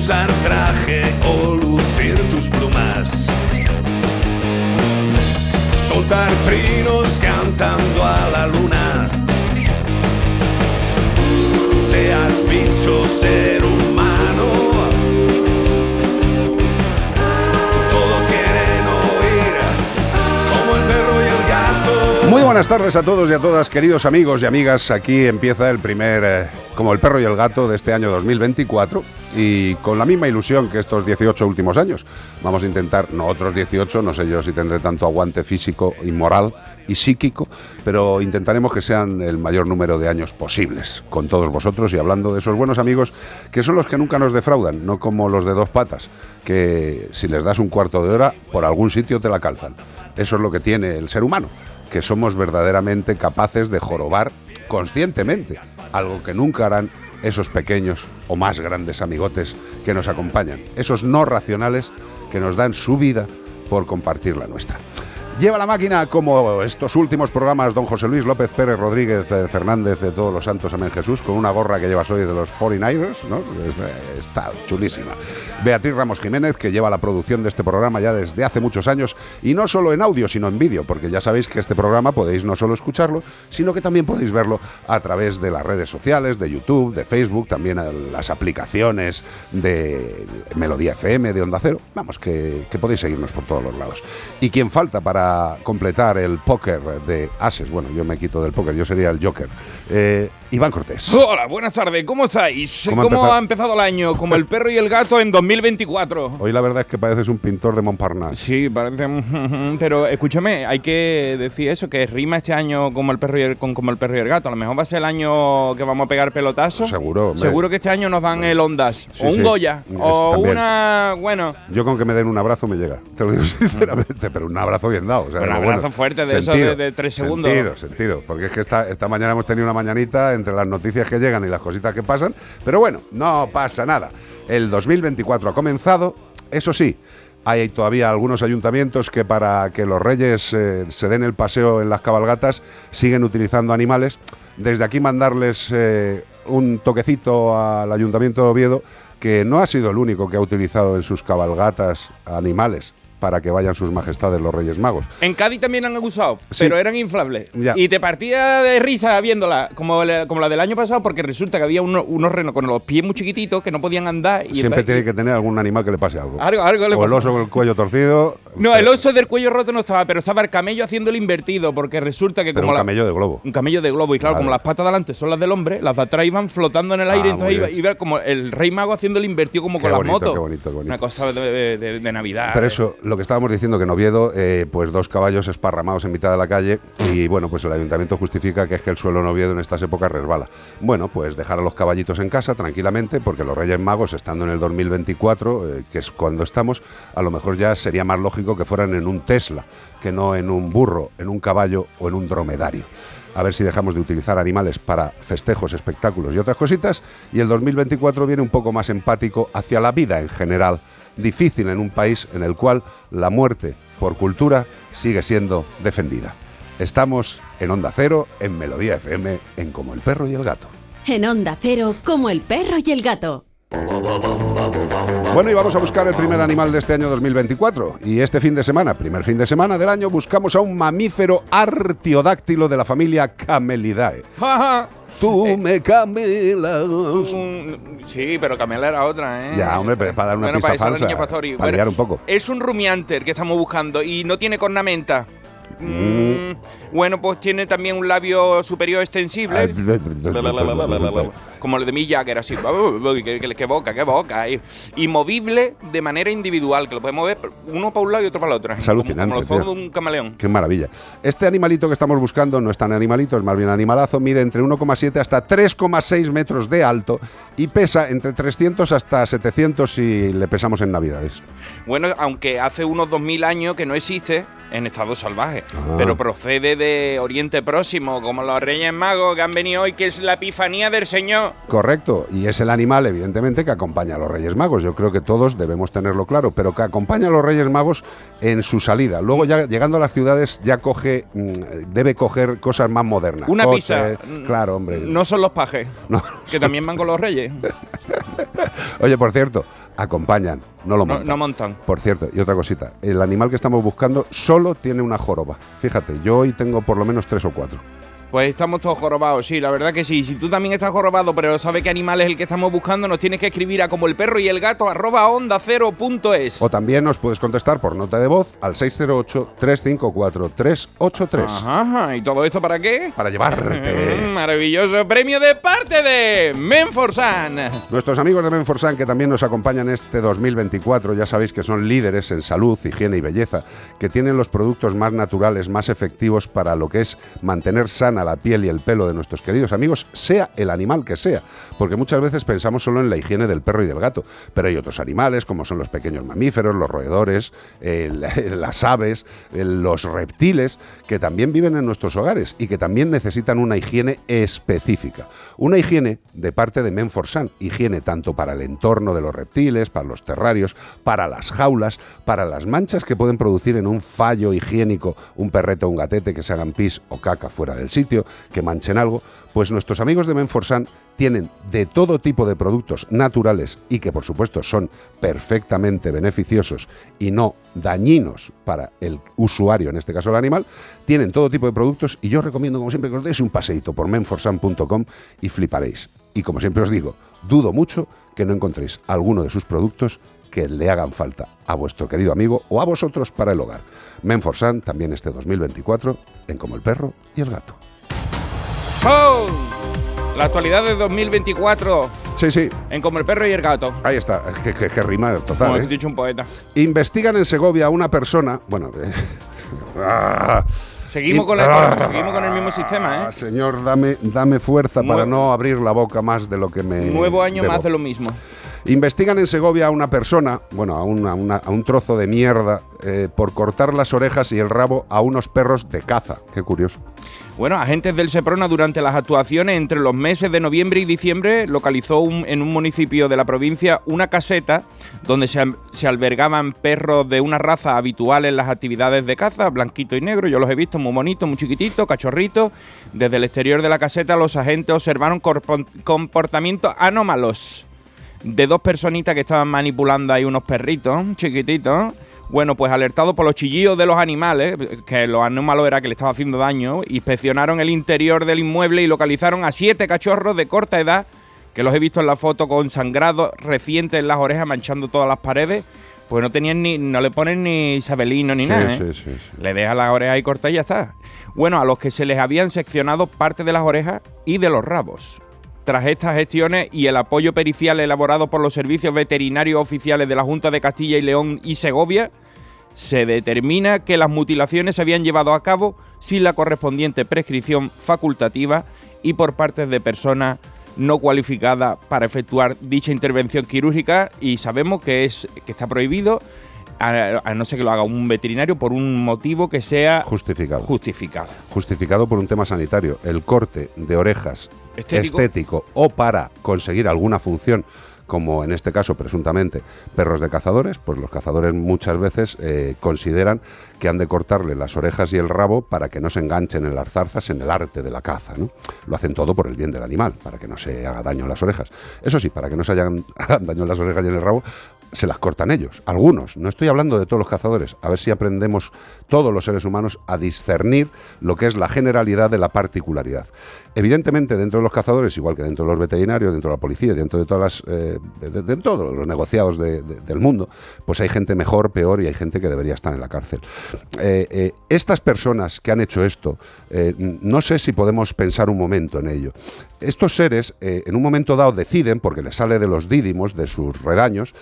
Usar traje o lucir tus plumas. Soltar trinos cantando a la luna. Seas bicho, ser humano. Todos quieren oír como el perro y el gato. Muy buenas tardes a todos y a todas, queridos amigos y amigas. Aquí empieza el primer, eh, como el perro y el gato de este año 2024 y con la misma ilusión que estos 18 últimos años. Vamos a intentar, no otros 18, no sé yo si tendré tanto aguante físico y moral y psíquico, pero intentaremos que sean el mayor número de años posibles con todos vosotros y hablando de esos buenos amigos que son los que nunca nos defraudan, no como los de dos patas, que si les das un cuarto de hora, por algún sitio te la calzan. Eso es lo que tiene el ser humano, que somos verdaderamente capaces de jorobar conscientemente, algo que nunca harán esos pequeños o más grandes amigotes que nos acompañan, esos no racionales que nos dan su vida por compartir la nuestra. Lleva la máquina como estos últimos programas don José Luis López Pérez Rodríguez eh, Fernández de Todos los Santos Amén Jesús, con una gorra que llevas hoy de los 49ers, ¿no? Eh, Está chulísima. Beatriz Ramos Jiménez, que lleva la producción de este programa ya desde hace muchos años, y no solo en audio, sino en vídeo, porque ya sabéis que este programa podéis no solo escucharlo, sino que también podéis verlo a través de las redes sociales, de YouTube, de Facebook, también las aplicaciones de Melodía FM, de Onda Cero. Vamos, que, que podéis seguirnos por todos los lados. ¿Y quién falta para completar el póker de ases? Bueno, yo me quito del póker, yo sería el Joker. Eh, Iván Cortés. Hola, buenas tardes, ¿cómo estáis? ¿Cómo ¿Cómo, ha empezado? el año? Como el perro y el gato en 2024. Hoy la verdad es que pareces un pintor de Montparnasse. Sí, parece. Pero escúchame, hay que decir eso, que rima este año como el perro y el, con como el perro y el gato. A lo mejor va a ser el año que vamos a pegar pelotazo. Seguro, hombre. Seguro que este año nos dan el Ondas. Sí, o un sí. Goya. Es o también. una. Bueno. Yo con que me den un abrazo me llega, te lo digo sinceramente, pero un abrazo bien dado. o sea, Un abrazo fuerte de esos de- de tres segundos. Sentido, sentido, porque es que esta, esta mañana hemos tenido una mañanita entre las noticias que llegan y las cositas que pasan, pero bueno, no pasa nada. El 2024 ha comenzado, eso sí, hay todavía algunos ayuntamientos que para que los reyes eh, se den el paseo en las cabalgatas siguen utilizando animales. Desde aquí mandarles eh, un toquecito al ayuntamiento de Oviedo que no ha sido el único que ha utilizado en sus cabalgatas animales para que vayan sus majestades los Reyes Magos. En Cádiz también han usado, Sí. pero eran inflables. Ya. Y te partía de risa viéndola, como la, como la del año pasado, porque resulta que había uno- unos renos con los pies muy chiquititos que no podían andar. Y Siempre tiene que tener algún animal que le pase algo. Algo- algo le o el oso con el cuello torcido. No, el oso del cuello roto no estaba, pero estaba el camello haciendo el invertido, porque resulta que Pero como un la- camello de globo. un camello de globo, y claro, Vale. como las patas de adelante son las del hombre, las de atrás iban flotando en el Ah, aire, muy entonces iba, como el rey mago haciendo el invertido como Qué con bonito, las motos. qué bonito, qué bonito. Una cosa de, de- de- de Navidad. Pero eh. Lo que estábamos diciendo, que en Oviedo, eh, pues dos caballos esparramados en mitad de la calle y bueno, pues el ayuntamiento justifica que es que el suelo en Oviedo en estas épocas resbala. Bueno, pues dejar a los caballitos en casa tranquilamente, porque los Reyes Magos, estando en el 2024, eh, que es cuando estamos, a lo mejor ya sería más lógico que fueran en un Tesla, que no en un burro, en un caballo o en un dromedario. A ver si dejamos de utilizar animales para festejos, espectáculos y otras cositas. Y el 2024 viene un poco más empático hacia la vida en general. Difícil en un país en el cual la muerte por cultura sigue siendo defendida. Estamos en Onda Cero, en Melodía FM, en Como el Perro y el Gato. En Onda Cero, como el perro y el gato. Bueno, y vamos a buscar el primer animal de este año 2024. Y este fin de semana, primer fin de semana del año, buscamos a un mamífero artiodáctilo de la familia Camelidae. Tú me camelas. Sí, pero Camela era otra, ¿eh? Ya, hombre, pero es para dar una Bueno, pista para falsa, niña Pastori. para liar un poco. Es un rumianter que estamos buscando y no tiene cornamenta. Mm, Bueno, pues tiene también un labio superior extensible. como el de Mick Jagger, así, que boca, que boca, y, y movible de manera individual, que lo podemos ver uno para un lado y otro para el otro. Es alucinante, Como, como los de un camaleón. Qué maravilla. Este animalito que estamos buscando no es tan animalito, es más bien animalazo, mide entre 1,7 hasta 3,6 metros de alto y pesa entre 300 hasta 700 si le pesamos en Navidades. Bueno, aunque hace unos 2000 años que no existe en estado salvaje, Ah. pero procede de Oriente Próximo, como los Reyes Magos que han venido hoy, que es la Epifanía del Señor. Correcto, y es el animal, evidentemente, que acompaña a los Reyes Magos. Yo creo que todos debemos tenerlo claro, pero que acompaña a los Reyes Magos en su salida. Luego, ya llegando a las ciudades, ya coge, mm, debe coger cosas más modernas. Una Coches, pista. Claro, hombre. No son los pajes, No. que también van con los Reyes. Oye, por cierto, acompañan, no lo No, montan. no montan. Por cierto, y otra cosita, el animal que estamos buscando solo tiene una joroba. Fíjate, yo hoy tengo por lo menos tres o cuatro. Pues estamos todos jorobados, sí, la verdad que sí. Si tú también estás jorobado, pero sabes qué animal es el que estamos buscando, nos tienes que escribir a como el perro y el gato arroba onda cero punto es. O también nos puedes contestar por nota de voz al 608-354-383. Ajá, ajá, ¿y todo esto para qué? Para llevarte. Maravilloso premio de parte de Menforsan. Nuestros amigos de Menforsan que también nos acompañan este 2024, ya sabéis que son líderes en salud, higiene y belleza, que tienen los productos más naturales, más efectivos para lo que es mantener sana la piel y el pelo de nuestros queridos amigos, sea el animal que sea, porque muchas veces pensamos solo en la higiene del perro y del gato, pero hay otros animales como son los pequeños mamíferos, los roedores, las aves, los reptiles, que también viven en nuestros hogares y que también necesitan una higiene específica. Una higiene de parte de Menforsan, higiene tanto para el entorno de los reptiles, para los terrarios, para las jaulas, para las manchas que pueden producir en un fallo higiénico un perrete o un gatete que se hagan pis o caca fuera del sitio, que manchen algo, pues nuestros amigos de Menforsan tienen de todo tipo de productos naturales y que por supuesto son perfectamente beneficiosos y no dañinos para el usuario, en este caso el animal, tienen todo tipo de productos y yo os recomiendo como siempre que os deis un paseíto por menforsan.com y fliparéis. Y como siempre os digo, dudo mucho que no encontréis alguno de sus productos que le hagan falta a vuestro querido amigo o a vosotros para el hogar. Menforsan también este 2024 en Como el perro y el gato. ¡Oh! La actualidad de 2024 Sí, sí, en Como el perro y el gato. ahí está, que, que- que rima Como total. ha ¿eh? dicho un poeta. Investigan en Segovia a una persona. Bueno. eh, ah, Seguimos, y- con, la- ah, seguimos con el mismo sistema, ¿eh? Señor, dame, dame fuerza para no abrir la boca más de lo que me. Nuevo año debo. más de lo mismo. Investigan en Segovia a una persona, bueno, a, una- un trozo de mierda, eh, por cortar las orejas y el rabo a unos perros de caza. Qué curioso. Bueno, agentes del Seprona durante las actuaciones entre los meses de noviembre y diciembre localizó en un municipio de la provincia una caseta donde se, se albergaban perros de una raza habitual en las actividades de caza, blanquito y negro. Yo los he visto muy bonitos, muy chiquititos, cachorritos. Desde el exterior de la caseta los agentes observaron comportamientos anómalos de dos personitas que estaban manipulando ahí unos perritos chiquititos. Bueno, pues alertados por los chillidos de los animales, que lo anómalo era que le estaba haciendo daño, inspeccionaron el interior del inmueble y localizaron a siete cachorros de corta edad, que los he visto en la foto con sangrado reciente en las orejas, manchando todas las paredes. Pues no tenían ni, no le ponen ni isabelino ni Sí, nada. ¿eh? sí, sí, sí. Le deja las orejas ahí cortas y ya está. Bueno, a los que se les habían seccionado parte de las orejas y de los rabos. Tras estas gestiones y el apoyo pericial elaborado por los servicios veterinarios oficiales de la Junta de Castilla y León y Segovia, se determina que las mutilaciones se habían llevado a cabo sin la correspondiente prescripción facultativa y por parte de personas no cualificadas para efectuar dicha intervención quirúrgica y sabemos que es que está prohibido a, a no ser que lo haga un veterinario por un motivo que sea Justificado. justificado. Justificado por un tema sanitario. El corte de orejas Estético. o para conseguir alguna función como en este caso presuntamente perros de cazadores, pues los cazadores muchas veces eh, consideran que han de cortarle las orejas y el rabo para que no se enganchen en las zarzas en el arte de la caza. ¿no? Lo hacen todo por el bien del animal, para que no se haga daño en las orejas. Eso sí, para que no se hagan daño en las orejas y en el rabo, se las cortan ellos, algunos. No estoy hablando de todos los cazadores. A ver si aprendemos todos los seres humanos a discernir lo que es la generalidad de la particularidad. Evidentemente, dentro de los cazadores, igual que dentro de los veterinarios, dentro de la policía, dentro de todas las, eh, de, todos los negociados de- de- del mundo, pues hay gente mejor, peor y hay gente que debería estar en la cárcel. Eh, eh, estas personas que han hecho esto, no sé si podemos pensar un momento en ello. Estos seres, en un momento dado, deciden, porque les sale de los dídimos, de sus redaños,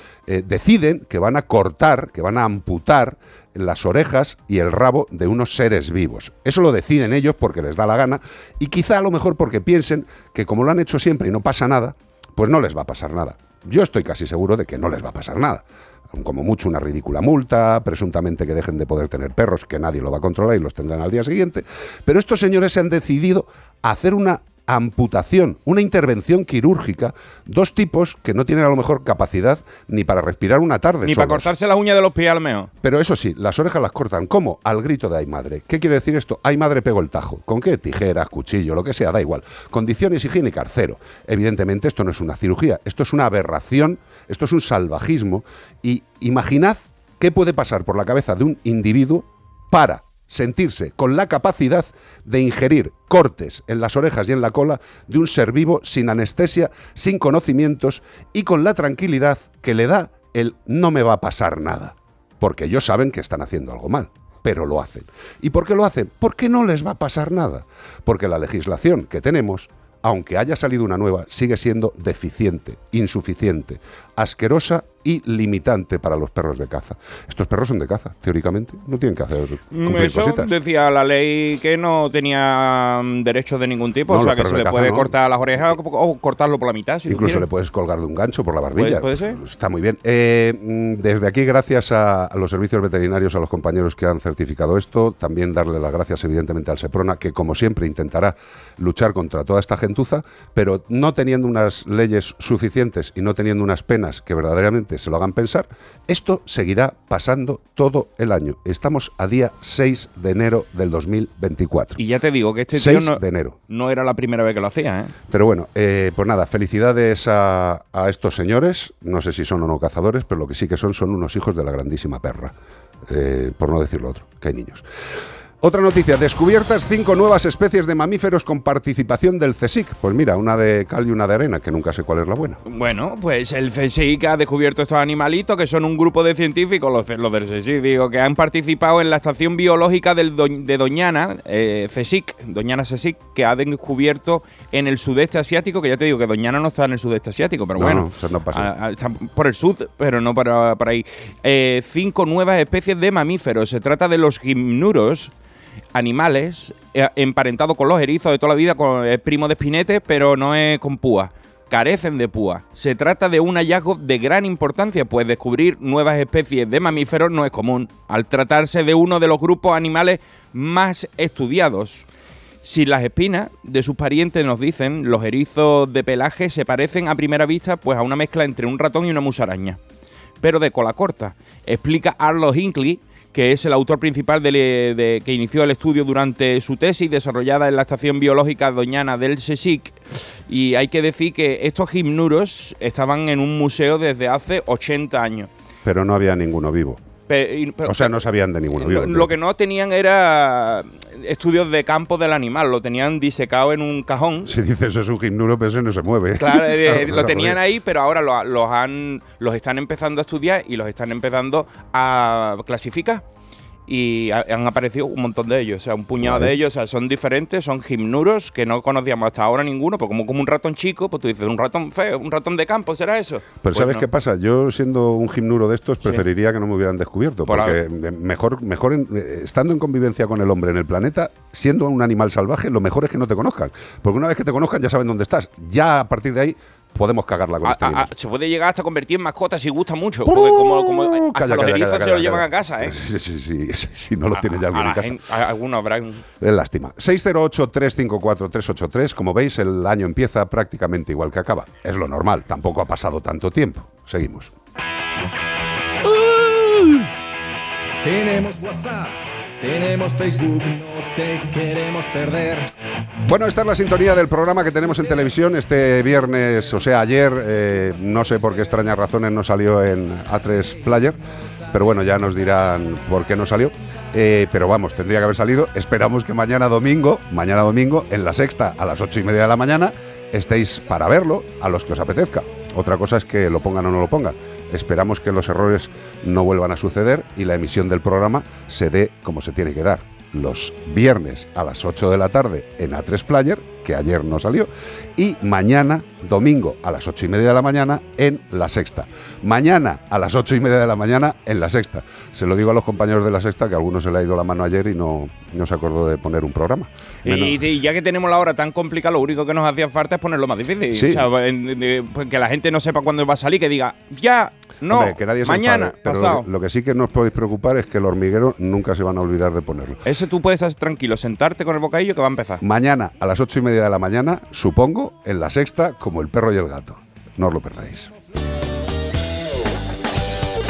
deciden que van a cortar, que van a amputar las orejas y el rabo de unos seres vivos. Eso lo deciden ellos porque les da la gana y quizá a lo mejor porque piensen que como lo han hecho siempre y no pasa nada, pues no les va a pasar nada. Yo estoy casi seguro de que no les va a pasar nada. Como mucho una ridícula multa, presuntamente que dejen de poder tener perros, que nadie lo va a controlar y los tendrán al día siguiente. Pero estos señores se han decidido a hacer una amputación, una intervención quirúrgica, dos tipos que no tienen a lo mejor capacidad ni para respirar una tarde. Ni para cortarse las uñas de los pies al mejor. Pero eso sí, las orejas las cortan. ¿Cómo? Al grito de ay madre. ¿Qué quiere decir esto? Ay madre pego el tajo. ¿Con qué? Tijeras, cuchillo, lo que sea, da igual. Condiciones higiénicas, cero. Evidentemente esto no es una cirugía, esto es una aberración, esto es un salvajismo. Y imaginad qué puede pasar por la cabeza de un individuo para sentirse con la capacidad de ingerir cortes en las orejas y en la cola de un ser vivo sin anestesia, sin conocimientos y con la tranquilidad que le da el no me va a pasar nada. Porque ellos saben que están haciendo algo mal, pero lo hacen. ¿Y por qué lo hacen? Porque no les va a pasar nada. Porque la legislación que tenemos, aunque haya salido una nueva, sigue siendo deficiente, insuficiente, asquerosa y limitante para los perros de caza. Estos perros son de caza, teóricamente, no tienen que hacer Mm, Eso cositas. decía la ley que no tenía mm, derechos de ningún tipo, No, o sea que se le puede no. cortar las orejas o, cortarlo por la mitad. Si Incluso le puedes colgar de un gancho por la barbilla. ¿Puede- puede ser? Está muy bien. Eh, mm, desde aquí, gracias a los servicios veterinarios, a los compañeros que han certificado esto, también darle las gracias, evidentemente, al Seprona, que como siempre intentará luchar contra toda esta gentuza, pero no teniendo unas leyes suficientes y no teniendo unas penas que verdaderamente se lo hagan pensar, esto seguirá pasando todo el año. Estamos a día 6 de enero del 2024. Y ya te digo que este 6 tío no, de enero. no era la primera vez que lo hacía, ¿eh? Pero bueno, eh, pues nada, felicidades a, a estos señores. No sé si son o no cazadores, pero lo que sí que son son unos hijos de la grandísima perra. Eh, por no decir lo otro, que hay niños. Otra noticia, descubiertas cinco nuevas especies de mamíferos con participación del CSIC. Pues mira, una de cal y una de arena, que nunca sé cuál es la buena. Bueno, pues el CSIC ha descubierto estos animalitos que son un grupo de científicos, los, los del CSIC, digo, que han participado en la estación biológica del Do- de Doñana, eh, CSIC, Doñana CSIC, que ha descubierto en el sudeste asiático, que ya te digo que Doñana no está en el sudeste asiático, pero No, bueno, no, eso no pasa. a- a- está por el sur, pero no para, para ahí. Eh, cinco nuevas especies de mamíferos. Se trata de los gimnuros, animales eh, emparentados con los erizos de toda la vida, con, es primo de espinete, pero no es con púa. Carecen de púa. Se trata de un hallazgo de gran importancia, pues descubrir nuevas especies de mamíferos no es común, al tratarse de uno de los grupos animales más estudiados. Si las espinas de sus parientes nos dicen, los erizos de pelaje se parecen a primera vista pues a una mezcla entre un ratón y una musaraña, pero de cola corta. Explica Arlo Hinckley, que es el autor principal de, de- que inició el estudio durante su tesis desarrollada en la Estación Biológica Doñana del SESIC. Y hay que decir que estos gimnuros estaban en un museo desde hace 80 años. Pero no había ninguno vivo. Pero- O sea, no sabían de ninguno lo, lo que no tenían era estudios de campo del animal, lo tenían disecado en un cajón. Si dices eso es un gimnuro, pero ese no se mueve. Claro, eh, Claro, lo tenían ahí, pero ahora lo- los han los están empezando a estudiar y los están empezando a clasificar. Y ha- han aparecido un montón de ellos, o sea, un puñado Vale. de ellos, o sea, son diferentes, son gimnuros que no conocíamos hasta ahora ninguno, pues como, como un ratón chico, pues tú dices, un ratón feo, un ratón de campo, ¿será eso? Pero Pues ¿sabes no. qué pasa? Yo siendo un gimnuro de estos preferiría que no me hubieran descubierto, Por porque mejor, mejor en- eh, estando en convivencia con el hombre en el planeta, siendo un animal salvaje, lo mejor es que no te conozcan, porque una vez que te conozcan ya saben dónde estás. Ya a partir de ahí podemos cagarla con A- este a- se puede llegar hasta convertir en mascota si gusta mucho, porque como, como hasta Uh, Calla, los calla, erizos calla, se lo llevan calla. a casa, ¿eh? Sí, sí, sí, sí, sí, no lo tiene ya alguien en casa. gente- a- algunos habrán. Es lástima. 608-354-383. Como veis, el año empieza prácticamente igual que acaba. Es lo normal, tampoco ha pasado tanto tiempo. Seguimos. Tenemos WhatsApp Tenemos Facebook, no te queremos perder. Bueno, esta es la sintonía del programa que tenemos en televisión este viernes, o sea, ayer, eh, no sé por qué extrañas razones no salió en A3 Player, pero bueno, ya nos dirán por qué no salió. Eh, pero vamos, tendría que haber salido. Esperamos que mañana domingo, mañana domingo, en la sexta a las ocho y media de la mañana, estéis para verlo a los que os apetezca. Otra cosa es que lo pongan o no lo pongan. Esperamos que los errores no vuelvan a suceder y la emisión del programa se dé como se tiene que dar. Los viernes a las 8 de la tarde en A3 Player, que ayer no salió, y mañana, domingo, a las 8 y media de la mañana en La Sexta. Mañana a las 8 y media de la mañana en La Sexta. Se lo digo a los compañeros de La Sexta, que a algunos se le ha ido la mano ayer y no, no se acordó de poner un programa. Y, y ya que tenemos la hora tan complicada, lo único que nos hacía falta es ponerlo más difícil. Sí. O sea, en- en- de- pues que la gente no sepa cuándo va a salir, que diga, ya, no, Hombre, que nadie se mañana, enfade, pero lo pasado. que, lo que sí que no os podéis preocupar es que el hormiguero nunca se van a olvidar de ponerlo. Ese tú puedes estar tranquilo, sentarte con el bocadillo que va a empezar. Mañana a las ocho y media de la mañana, supongo, en la sexta, como el perro y el gato. No os lo perdáis.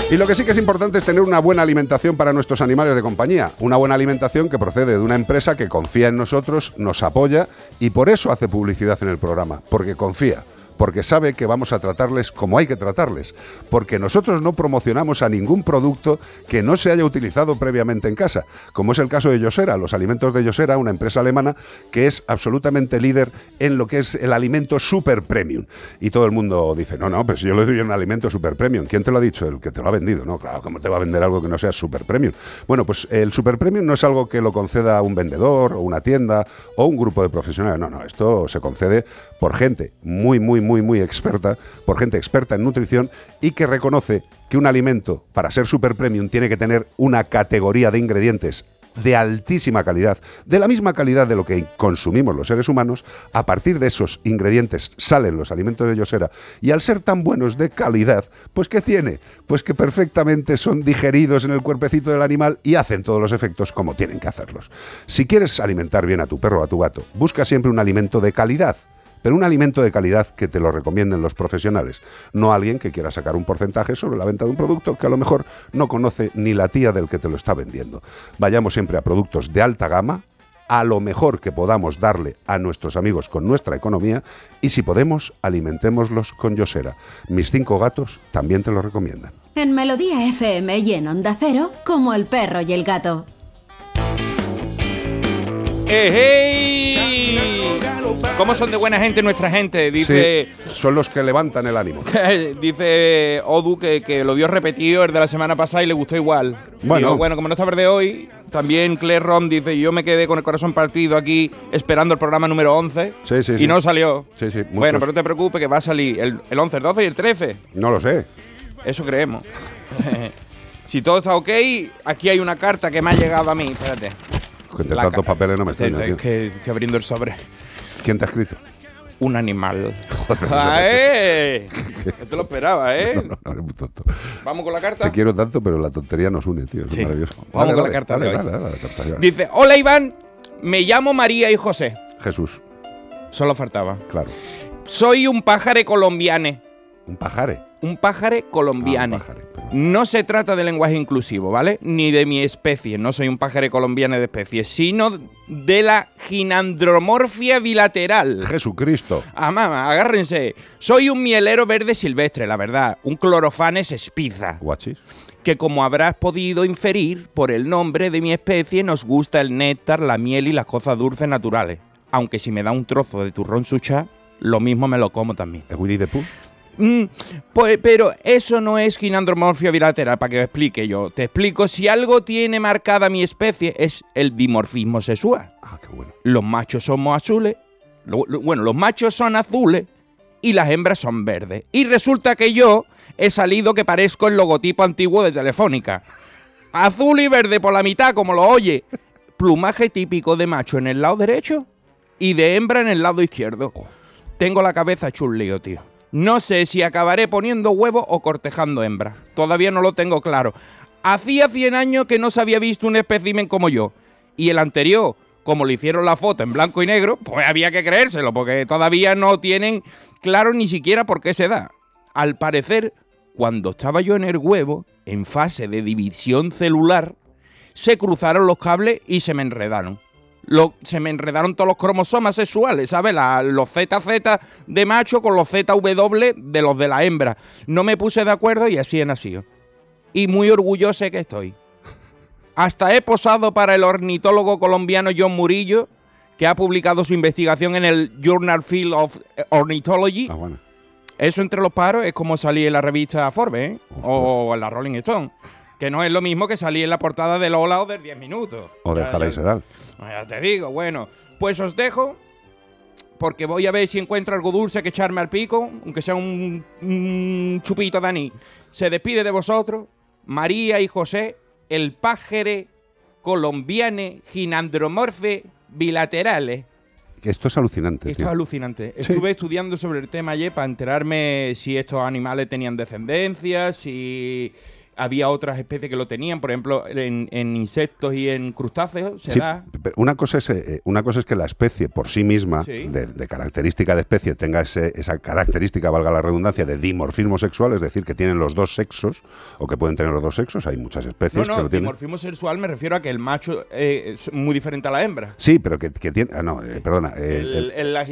Y lo que sí que es importante es tener una buena alimentación para nuestros animales de compañía. Una buena alimentación que procede de una empresa que confía en nosotros, nos apoya y por eso hace publicidad en el programa, porque confía. Porque sabe que vamos a tratarles como hay que tratarles. Porque nosotros no promocionamos a ningún producto que no se haya utilizado previamente en casa. Como es el caso de Yosera, los alimentos de Yosera, una empresa alemana que es absolutamente líder en lo que es el alimento super premium. Y todo el mundo dice, no, no, pero si yo le doy un alimento super premium, ¿quién te lo ha dicho? El que te lo ha vendido. No, claro, ¿cómo te va a vender algo que no sea super premium? Bueno, pues el super premium no es algo que lo conceda un vendedor o una tienda o un grupo de profesionales. No, no, esto se concede por gente muy, muy, muy, muy experta, por gente experta en nutrición y que reconoce que un alimento, para ser super premium, tiene que tener una categoría de ingredientes de altísima calidad, de la misma calidad de lo que consumimos los seres humanos, a partir de esos ingredientes salen los alimentos de Yosera y al ser tan buenos de calidad, pues ¿qué tiene? Pues que perfectamente son digeridos en el cuerpecito del animal y hacen todos los efectos como tienen que hacerlos. Si quieres alimentar bien a tu perro o a tu gato, busca siempre un alimento de calidad pero un alimento de calidad que te lo recomienden los profesionales, no alguien que quiera sacar un porcentaje sobre la venta de un producto que a lo mejor no conoce ni la tía del que te lo está vendiendo. Vayamos siempre a productos de alta gama, a lo mejor que podamos darle a nuestros amigos con nuestra economía y si podemos, alimentémoslos con Yosera. Mis cinco gatos también te lo recomiendan. En Melodía FM y en Onda Cero, como el perro y el gato. ¡Eh, hey! ¿Cómo son de buena gente nuestra gente? Dice, Sí, son los que levantan el ánimo. dice Odu que, que lo vio repetido el de la semana pasada y le gustó igual. Bueno. Digo, bueno, como no está verde hoy, también Claire Rom dice, yo me quedé con el corazón partido aquí esperando el programa número 11 Sí, sí, y sí. no salió. Sí, sí, Bueno, pero no te preocupes que va a salir el, el 11, el 12 y el 13. No lo sé. Eso creemos. si todo está ok, aquí hay una carta que me ha llegado a mí. Espérate. La tantos papeles no me extraña, Es que estoy abriendo el sobre. ¿Quién te ha escrito? Un animal. Joder, ¡Ah, eh! No te lo esperaba, ¿eh? No, no, eres muy tonto. Vamos con la carta. Te quiero tanto, pero la tontería nos une, tío. Es Sí. maravilloso. Vamos con la carta dale, de hoy. dale, dale, carta. Dice, hola Iván, me llamo María y José. Jesús, Solo faltaba. claro. Soy un pájaro colombiano. Un pajare. Un pájaro colombiano. Ah, un pájaro, perdón. No se trata de lenguaje inclusivo, ¿vale? Ni de mi especie, no soy un pájaro colombiano de especie, sino de la ginandromorfia bilateral. Jesucristo. Ah, mamá, agárrense. Soy un mielero verde silvestre, la verdad. Un clorofanes espiza. Guachis. Que como habrás podido inferir por el nombre de mi especie, nos gusta el néctar, la miel y las cosas dulces naturales. Aunque si me da un trozo de turrón suchá, lo mismo me lo como también. ¿Es Winnie the Pooh? Mm, pues, pero eso no es ginandromorfia bilateral, para que lo explique yo. Te explico, si algo tiene marcada mi especie es el dimorfismo sexual. Ah, qué bueno. Los machos somos azules, lo- lo- bueno, los machos son azules y las hembras son verdes. Y resulta que yo he salido que parezco el logotipo antiguo de Telefónica. Azul y verde por la mitad, como lo oye. Plumaje típico de macho en el lado derecho y de hembra en el lado izquierdo. Tengo la cabeza hecho un lío, tío. No sé si acabaré poniendo huevos o cortejando hembras. Todavía no lo tengo claro. Hacía 100 años que no se había visto un espécimen como yo. Y el anterior, como le hicieron la foto en blanco y negro, pues había que creérselo, porque todavía no tienen claro ni siquiera por qué se da. Al parecer, cuando estaba yo en el huevo, en fase de división celular, se cruzaron los cables y se me enredaron. Lo- se me enredaron todos los cromosomas sexuales, ¿sabes? La- los ZZ de macho con los ZW de los de la hembra. No me puse de acuerdo y así he nacido. Y muy orgulloso que estoy. Hasta he posado para el ornitólogo colombiano John Murillo, que ha publicado su investigación en el Journal Field of Ornithology. Ah, bueno. Eso entre los paros es como salir en la revista Forbes ¿eh? o en la Rolling Stone. Que no es lo mismo que salir en la portada del Hola o del 10 minutos. O del Jala y ya- Sedal. ya te digo, bueno, pues os dejo porque voy a ver si encuentro algo dulce que echarme al pico, aunque sea un, un chupito Dani. Se despide de vosotros María y José, el pájere colombiane ginandromorfe bilaterales. Esto es alucinante. Esto tío. es alucinante. Sí. Estuve estudiando sobre el tema ayer para enterarme si estos animales tenían descendencia, si había otras especies que lo tenían, por ejemplo, en, en insectos y en crustáceos. Sí, una cosa es eh, una cosa es que la especie por sí misma, Sí. de, de característica de especie, tenga ese- esa característica, valga la redundancia, de dimorfismo sexual, es decir, que tienen los dos sexos o que pueden tener los dos sexos. Hay muchas No, especies que no, lo tienen. dimorfismo sexual me refiero a que el macho eh, es muy diferente a la hembra. Sí, pero que, que tiene. ah, no, eh, perdona. eh, el, el- el, la.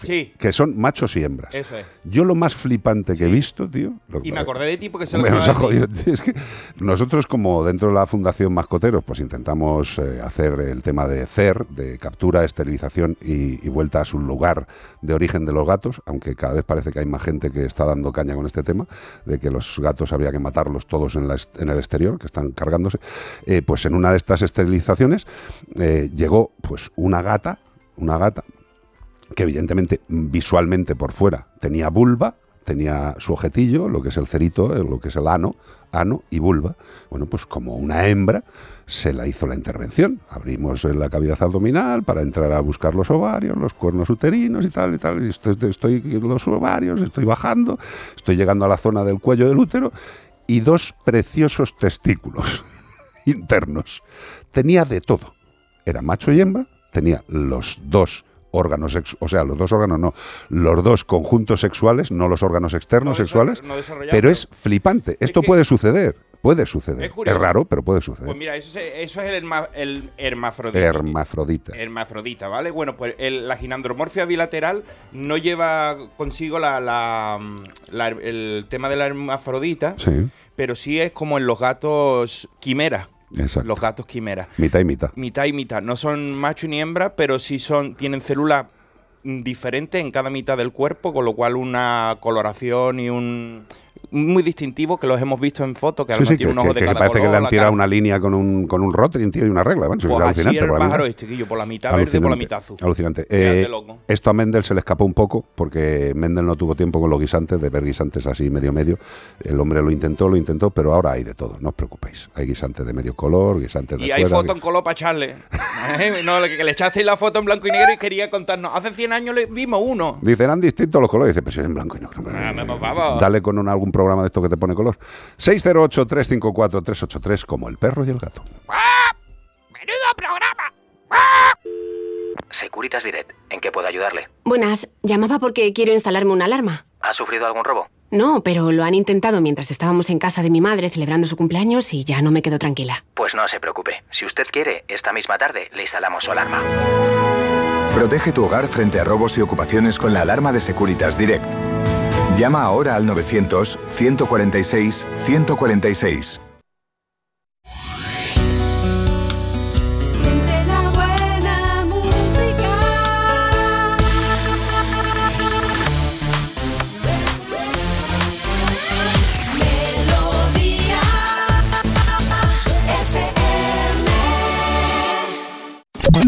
Sí, Que son machos y hembras. eso es. Yo lo más flipante que he visto, tío. lo- Y me acordé de ti porque se lo Hombre, nos ha jodido, Es que nosotros, como dentro de la Fundación Mascoteros, pues intentamos eh, hacer el tema de CER, de captura, esterilización y, vuelta a su lugar de origen de los gatos, aunque cada vez parece que hay más gente que está dando caña con este tema, de que los gatos habría que matarlos todos en el exterior, que están cargándose. Eh, pues en una de estas esterilizaciones eh, llegó pues una gata, una gata, que evidentemente visualmente por fuera tenía vulva, tenía su objetillo, lo que es el cerito, eh, lo que es el ano, ano y vulva. Bueno, pues como una hembra se la hizo la intervención. Abrimos eh, la cavidad abdominal para entrar a buscar los ovarios, los cuernos uterinos y tal y tal. Estoy, estoy los ovarios, estoy bajando, estoy llegando a la zona del cuello del útero y dos preciosos testículos internos. Tenía de todo. Era macho y hembra, tenía los dos órganos, o sea, los dos órganos no, los dos conjuntos sexuales, no los órganos externos No sexuales, no pero es flipante. Esto puede suceder, puede suceder. Es raro, pero puede suceder. Pues mira, eso es, eso es el, herma- el hermafrodita. Hermafrodita. Hermafrodita, ¿vale? Bueno, pues el- la ginandromorfia bilateral no lleva consigo la, la- la- el tema de la hermafrodita, Sí, pero sí es como en los gatos quimera. Exacto. Los gatos quimera. Mitad y mitad. Mitad y mitad. No son macho ni hembra, pero sí son tienen células diferentes en cada mitad del cuerpo, con lo cual una coloración y un muy distintivo que los hemos visto en fotos, que Sí, sí, que, tiene un ojo que- de que parece que le han tirado cara. una línea con un, con un Rotring, tío, y una regla. Pues es alucinante. por la pájaro mitad. este, por la mitad verde y por la mitad azul. Alucinante. Eh, esto a Mendel se le escapó un poco porque Mendel no tuvo tiempo con los guisantes, de ver guisantes así medio medio. El hombre lo intentó, lo intentó, pero ahora hay de todo, no os preocupéis. Hay guisantes de medio color, guisantes de Y hay fuera, foto en color para echarle. Eh, no, que, que le echasteis la foto en blanco y negro y quería contarnos. Hace 100 años le vimos uno. Dicen, eran distintos los colores. Dice, pues es en blanco y negro. Dale con un- algún programa de esto que te pone color. 608-354-383, como el perro y el gato. Securitas Direct, ¿en qué puedo ayudarle? Buenas, llamaba porque quiero instalarme una alarma. ¿Ha sufrido algún robo? No, pero lo han intentado mientras estábamos en casa de mi madre celebrando su cumpleaños y ya no me quedo tranquila. Pues no se preocupe. Si usted quiere, esta misma tarde le instalamos su alarma. Protege tu hogar frente a robos y ocupaciones con la alarma de Securitas Direct. Llama ahora al 900-146-146. Siente la buena música.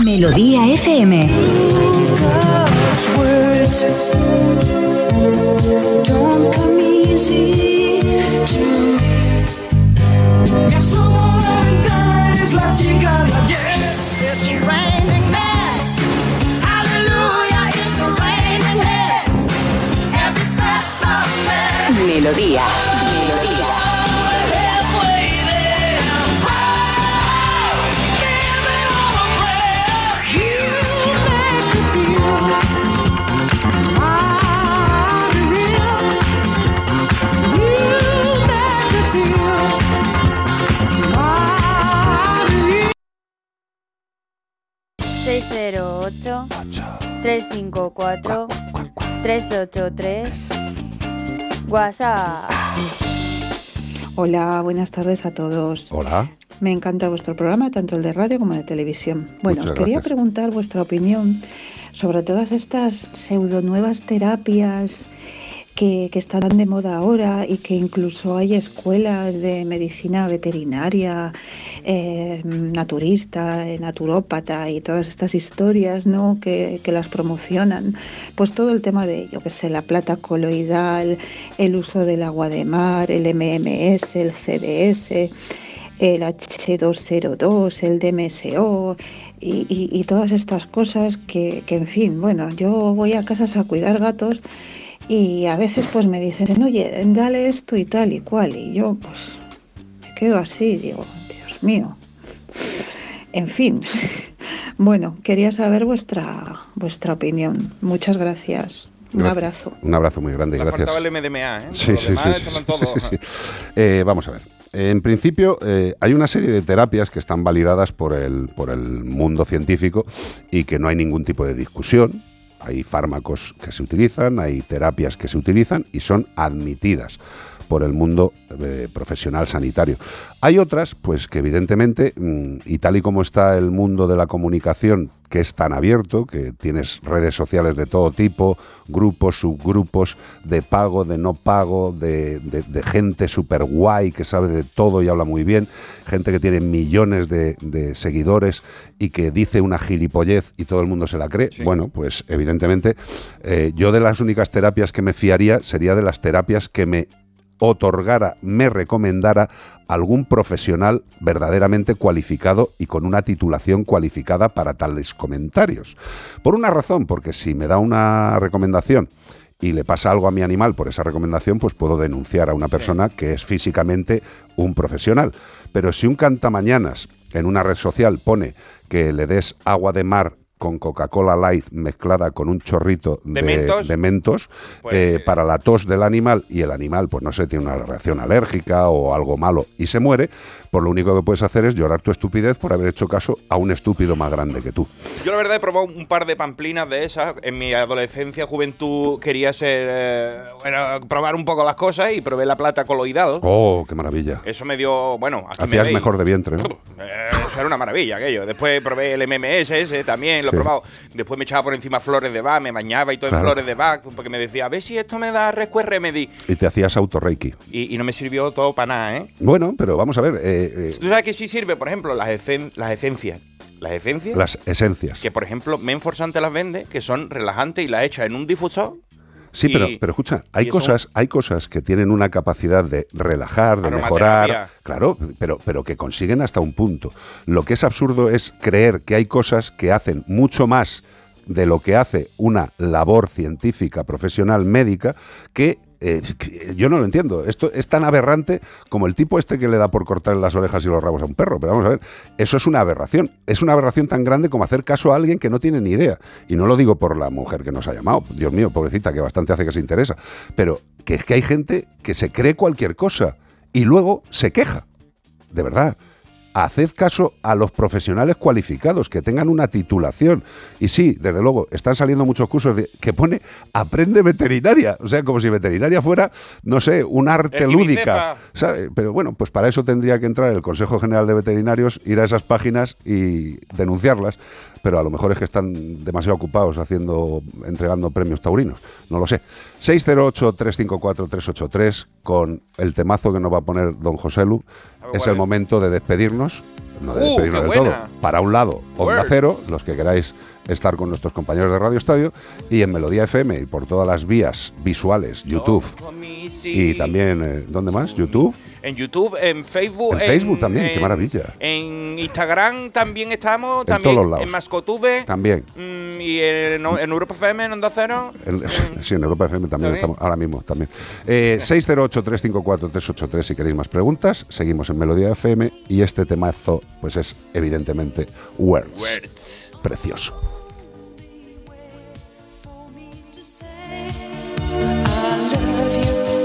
Melodía FM. Melodía. 608 354 383 WhatsApp. Hola, buenas tardes a todos. Hola. Me encanta vuestro programa, tanto el de radio como el de televisión. Bueno, Muchas os quería gracias. preguntar vuestra opinión sobre todas estas pseudo nuevas terapias que, que están de moda ahora y que incluso hay escuelas de medicina veterinaria, eh, naturista, eh, naturópata y todas estas historias ¿no? que, que las promocionan. Pues todo el tema de, yo qué sé, la plata coloidal, el uso del agua de mar, el MMS, el CDS el H202, el DMSO y, y- y todas estas cosas que, que, en fin, bueno, yo voy a casas a cuidar gatos y a veces pues me dicen, oye, dale esto y tal y cual, y yo pues me quedo así, digo, Dios mío. En fin, bueno, quería saber vuestra, vuestra opinión. Muchas gracias. Un abrazo. Un abrazo muy grande, gracias. faltaba el MDMA, ¿eh? Sí, Los sí, demás sí, estaban sí, todos- sí, sí. Eh, vamos a ver. En principio, eh, hay una serie de terapias que están validadas por el, por el mundo científico y que no hay ningún tipo de discusión. Hay fármacos que se utilizan, hay terapias que se utilizan y son admitidas por el mundo eh, profesional sanitario. Hay otras, pues que evidentemente, mm, y tal y como está el mundo de la comunicación, que es tan abierto, que tienes redes sociales de todo tipo, grupos, subgrupos, de pago, de no pago, de, de- de gente súper guay que sabe de todo y habla muy bien, gente que tiene millones de, de seguidores y que dice una gilipollez y todo el mundo se la cree. Bueno, pues evidentemente eh, yo de las únicas terapias que me fiaría sería de las terapias que me otorgara, me recomendara algún profesional verdaderamente cualificado y con una titulación cualificada para tales comentarios. Por una razón, porque si me da una recomendación y le pasa algo a mi animal por esa recomendación, pues puedo denunciar a una persona que es físicamente un profesional. Pero si un cantamañanas en una red social pone que le des agua de mar con Coca-Cola Light mezclada con un chorrito ¿De de, mentos? de mentos, Pues, eh, para la tos del animal y el animal, pues no sé, tiene una reacción alérgica o algo malo y se muere, pues lo único que puedes hacer es llorar tu estupidez por haber hecho caso a un estúpido más grande que tú. Yo la verdad he probado un par de pamplinas de esas. En mi adolescencia, juventud, quería ser, eh, bueno, probar un poco las cosas y probé la plata coloidal. Oh, qué maravilla. Eso me dio, bueno, aquí Hacías mejor de vientre, ¿no? Eso era una maravilla aquello. Después probé el MMS ese también. He probado. Después me echaba por encima flores de Bach, me bañaba y todo en flores de Bach, porque me decía, a ver si esto me da Rescue Remedy. Y te hacías autorreiki. Y, y no me sirvió todo para nada, ¿eh? Bueno, pero vamos a ver, eh, eh, ¿Tú sabes que sí sirve, por ejemplo, las, esen- las esencias? Las esencias. las esencias. Que, por ejemplo, Menforsan te las vende, que son relajantes y las echas en un difusor. Sí, y- pero, pero escucha, hay cosas, hay cosas que tienen una capacidad de relajar, de mejorar, claro, pero, pero que consiguen hasta un punto. Lo que es absurdo es creer que hay cosas que hacen mucho más de lo que hace una labor científica, profesional, médica, que, eh, yo no lo entiendo. Esto es tan aberrante como el tipo este que le da por cortar las orejas y los rabos a un perro. Pero vamos a ver, eso es una aberración. Es una aberración tan grande como hacer caso a alguien que no tiene ni idea. Y no lo digo por la mujer que nos ha llamado. Dios mío, pobrecita, que bastante hace que se interesa. Pero que es que hay gente que se cree cualquier cosa y luego se queja. De verdad. Haced caso a los profesionales cualificados, que tengan una titulación. Y sí, desde luego, están saliendo muchos cursos de- que pone aprende veterinaria. O sea, como si veterinaria fuera, no sé, un arte lúdica. ¿sabe? Pero bueno, pues para eso tendría que entrar el Consejo General de Veterinarios, ir a esas páginas y denunciarlas. Pero a lo mejor es que están demasiado ocupados haciendo, entregando premios taurinos. No lo sé. 608-354-383 con el temazo que nos va a poner don José Lu. Es ¿cuál el momento de despedirnos. No de Uh, despedirnos qué del todo. Para un lado, Onda. Cero, los que queráis estar con nuestros compañeros de Radio Estadio, y en Melodía FM y por todas las vías visuales, YouTube. Y también, eh, ¿dónde más? YouTube. En YouTube, en Facebook. En Facebook también, qué maravilla. En Instagram también estamos. En también todos lados. En Mascotube. También. mm, y en, en Europa FM, en Onda Cero. En- sí, en Europa FM también ¿También? estamos, ahora mismo también. Eh, 608-354-383 si queréis más preguntas. Seguimos en Melodía FM y este temazo, pues es evidentemente Words. Precioso.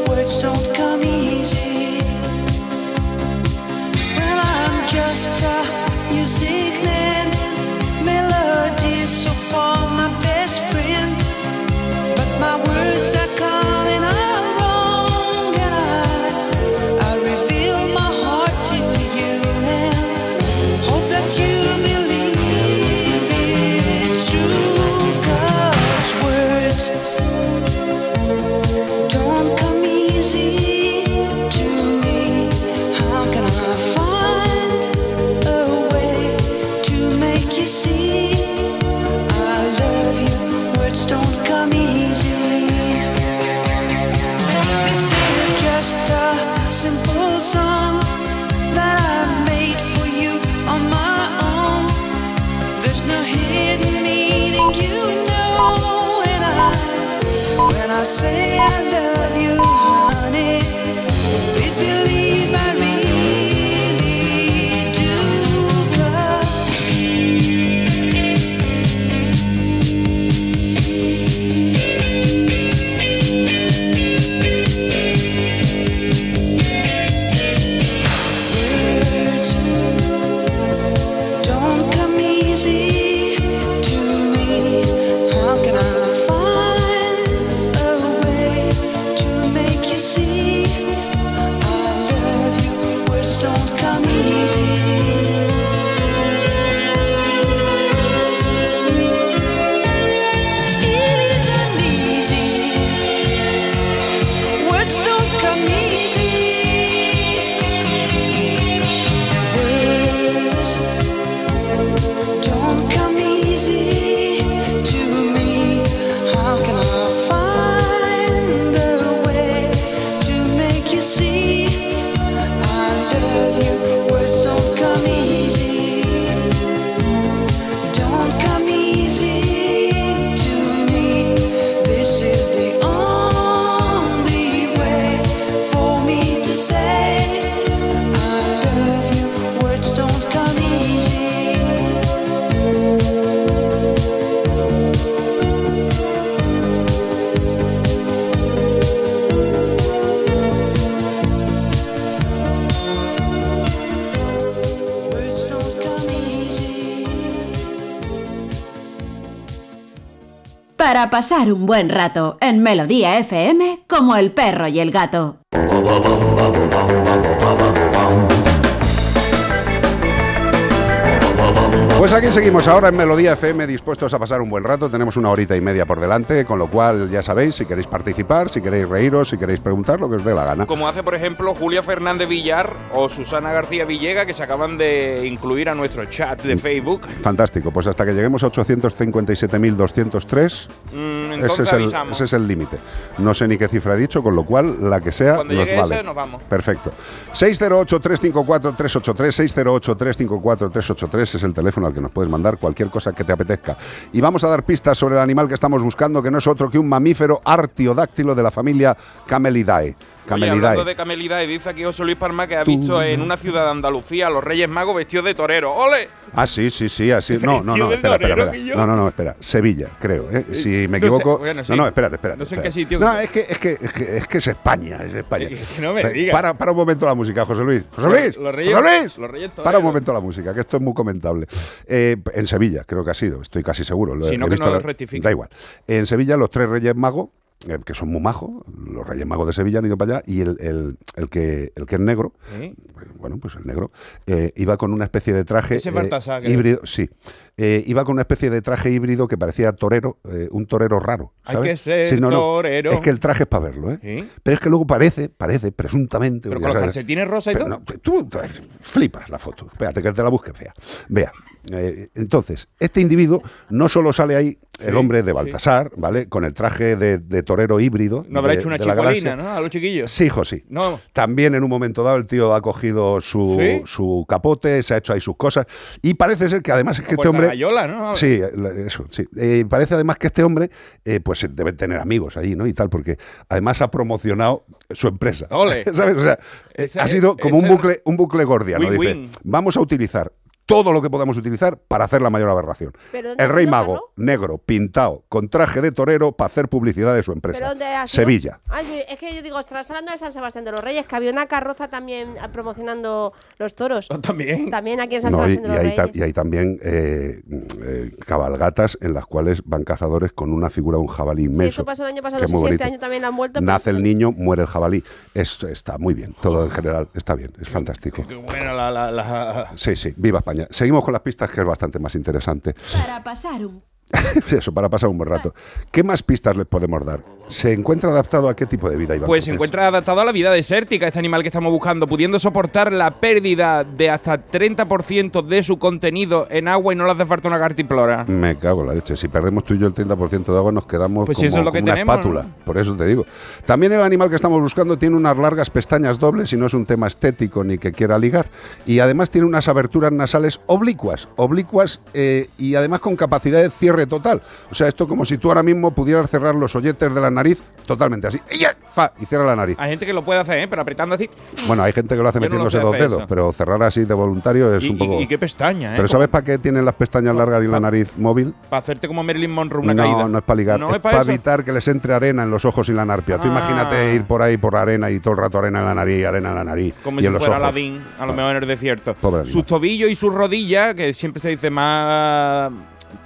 Words don't come easy. just a music man. Melody so for my best friend, but my words are coming out. Song that I've made for you on my own. There's no hidden meaning, you know when I when I say I love you, pasar un buen rato en Melodía FM como el perro y el gato. Pues aquí seguimos ahora en Melodía FM dispuestos a pasar un buen rato. Tenemos una horita y media por delante, con lo cual ya sabéis, si queréis participar, si queréis reíros, si queréis preguntar, lo que os dé la gana. Como hace, por ejemplo, Julia Fernández Villar o Susana García Villega, que se acaban de incluir a nuestro chat de Facebook. Fantástico, pues hasta que lleguemos a 857.203, Mm, ese entonces es el, avisamos. ese es el límite. No sé ni qué cifra he dicho, con lo cual la que sea Cuando nos vale. ese, nos vamos. Perfecto. 608-354-383, 608-354-383 es el teléfono al que nos puedes mandar cualquier cosa que te apetezca. Y vamos a dar pistas sobre el animal que estamos buscando, que no es otro que un mamífero artiodáctilo de la familia Camelidae. Oye, Camelidae. hablando de Camelidae, dice aquí José Luis Palma que ha visto en una ciudad de Andalucía a los Reyes Magos vestidos de torero. ¡Ole! Ah, sí, sí, sí, así. No, no, no, espera, espera, espera. No, no, no, espera. Sevilla, creo. ¿eh? Si me no bueno, sí. No, no, espérate, espérate. No sé en qué sitio. No, es que es que es que es, que es España, es España. Que no me digas. Para, para un momento la música, José Luis. José Luis. los Reyes- José Luis. los Reyes para un momento la música, que esto es muy comentable. Eh, en Sevilla, creo que ha sido, estoy casi seguro. lo Si no, he que visto nos lo rectifique. Da igual. En Sevilla, los tres Reyes Magos. Eh, que son muy majos, los Reyes Magos de Sevilla han ido para allá y el, el- el que, el que es negro, ¿Sí? bueno, pues el negro, eh, iba con una especie de traje Ese eh, híbrido, sí, iba con una especie de traje híbrido que parecía torero, un torero raro. Hay que ser Sí, no, no, torero. Es que el traje es para verlo, ¿eh? Pero es que luego parece, parece, presuntamente. Pero con los calcetines rosa y todo. no, tú, tú flipas la foto. Espérate que te la busque fea. Vea. entonces, este individuo no solo sale ahí el hombre de. Baltasar, ¿vale? Con el traje de, de torero híbrido. No habrá de- hecho una galaxia. ¿no? A los chiquillos. Sí, hijo, sí. No. También en un momento dado el tío ha cogido su, su capote, se ha hecho ahí sus cosas y parece ser que además es que este hombre... Gallola, ¿no? Sí, eso, sí. Eh, parece además que este hombre eh, pues eh, debe tener amigos ahí, ¿no? Y tal, porque además ha promocionado su empresa. Ole. ¿Sabes? O sea, eh, Esa ha sido como un bucle, un bucle gordiano. Dice, vamos a utilizar todo lo que podamos utilizar para hacer la mayor aberración. ¿Pero dónde El rey mago, negro, pintado, con traje de torero para hacer publicidad de su empresa. ¿Pero dónde ha sido? Sevilla. Ay, sí, es que yo digo, estás hablando de San Sebastián de los Reyes, que había una carroza también ah, promocionando los toros. También. También aquí en San No, y, Sebastián de y los hay, Reyes. y hay también eh, eh, cabalgatas en las cuales van cazadores con una figura de un jabalí Sí, inmenso. eso pasó el año pasado, no sé si este año también lo han vuelto. pero- Nace el niño, muere el jabalí. Es- está muy bien, todo en general está bien, es fantástico. Qué buena la, la, la- Sí, sí, viva España. Seguimos con las pistas que es bastante más interesante. Para pasar un Eso, para pasar un buen rato. ¿Qué más pistas les podemos dar? ¿Se encuentra adaptado a qué tipo de vida, Iván? Pues se encuentra adaptado a la vida desértica este animal que estamos buscando, pudiendo soportar la pérdida de hasta 30% de su contenido en agua y no le hace falta una cartiplora. Me cago en la leche. Si perdemos tú y yo el 30% de agua, nos quedamos Pues como, eso es lo que como una tenemos, espátula. ¿no? Por eso te digo. También el animal que estamos buscando tiene unas largas pestañas dobles y no es un tema estético ni que quiera ligar. Y además tiene unas aberturas nasales oblicuas. Oblicuas eh, y además con capacidad de cierre total. O sea, esto como si tú ahora mismo pudieras cerrar los olletes de la nariz totalmente así. ¡Ey, ya! ¡Fa! Y cierra la nariz. Hay gente que lo puede hacer, ¿eh? pero apretando así. Bueno, hay gente que lo hace Yo no lo metiéndose dos dedos, eso. pero cerrar así de voluntario es Y, un poco... y- y qué pestaña, ¿eh? Pero ¿sabes para qué tienen las pestañas largas y la nariz móvil? Para hacerte como Marilyn Monroe una no, caída. no es para ligar, No es, es pa' para evitar que les entre arena en los ojos y la narpia. Tú Ah. imagínate ir por ahí por la arena y todo el rato arena en la nariz, arena en la nariz Como y si en los fuera ojos. Aladdin, a lo mejor en el desierto. Pobre. Sus tobillos y sus rodillas, que siempre se dice más.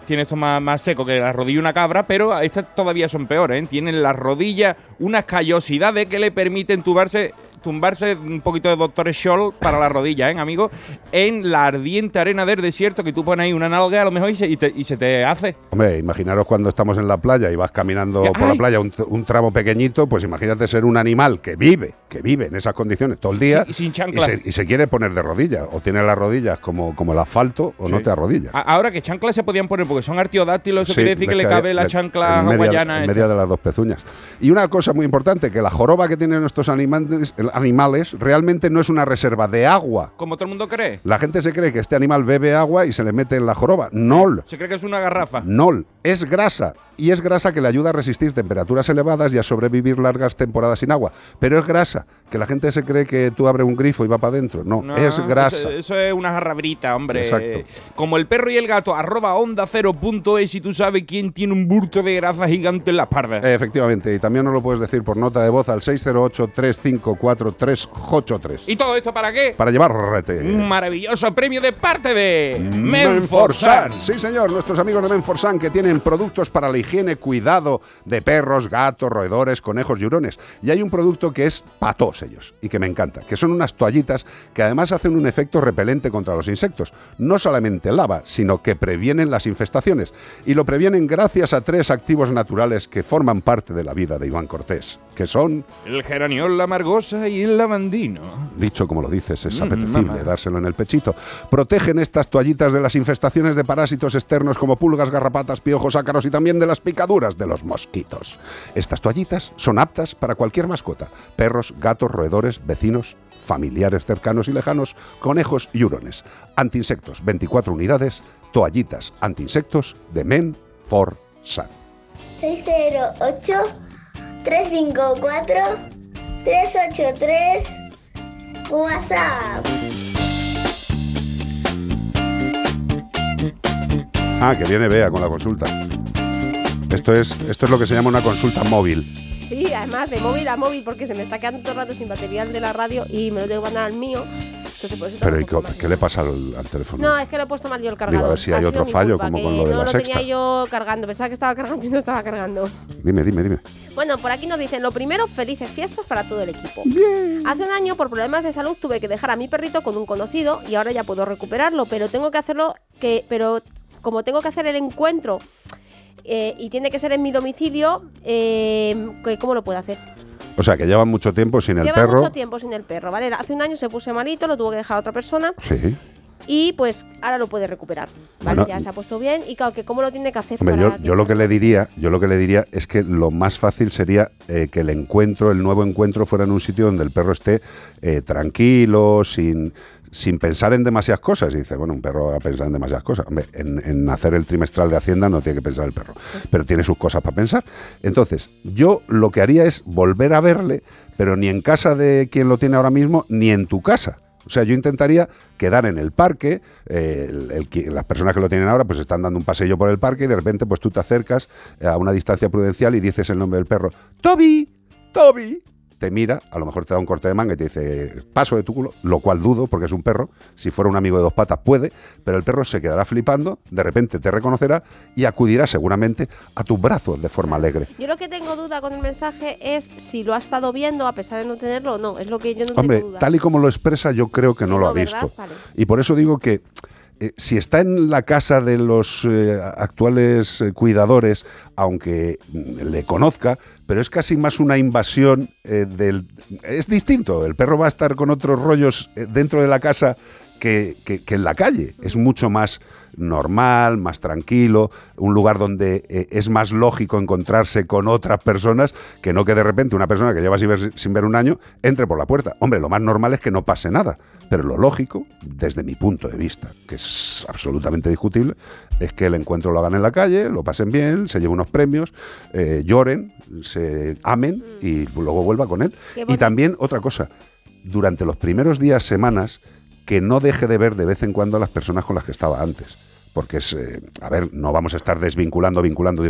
Tiene esto más, más seco que la rodilla de una cabra, pero estas todavía son peores. ¿eh? Tienen las rodillas unas callosidades que le permiten tumbarse, tumbarse un poquito de Doctor Scholl para la rodilla, ¿eh, amigo? En la ardiente arena del desierto, que tú pones ahí una nalga a lo mejor y se, y te, y se te hace. Hombre, imaginaros cuando estamos en la playa y vas caminando por la ay. playa un, un tramo pequeñito, pues imagínate ser un animal que vive, que vive en esas condiciones todo el día Sí, y sin y chanclas. se, y se quiere poner de rodillas. O tiene las rodillas como, como el asfalto o no te arrodillas. Ahora que chanclas se podían poner porque son artiodáctilos, eso Sí, quiere decir que le cabe la chancla en media- hawaiana. En media de las dos pezuñas. Y una cosa muy importante, que la joroba que tienen estos animales, animales realmente no es una reserva de agua. Como todo el mundo cree. La gente se cree que este animal bebe agua y se le mete en la joroba. No. Se cree que es una garrafa. No, es grasa. Y es grasa que le ayuda a resistir temperaturas elevadas y a sobrevivir largas temporadas sin agua. Pero es grasa, que la gente se cree que tú abres un grifo y va para adentro. No, No, es grasa. Eso, eso es una jarrabrita, hombre. Exacto. Como el perro y el gato, arroba onda cero punto es y tú sabes quién tiene un burto de grasa gigante en la espalda. Efectivamente, y también nos lo puedes decir por nota de voz al 608-354-383. ¿Y todo esto para qué? Para llevarte. Un maravilloso premio de parte de Menforsan. Sí, señor, nuestros amigos de Menforsan que tienen productos para la higiene, cuidado de perros, gatos, roedores, conejos y hurones. Y hay un producto que es para todos ellos y que me encanta, que son unas toallitas que además hacen un efecto repelente contra los insectos. No solamente lava, sino que previenen las infestaciones. Y lo previenen gracias a tres activos naturales que forman parte de la vida de Iván Cortés, que son, El geraniol, la margosa y el lavandino. dicho como lo dices, es Mm, apetecible dárselo en el pechito. Protegen estas toallitas de las infestaciones de parásitos externos como pulgas, garrapatas, piojos, ácaros y también de las picaduras de los mosquitos. Estas toallitas son aptas para cualquier mascota: perros, gatos, roedores, vecinos, familiares cercanos y lejanos, conejos y hurones. Antiinsectos, 24 unidades, toallitas antiinsectos de Men for Sun. 608 354 383 WhatsApp. Ah, que viene Bea con la consulta. Esto es, esto es lo que se llama una consulta móvil. Sí, además de móvil a móvil, porque se me está quedando todo el rato sin batería de la radio y me lo tengo que mandar al mío. Entonces, por eso Pero tengo ¿y un poco qué, le pasa al, al teléfono? No, es que lo he puesto mal yo el cargador. Digo, a ver si Ha hay otro fallo, culpa, como con lo de no la lo sexta. tenía yo cargando. Pensaba que estaba cargando y no estaba cargando. Dime, dime, dime. Bueno, por aquí nos dicen, lo primero, felices fiestas para todo el equipo. Hace un año, por problemas de salud, tuve que dejar a mi perrito con un conocido y ahora ya puedo recuperarlo, pero tengo que hacerlo, que, pero como tengo que hacer el encuentro eh, y tiene que ser en mi domicilio, eh, ¿cómo lo puedo hacer? O sea, que llevan mucho tiempo sin el Lleva perro. mucho tiempo sin el perro, ¿vale? Hace un año se puso malito, lo tuvo que dejar a otra persona Sí. y pues ahora lo puede recuperar, ¿vale? Bueno, ya se ha puesto bien y claro, que ¿cómo lo tiene que hacer? Hombre, para yo, yo lo que le diría, yo lo que le diría es que lo más fácil sería eh, que el encuentro, el nuevo encuentro, fuera en un sitio donde el perro esté eh, tranquilo, sin, sin pensar en demasiadas cosas. Y dice, bueno, un perro a pensar en demasiadas cosas. Hombre, en, hacer el trimestral de Hacienda no tiene que pensar el perro, pero tiene sus cosas para pensar. Entonces, yo lo que haría es volver a verle, pero ni en casa de quien lo tiene ahora mismo, ni en tu casa. O sea, yo intentaría quedar en el parque, eh, las personas que lo tienen ahora pues están dando un paseo por el parque y de repente pues tú te acercas a una distancia prudencial y dices el nombre del perro, Toby, Toby. Te mira, a lo mejor te da un corte de manga y te dice paso de tu culo, lo cual dudo porque es un perro. Si fuera un amigo de dos patas puede, pero el perro se quedará flipando, de repente te reconocerá y acudirá seguramente a tus brazos de forma alegre. Yo lo que tengo duda con el mensaje es si lo ha estado viendo a pesar de no tenerlo o no. Es lo que yo no Hombre, tengo duda. tal y como lo expresa, yo creo que no lo ha ¿verdad? visto. Vale. Y por eso digo que eh, si está en la casa de los eh, actuales eh, cuidadores, aunque mm, le conozca, pero es casi más una invasión del... Es distinto, el perro va a estar con otros rollos dentro de la casa que, que- que en la calle. Es mucho más normal, más tranquilo, un lugar donde eh, es más lógico encontrarse con otras personas que no que de repente una persona que lleva sin ver, sin ver un año entre por la puerta. Hombre, lo más normal es que no pase nada, pero lo lógico, desde mi punto de vista, que es absolutamente discutible, es que el encuentro lo hagan en la calle, lo pasen bien, se lleven unos premios, eh, lloren, se amen y luego vuelva con él. Y también otra cosa, durante los primeros días, semanas, que no deje de ver de vez en cuando a las personas con las que estaba antes. Porque es, eh, a ver, no vamos a estar desvinculando, vinculando.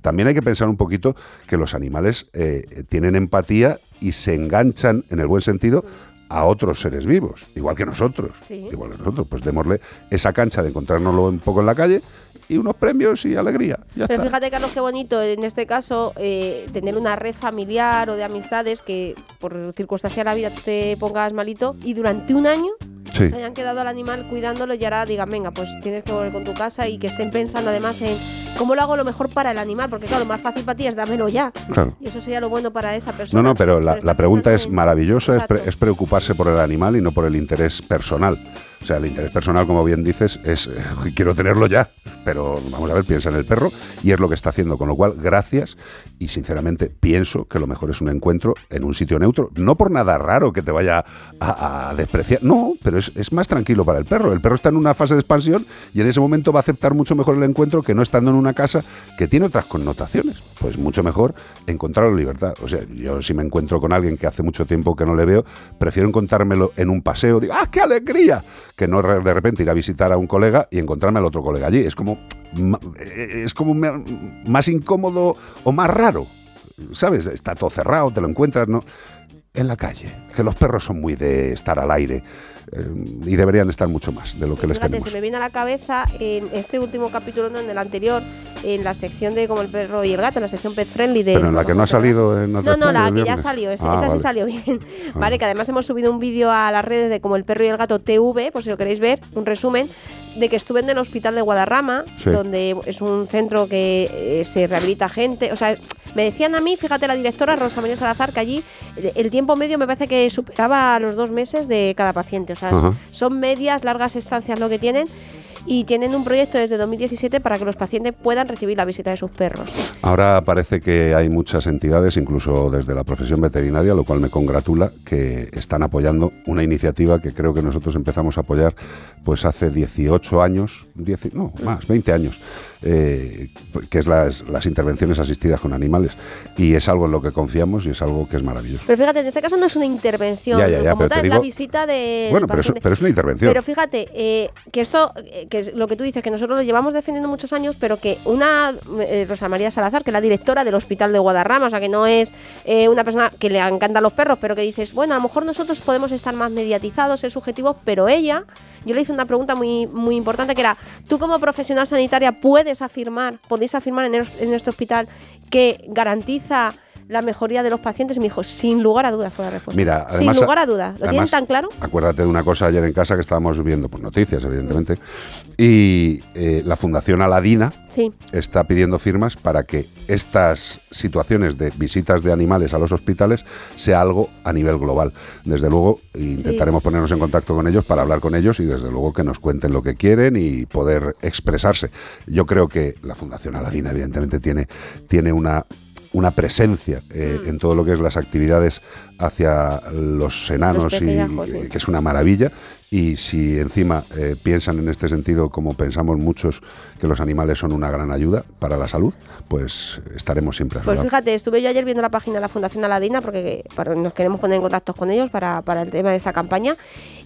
También hay que pensar un poquito que los animales eh, tienen empatía y se enganchan, en el buen sentido, a otros seres vivos, igual que nosotros. Sí. Igual que nosotros, pues démosle esa cancha de encontrárnoslo un poco en la calle y unos premios y alegría. Ya Pero está. fíjate, Carlos, qué bonito en este caso eh, tener una red familiar o de amistades que por circunstancia de la vida te pongas malito y durante un año Sí. se hayan quedado al animal cuidándolo y ahora digan, venga, pues tienes que volver con tu casa y que estén pensando además en cómo lo hago lo mejor para el animal, porque claro, lo más fácil para ti es dámelo ya. Claro. Y eso sería lo bueno para esa persona. No, no, pero la, está la pregunta es maravillosa, es, pre- es preocuparse por el animal y no por el interés personal. O sea, el interés personal, como bien dices, es eh, quiero tenerlo ya, pero vamos a ver, piensa en el perro y es lo que está haciendo. Con lo cual, gracias y sinceramente pienso que lo mejor es un encuentro en un sitio neutro. No por nada raro que te vaya a, despreciar, no, pero es, es más tranquilo para el perro. El perro está en una fase de expansión y en ese momento va a aceptar mucho mejor el encuentro que no estando en una casa que tiene otras connotaciones. Pues mucho mejor encontrarlo en libertad. O sea, yo si me encuentro con alguien que hace mucho tiempo que no le veo, prefiero encontrármelo en un paseo, digo, ¡ah, qué alegría! Que no de repente ir a visitar a un colega y encontrarme al otro colega allí. Es como, eh, es como más incómodo o más raro. ¿Sabes? Está todo cerrado, te lo encuentras, ¿no? En la calle, que los perros son muy de estar al aire eh, y deberían estar mucho más de lo que les tenemos. se me viene a la cabeza en este último capítulo, no en el anterior, en la sección de como el perro y el gato, en la sección pet friendly de. Pero en la que no ha salido en No, otras no, la que ya salió, Ah, esa sí salió bien. Ah. Vale, que además hemos subido un vídeo a las redes de como el perro y el gato TV, por si lo queréis ver, un resumen, de que estuve en el hospital de Guadarrama, Sí. donde es un centro que eh, se rehabilita gente. O sea, me decían a mí, fíjate la directora Rosa María Salazar, que allí el, el tiempo medio me parece que superaba los dos meses de cada paciente. O sea, son medias, largas estancias lo que tienen. Y tienen un proyecto desde 2017 para que los pacientes puedan recibir la visita de sus perros. Ahora parece que hay muchas entidades, incluso desde la profesión veterinaria, lo cual me congratula, que están apoyando una iniciativa que creo que nosotros empezamos a apoyar pues hace 18 años, 10, no, más, 20 años, eh, que es las, las intervenciones asistidas con animales. Y es algo en lo que confiamos y es algo que es maravilloso. Pero fíjate, en este caso no es una intervención, Ya, ya, ya, como es la visita de. Bueno, pero, es una intervención. Pero fíjate, eh, que esto, eh, que es lo que tú dices, que nosotros lo llevamos defendiendo muchos años, pero que una, eh, Rosa María Salazar, que es la directora del Hospital de Guadarrama, o sea, que no es una persona que le encantan los perros, pero que dices, bueno, a lo mejor nosotros podemos estar más mediatizados, ser subjetivos, pero ella, yo le hice una pregunta muy, muy importante que era, tú como profesional sanitaria puedes afirmar, podéis afirmar en, el- en este hospital que garantiza la mejoría de los pacientes y me dijo, sin lugar a dudas fue la respuesta. Mira, sin lugar a dudas. ¿Lo tienen tan claro? Acuérdate de una cosa ayer en casa que estábamos viendo, pues noticias, evidentemente, y eh, la Fundación Aladina Sí. está pidiendo firmas para que estas situaciones de visitas de animales a los hospitales sea algo a nivel global. Desde luego, intentaremos ponernos en contacto con ellos para hablar con ellos y desde luego que nos cuenten lo que quieren y poder expresarse. Yo creo que la Fundación Aladina, evidentemente, tiene, tiene una una presencia eh, Mm. en todo lo que es las actividades hacia los enanos Los y eh, que es una maravilla y si encima eh, piensan en este sentido como pensamos muchos que los animales son una gran ayuda para la salud pues estaremos siempre a su Pues lado. fíjate, estuve yo ayer viendo la página de la Fundación Aladina porque para- nos queremos poner en contacto con ellos para, para el tema de esta campaña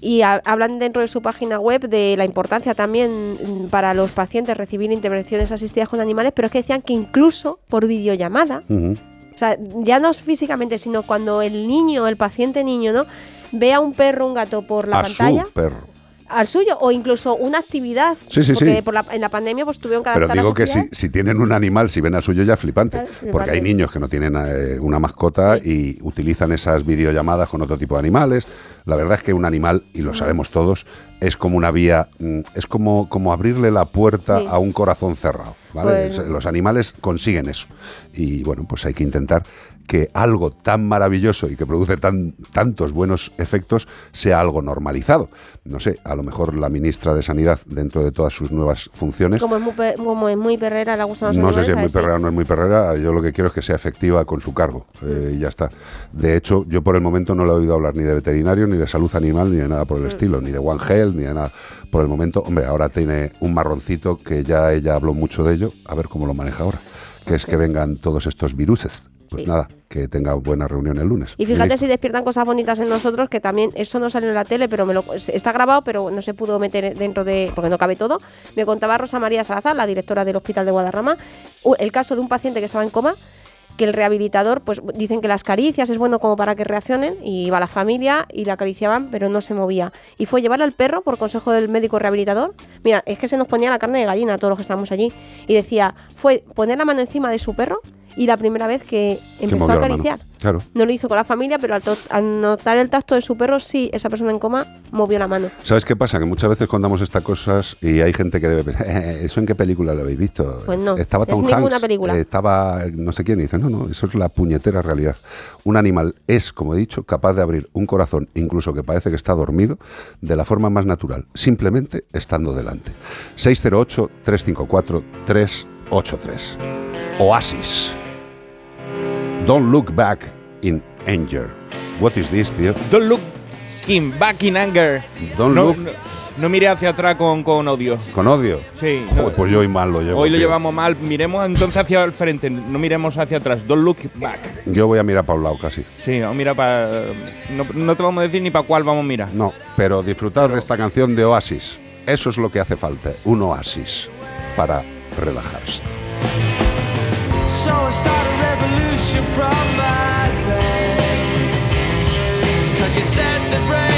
y ha- hablan dentro de su página web de la importancia también mm, para los pacientes recibir intervenciones asistidas con animales, pero es que decían que incluso por videollamada, o sea, ya no es físicamente, sino cuando el niño, el paciente niño, ¿no? Ve a un perro, un gato por la a pantalla, su perro al suyo o incluso una actividad. Sí, sí, porque sí. por la- en la pandemia pues tuvieron que Pero digo que si, tienen un animal, si ven al suyo ya es flipante. Claro, flipante. Porque hay niños que no tienen eh, una mascota y utilizan esas videollamadas con otro tipo de animales. La verdad es que un animal, y lo sabemos todos, es como una vía, mm, es como, como abrirle la puerta Sí. a un corazón cerrado. ¿vale? Los animales consiguen eso. Y bueno, pues hay que intentar que algo tan maravilloso y que produce tan, tantos buenos efectos sea algo normalizado. No sé, a lo mejor la ministra de Sanidad, dentro de todas sus nuevas funciones, Como es muy, pe- como es muy perrera, le gustan los no sé si es muy perrera o no es muy perrera, yo lo que quiero es que sea efectiva con su cargo eh, y ya está. De hecho, yo por el momento no le he oído hablar ni de veterinario, ni de salud animal, ni de nada Mm. por el estilo, ni de One Health, ni de nada. Por el momento, hombre, ahora tiene un marroncito que ya ella habló mucho de ello, a ver cómo lo maneja ahora, que es que vengan todos estos viruses. Pues nada, que tenga buena reunión el lunes. Y fíjate si despiertan cosas bonitas en nosotros, que también eso no salió en la tele, pero me lo, está grabado, pero no se pudo meter dentro de, porque no cabe todo. Me contaba Rosa María Salazar, la directora del Hospital de Guadarrama, el caso de un paciente que estaba en coma, que el rehabilitador, pues dicen que las caricias es bueno como para que reaccionen, y iba la familia y la acariciaban, pero no se movía. Y fue llevarle al perro por consejo del médico rehabilitador. Mira, es que se nos ponía la carne de gallina a todos los que estábamos allí. Y decía, fue poner la mano encima de su perro y la primera vez que empezó a acariciar. Claro. No lo hizo con la familia, pero al, notar el tacto de su perro, sí, esa persona en coma movió la mano. ¿Sabes qué pasa? Que muchas veces contamos estas cosas y hay gente que debe pensar, "Eh, ¿eso en qué película lo habéis visto? Pues no, Estaba es Tom ninguna Hanks, película. eh, estaba no sé quién, y dice, no, no, eso es la puñetera realidad. Un animal es, como he dicho, capaz de abrir un corazón, incluso que parece que está dormido, de la forma más natural, simplemente estando delante. 608-354-383. Oasis. Don't look back in anger. What is this, tío? Don't look in back in anger. Don't no, look- no, no mire hacia atrás con, con odio. ¿Con odio? Sí. Joder, no. pues yo hoy mal lo llevo. Hoy lo tío. llevamos mal. Miremos entonces hacia el frente, no miremos hacia atrás. Don't look back. Yo voy a mirar para un lado casi. Sí, no, mira para. No, no te vamos a decir ni para cuál vamos a mirar. No, pero disfrutar de esta canción de Oasis. Eso es lo que hace falta, un oasis para relajarse. So Cause you said the brains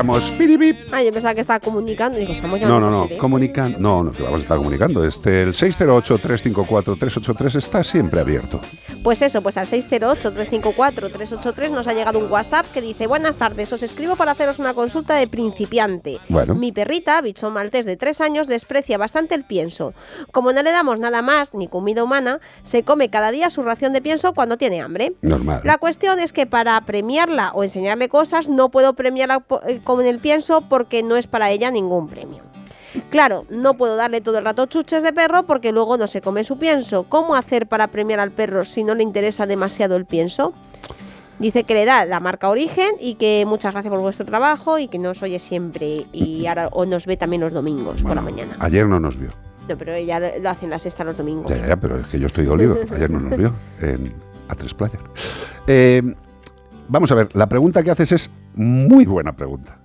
Ramos. piribip. Ah, yo pensaba que estaba comunicando. Digo, estamos No, no, no, comunican. No, no, que vamos a estar comunicando. Este, el 608-354-383 está siempre abierto. Pues eso, pues al 608-354-383 nos ha llegado un WhatsApp que dice Buenas tardes, os escribo para haceros una consulta de principiante. Bueno. Mi perrita, bichón maltés de 3 años, desprecia bastante el pienso. Como no le damos nada más, ni comida humana, se come cada día su ración de pienso cuando tiene hambre. Normal. La cuestión es que para premiarla o enseñarle cosas no puedo premiarla eh, con el pienso porque no es para ella ningún premio. Claro, no puedo darle todo el rato chuches de perro porque luego no se come su pienso. ¿Cómo hacer para premiar al perro si no le interesa demasiado el pienso? Dice que le da la marca Origen y que muchas gracias por vuestro trabajo y que nos oye siempre y ahora o nos ve también los domingos por la mañana. Ayer no nos vio. No, pero ella lo hace en la sexta los domingos. Ya, ya, ya, pero es que yo estoy dolido. Ayer no nos vio en A3 Player. Eh, vamos a ver, la pregunta que haces es muy buena pregunta.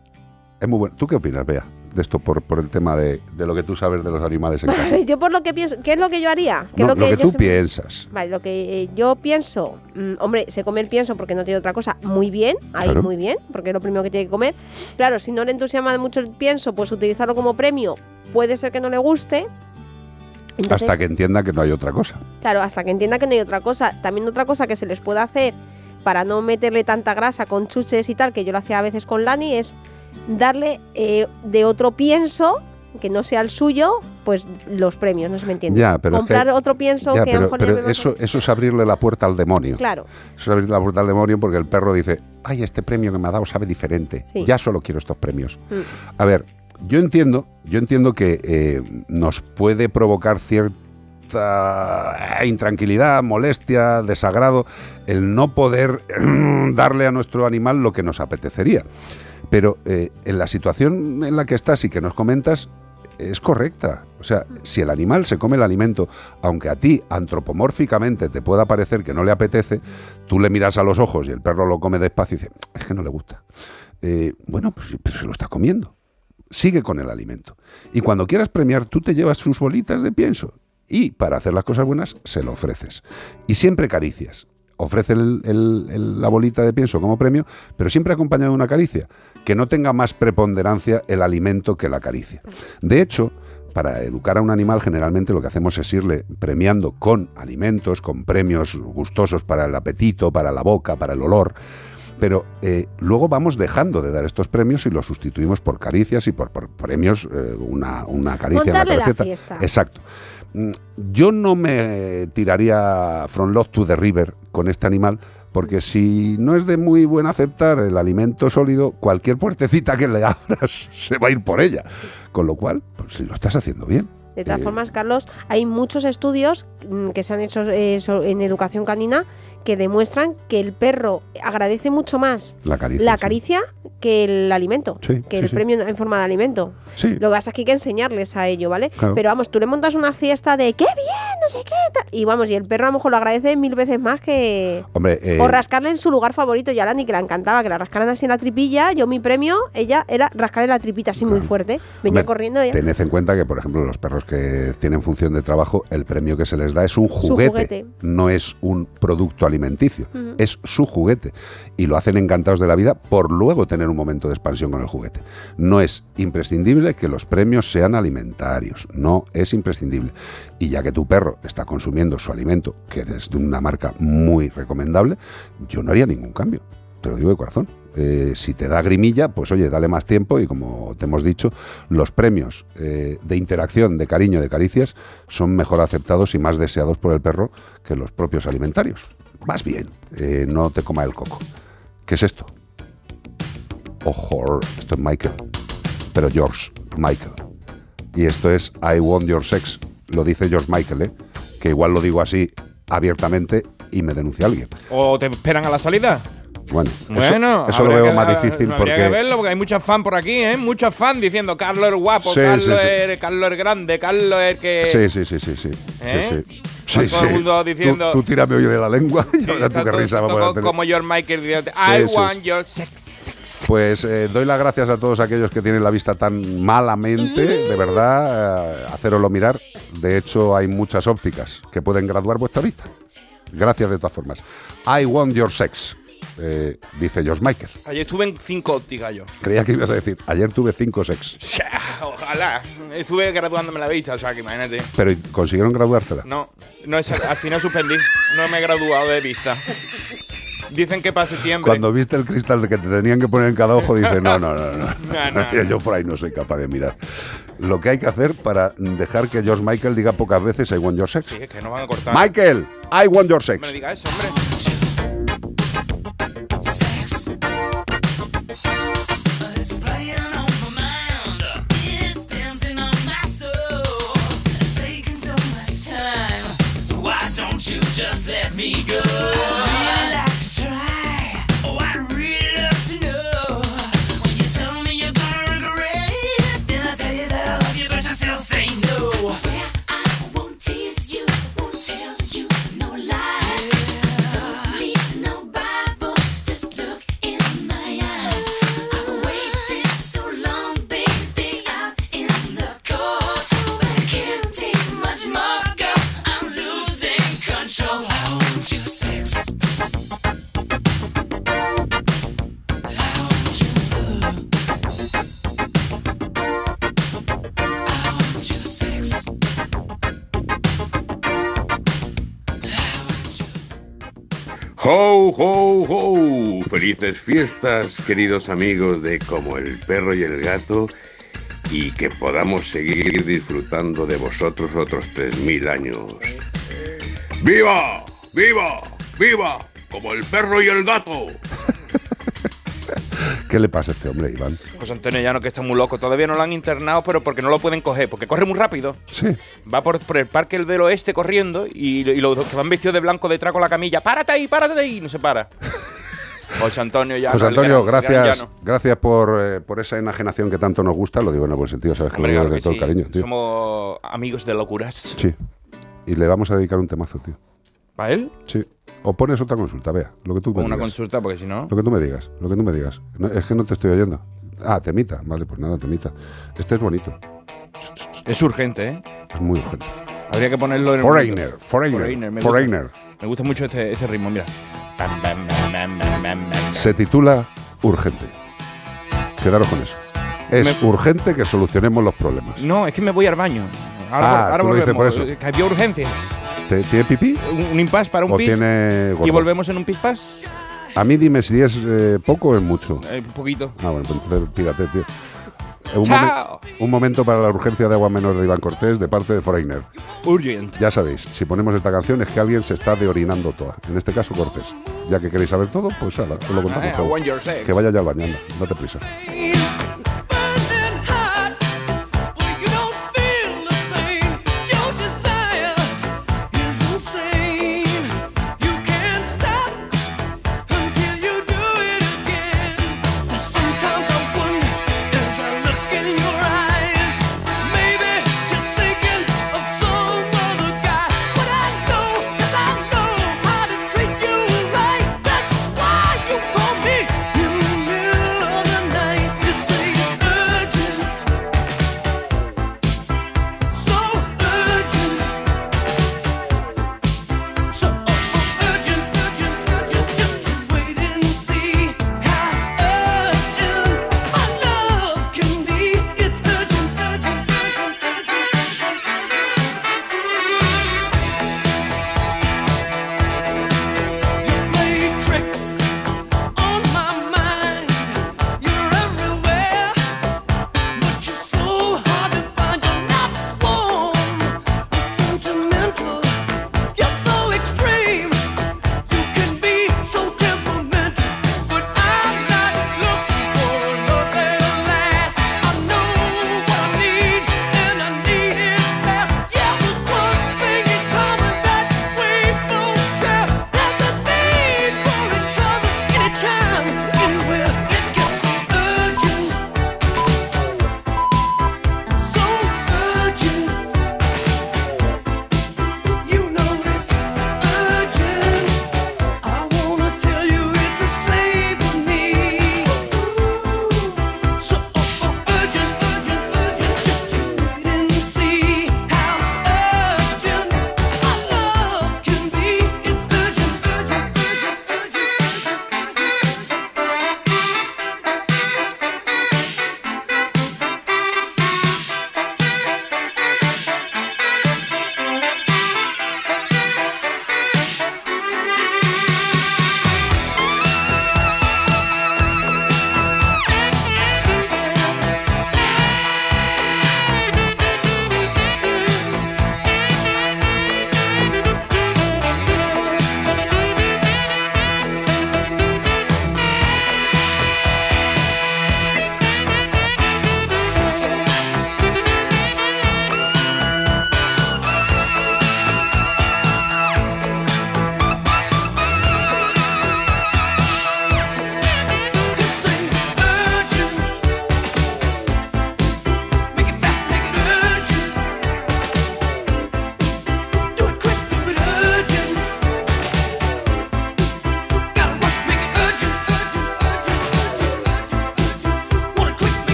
Es muy buena. ¿Tú qué opinas, Bea, de esto por, por el tema de, de lo que tú sabes de los animales en casa? Yo por lo que pienso, ¿qué es lo que yo haría? ¿Qué No, es lo que tú se- piensas. Vale, lo que eh, yo pienso, mm, hombre, se come el pienso porque no tiene otra cosa, muy bien, ahí Claro. muy bien, porque es lo primero que tiene que comer. Claro, si no le entusiasma mucho el pienso, pues utilizarlo como premio puede ser que no le guste. Entonces, hasta que entienda que no hay otra cosa. Claro, hasta que entienda que no hay otra cosa. También otra cosa que se les puede hacer para no meterle tanta grasa con chuches y tal, que yo lo hacía a veces con Lani, es darle eh, de otro pienso que no sea el suyo, pues los premios, no se me entiende. Ya, pero es que- Comprar otro pienso Ya, que a lo pero, pero eso, eso es abrirle la puerta al demonio. Claro. Eso es abrirle la puerta al demonio porque el perro dice, ay, este premio que me ha dado sabe diferente. Sí. Ya solo quiero estos premios. Mm. A ver, yo entiendo, yo entiendo que eh, nos puede provocar cierta intranquilidad, molestia, desagrado, el no poder darle a nuestro animal lo que nos apetecería. Pero eh, en la situación en la que estás y que nos comentas, es correcta. O sea, si el animal se come el alimento, aunque a ti antropomórficamente te pueda parecer que no le apetece, tú le miras a los ojos y el perro lo come despacio y dice, es que no le gusta. Eh, bueno, pues, pero se lo está comiendo. Sigue con el alimento. Y cuando quieras premiar, tú te llevas sus bolitas de pienso. Y para hacer las cosas buenas, se lo ofreces. Y siempre caricias. Ofrece el- el- el- la bolita de pienso como premio, pero siempre acompañado de una caricia. Que no tenga más preponderancia el alimento que la caricia. De hecho, para educar a un animal generalmente lo que hacemos es irle premiando con alimentos, con premios gustosos para el apetito, para la boca, para el olor. Pero eh, luego vamos dejando de dar estos premios y los sustituimos por caricias y por, por premios, eh, una, una caricia en la Montarle la. Exacto. Mm, Yo no me tiraría from love to the river con este animal, porque si no es de muy buen aceptar el alimento sólido, cualquier puertecita que le abras se va a ir por ella. Con lo cual, pues si lo estás haciendo bien. De todas Eh, formas, Carlos, hay muchos estudios mm, que se han hecho eh, en educación canina que demuestran que el perro agradece mucho más La caricia, la sí. caricia que el alimento, Sí, que sí, el premio en forma de alimento. Lo que pasa es que hay que enseñarles a ello, ¿vale? Claro. Pero vamos, tú le montas una fiesta de ¡qué bien! No sé qué tal. Y vamos, y el perro a lo mejor lo agradece mil veces más que. Hombre, eh, O rascarle en su lugar favorito. Y a Lani, que le encantaba que la rascaran así en la tripilla. Yo, mi premio, ella era rascarle la tripita así muy fuerte. Venía Hombre, corriendo ella. Tened en cuenta que, por ejemplo, los perros que tienen función de trabajo, el premio que se les da es un juguete, juguete. no es un producto alimenticio, es su juguete. Y lo hacen encantados de la vida por luego tener un momento de expansión con el juguete. No es imprescindible que los premios sean alimentarios, no es imprescindible. Y ya que tu perro está consumiendo su alimento, que es de una marca muy recomendable, yo no haría ningún cambio te lo digo de corazón. Eh, si te da grimilla, pues oye, dale más tiempo y como te hemos dicho, los premios eh, de interacción, de cariño, de caricias, son mejor aceptados y más deseados por el perro que los propios alimentarios. Más bien, eh, no te coma el coco. ¿Qué es esto? Ojo, esto es Michael, pero George Michael. Y esto es I Want Your Sex, lo dice George Michael, ¿eh? que igual lo digo así abiertamente y me denuncia alguien. ¿O te esperan a la salida? Bueno, eso- Bueno, eso, lo veo que más difícil habría que porque verlo porque hay muchos fans por aquí, ¿eh? Muchos fans diciendo Carlos es guapo, Sí, Carlos, sí, sí. Es, Carlos es grande, Carlos es que... Sí, sí, sí, sí, sí. ¿Eh? sí, sí. Sí, todo sí. el mundo Tú- diciendo- Tú, tírame hoy de la lengua y ahora tú todo- risa a tener. Como George Michael diciendo, I want your sex. Pues eh, doy las gracias a todos aquellos que tienen la vista tan malamente, de verdad, eh, hacéroslo mirar. De hecho, hay muchas ópticas que pueden graduar vuestra vista. Gracias de todas formas. I want your sex, eh, dice George Michael. Ayer estuve en cinco ópticas yo. Creía que ibas a decir, ayer tuve cinco sex. Ojalá. Estuve graduándome la vista, o sea que imagínate. Pero ¿y ¿consiguieron graduártela? No, no es, al final suspendí. No me he graduado de vista. Dicen que para septiembre. Cuando viste el cristal que te tenían que poner en cada ojo, dices, no, no, no, no. No, no, no. Yo por ahí no soy capaz de mirar. Lo que hay que hacer para dejar que George Michael diga pocas veces I want your sex. Sí, es que no van a cortar. Michael, I want your No sex. me diga eso, hombre. Just let me go. Felices fiestas, queridos amigos de Como el perro y el gato, y que podamos seguir disfrutando de vosotros otros 3.000 años. ¡Viva! ¡Viva! ¡Viva! Como el perro y el gato. ¿Qué le pasa a este hombre, Iván? José Antonio Llano, que está muy loco. Todavía no lo han internado, pero porque no lo pueden coger, porque corre muy rápido. Sí. Va por, por el parque del oeste corriendo y, y los que van vestidos de blanco detrás con la camilla. ¡Párate ahí, párate ahí! Y no se para. José Antonio Llano. José Antonio, gran- gracias, gracias por, eh, por esa enajenación que tanto nos gusta. Lo digo en el buen sentido, sabes que lo digo de todo sí. el cariño, tío. Somos amigos de locuras. Sí. Y le vamos a dedicar un temazo, tío. ¿Para él? Sí. O pones otra consulta, vea, lo que tú me una digas. consulta, porque si no. Lo que tú me digas, lo que tú me digas. No, es que no te estoy oyendo. Ah, temita. Vale, pues nada, temita. Este es bonito. Es urgente, ¿eh? Es muy urgente. Habría que ponerlo en Foreigner, foreigner, me foreigner. Me gusta mucho este, este ritmo, mira. Se titula Urgente. Quedaros con eso. Es Me- urgente que solucionemos los problemas. No, es que me voy al baño. Ahora, Ah, ahora tú lo dices por eso. Que había urgencias. ¿Te- ¿Tiene pipí? Un, un impasse para un ¿O pis. tiene Y volvemos en un pis pas. A mí dime si es eh, poco o es mucho. Eh, un poquito. Ah, bueno, pues pírate, tío. Eh, Un, Chao. momen- un momento para la urgencia de agua menor de Iván Cortés de parte de Foreigner. Urgent. Ya sabéis, si ponemos esta canción es que alguien se está deorinando toda. En este caso, Cortés. Ya que queréis saber todo, pues ala, os lo contamos Ah, todo. Que vaya ya al baño, anda, date prisa.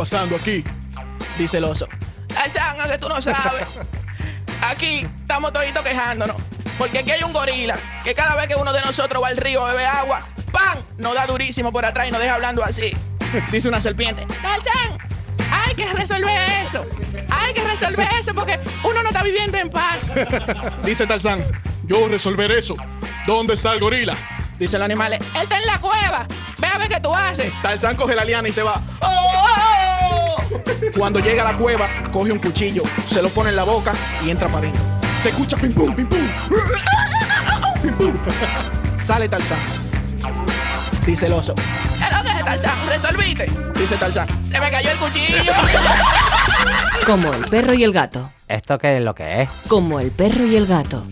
Pasando aquí? Dice el oso. Tarzán, que tú no sabes. Aquí estamos toditos quejándonos. Porque aquí hay un gorila que cada vez que uno de nosotros va al río a beber agua, ¡pam! Nos da durísimo por atrás y nos deja hablando así. Dice una serpiente. Tarzán, hay que resolver eso. Hay que resolver eso porque uno no está viviendo en paz. Dice Tarzán, yo resolver eso. ¿Dónde está el gorila? Dice el animal, él está en la cueva. Ve a ver qué tú haces. Tarzán coge la liana y se va. Cuando llega a la cueva, coge un cuchillo, se lo pone en la boca y entra para adentro. Se escucha pim pum, pim pum. Pim pum. Sale Tarzán. Dice el oso. ¿Qué lo que es Tarzán? ¿Resolviste? Dice Tarzán. Se me cayó el cuchillo. Como el perro y el gato. ¿Esto qué es lo que es? Como el perro y el gato.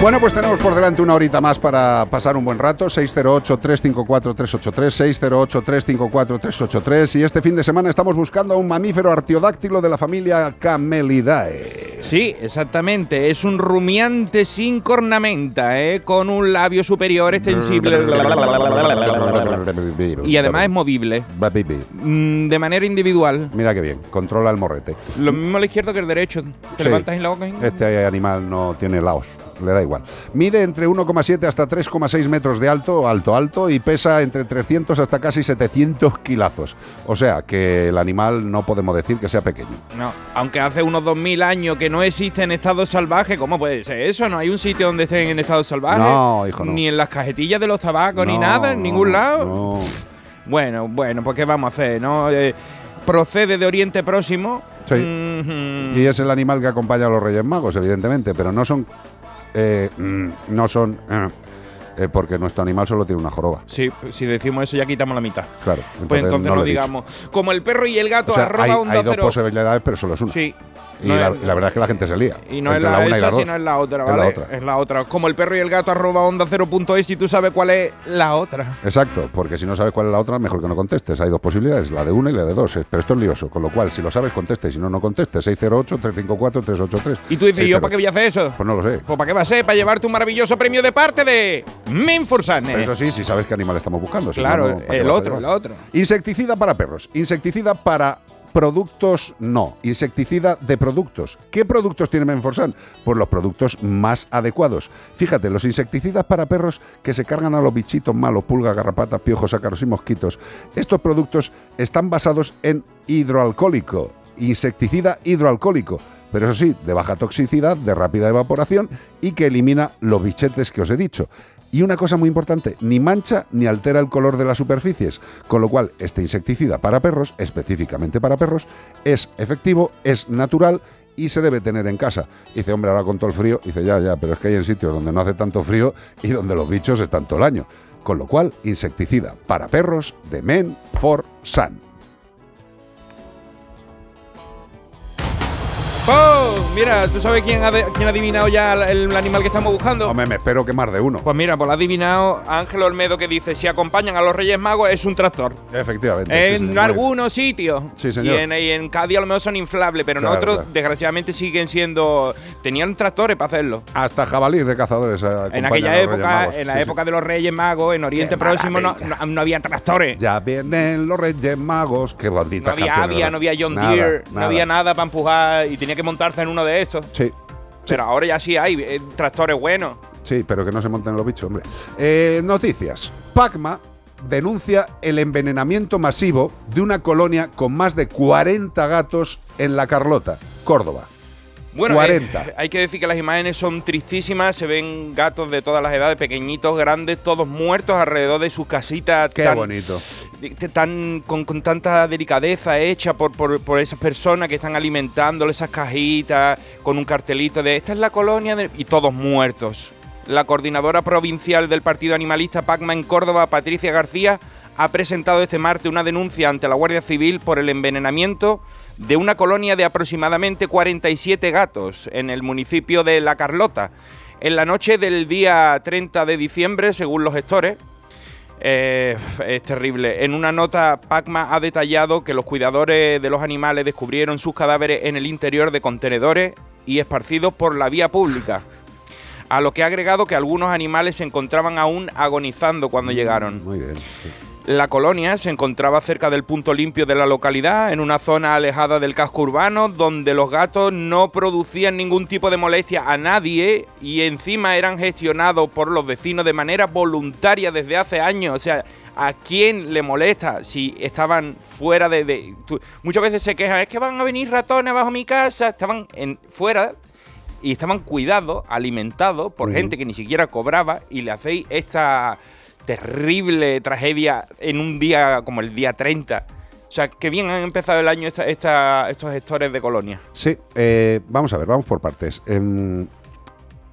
Bueno, pues tenemos por delante una horita más para pasar un buen rato. 608-354-383, 608-354-383. Y este fin de semana estamos buscando a un mamífero artiodáctilo de la familia Camelidae. Sí, exactamente. Es un rumiante sin cornamenta, ¿eh? con un labio superior extensible. y además es movible. Mm, De manera individual. Mira qué bien, controla el morrete. Lo mismo a la izquierda que el derecho. Te Sí. levantas en la boca. Este animal no tiene laos, le da igual. Mide entre 1,7 hasta 3,6 metros de alto, alto, alto, y pesa entre 300 hasta casi 700 kilazos. O sea, que el animal no podemos decir que sea pequeño. No, aunque hace unos 2000 años que no existe en estado salvaje, ¿cómo puede ser eso? No hay un sitio donde estén en estado salvaje. No, hijo, no. Ni en las cajetillas de los tabacos, ni nada, en ningún lado. no. Bueno, bueno, pues ¿qué vamos a hacer, no? Eh, procede de Oriente Próximo. Sí. Y es el animal que acompaña a los Reyes Magos, evidentemente, pero no son. Eh, mm, no son. eh, eh, porque nuestro animal solo tiene una joroba. Sí, si decimos eso ya quitamos la mitad. Claro. Pues entonces no digamos. Como el perro y el gato, O sea, arroba hay, onda hay dos cero. posibilidades, pero solo es una. Sí. Y, No la, es- la verdad es que la gente se lía. Y no es la, una y esa, dos. sino es la otra, Es ¿vale? la otra. Es la otra. Como el perro y el gato arroba onda cero punto es y tú sabes cuál es la otra. Exacto, porque si no sabes cuál es la otra, mejor que no contestes. Hay dos posibilidades, la de una y la de dos. Pero esto es lioso, con lo cual, si lo sabes, conteste. Y si no, no contestes. 608-354-383. Y tú dices, ¿yo para qué voy a hacer eso? Pues no lo sé. Pues para qué va a ser, para llevarte un maravilloso premio de parte de Menforsan. Eso sí, si sabes qué animal estamos buscando. si Claro, no, ¿para qué el otro, el otro. Insecticida para perros. Insecticida para productos no. Insecticida de productos. ¿Qué productos tiene Menforsan? Pues los productos más adecuados. Fíjate, los insecticidas para perros que se cargan a los bichitos malos, pulgas, garrapatas, piojos, ácaros y mosquitos. Estos productos están basados en hidroalcohólico. Insecticida hidroalcohólico. Pero eso sí, de baja toxicidad, de rápida evaporación y que elimina los bichetes que os he dicho. Y una cosa muy importante, ni mancha ni altera el color de las superficies, con lo cual este insecticida para perros, específicamente para perros, es efectivo, es natural y se debe tener en casa. Dice, hombre, ahora con todo el frío, dice, ya, ya, pero es que hay en sitios donde no hace tanto frío y donde los bichos están todo el año. Con lo cual, insecticida para perros de Men for Sun. ¡Oh! Mira, ¿tú sabes quién ha, quién ha adivinado ya el, el animal que estamos buscando? Hombre, me espero que más de uno. Pues mira, pues lo ha adivinado Ángel Olmedo que dice, si acompañan a los Reyes Magos es un tractor. Efectivamente. En algunos sitios. Sí, señor. Y en, y en Cádiz a lo mejor son inflables, pero Claro, nosotros claro. desgraciadamente siguen siendo... Tenían tractores para hacerlo. Hasta jabalíes de cazadores. En aquella época, en la época de los Reyes Magos, en Oriente Qué Próximo, no, no- no había tractores. Ya vienen los Reyes Magos. Qué bonita No había Avia, no había John Deere, no había nada para empujar y tenía que montarse en uno de estos. Sí. Pero ahora ya sí hay eh, tractores buenos. Sí, pero que no se monten los bichos, hombre. Eh, noticias. Pacma denuncia el envenenamiento masivo de una colonia con más de 40 gatos en La Carlota, Córdoba. Bueno, 40. eh, hay que decir que las imágenes son tristísimas. Se ven gatos de todas las edades, pequeñitos, grandes, todos muertos alrededor de sus casitas. Qué tan- bonito. tan, con, con tanta delicadeza hecha por, por, por esas personas que están alimentándole esas cajitas con un cartelito de esta es la colonia de-", y todos muertos. La coordinadora provincial del Partido Animalista Pacma en Córdoba, Patricia García, ha presentado este martes una denuncia ante la Guardia Civil por el envenenamiento de una colonia de aproximadamente 47 gatos en el municipio de La Carlota. En la noche del día 30 de diciembre, según los gestores, eh, es terrible. En una nota, Pacma ha detallado que los cuidadores de los animales descubrieron sus cadáveres en el interior de contenedores y esparcidos por la vía pública. a lo que ha agregado que algunos animales se encontraban aún agonizando cuando llegaron. Muy bien. La colonia se encontraba cerca del punto limpio de la localidad, en una zona alejada del casco urbano, donde los gatos no producían ningún tipo de molestia a nadie y encima eran gestionados por los vecinos de manera voluntaria desde hace años. O sea, ¿a quién le molesta si estaban fuera de... de- tú- muchas veces se quejan, es que van a venir ratones bajo mi casa, estaban en, fuera y estaban cuidados, alimentados por gente que ni siquiera cobraba y le hacéis esta terrible tragedia en un día como el día 30. O sea, que bien han empezado el año estos gestores de colonia. Sí, eh, vamos a ver, vamos por partes. Em,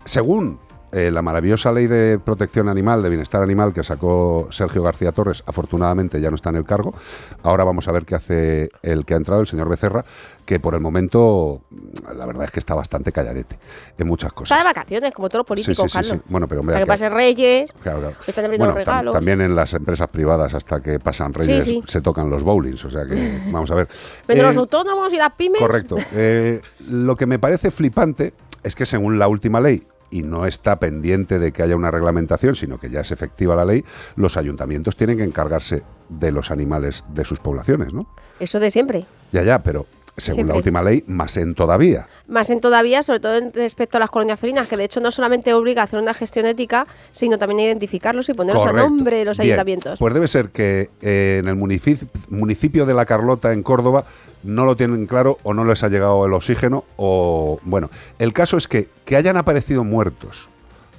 según eh, la maravillosa ley de protección animal, de bienestar animal que sacó Sergio García Torres, afortunadamente ya no está en el cargo. Ahora vamos a ver qué hace el que ha entrado, el señor Becerra, que por el momento la verdad es que está bastante calladete en muchas cosas. Está de vacaciones, como todos los políticos, sí, sí, Carlos. sí. Bueno, pero hombre, Hasta que hay que- pase Reyes, Claro, claro. que están abriendo los Bueno, tam- regalos. también en las empresas privadas hasta que pasan reyes se tocan los bowlings, o sea que vamos a ver. Pero Eh, los autónomos y las pymes. Correcto. Eh, lo que me parece flipante es que según la última ley, y no está pendiente de que haya una reglamentación, sino que ya es efectiva la ley, los ayuntamientos tienen que encargarse de los animales de sus poblaciones, ¿no? Eso de siempre. Ya, ya, pero según Siempre. la última ley, más en todavía. Más en todavía, sobre todo respecto a las colonias felinas, que de hecho no solamente obliga a hacer una gestión ética, sino también a identificarlos y ponerlos a nombre de los Bien, ayuntamientos. Pues debe ser que eh, en el munici- municipio de La Carlota, en Córdoba, no lo tienen claro o no les ha llegado el oxígeno o... Bueno, el caso es que, que hayan aparecido muertos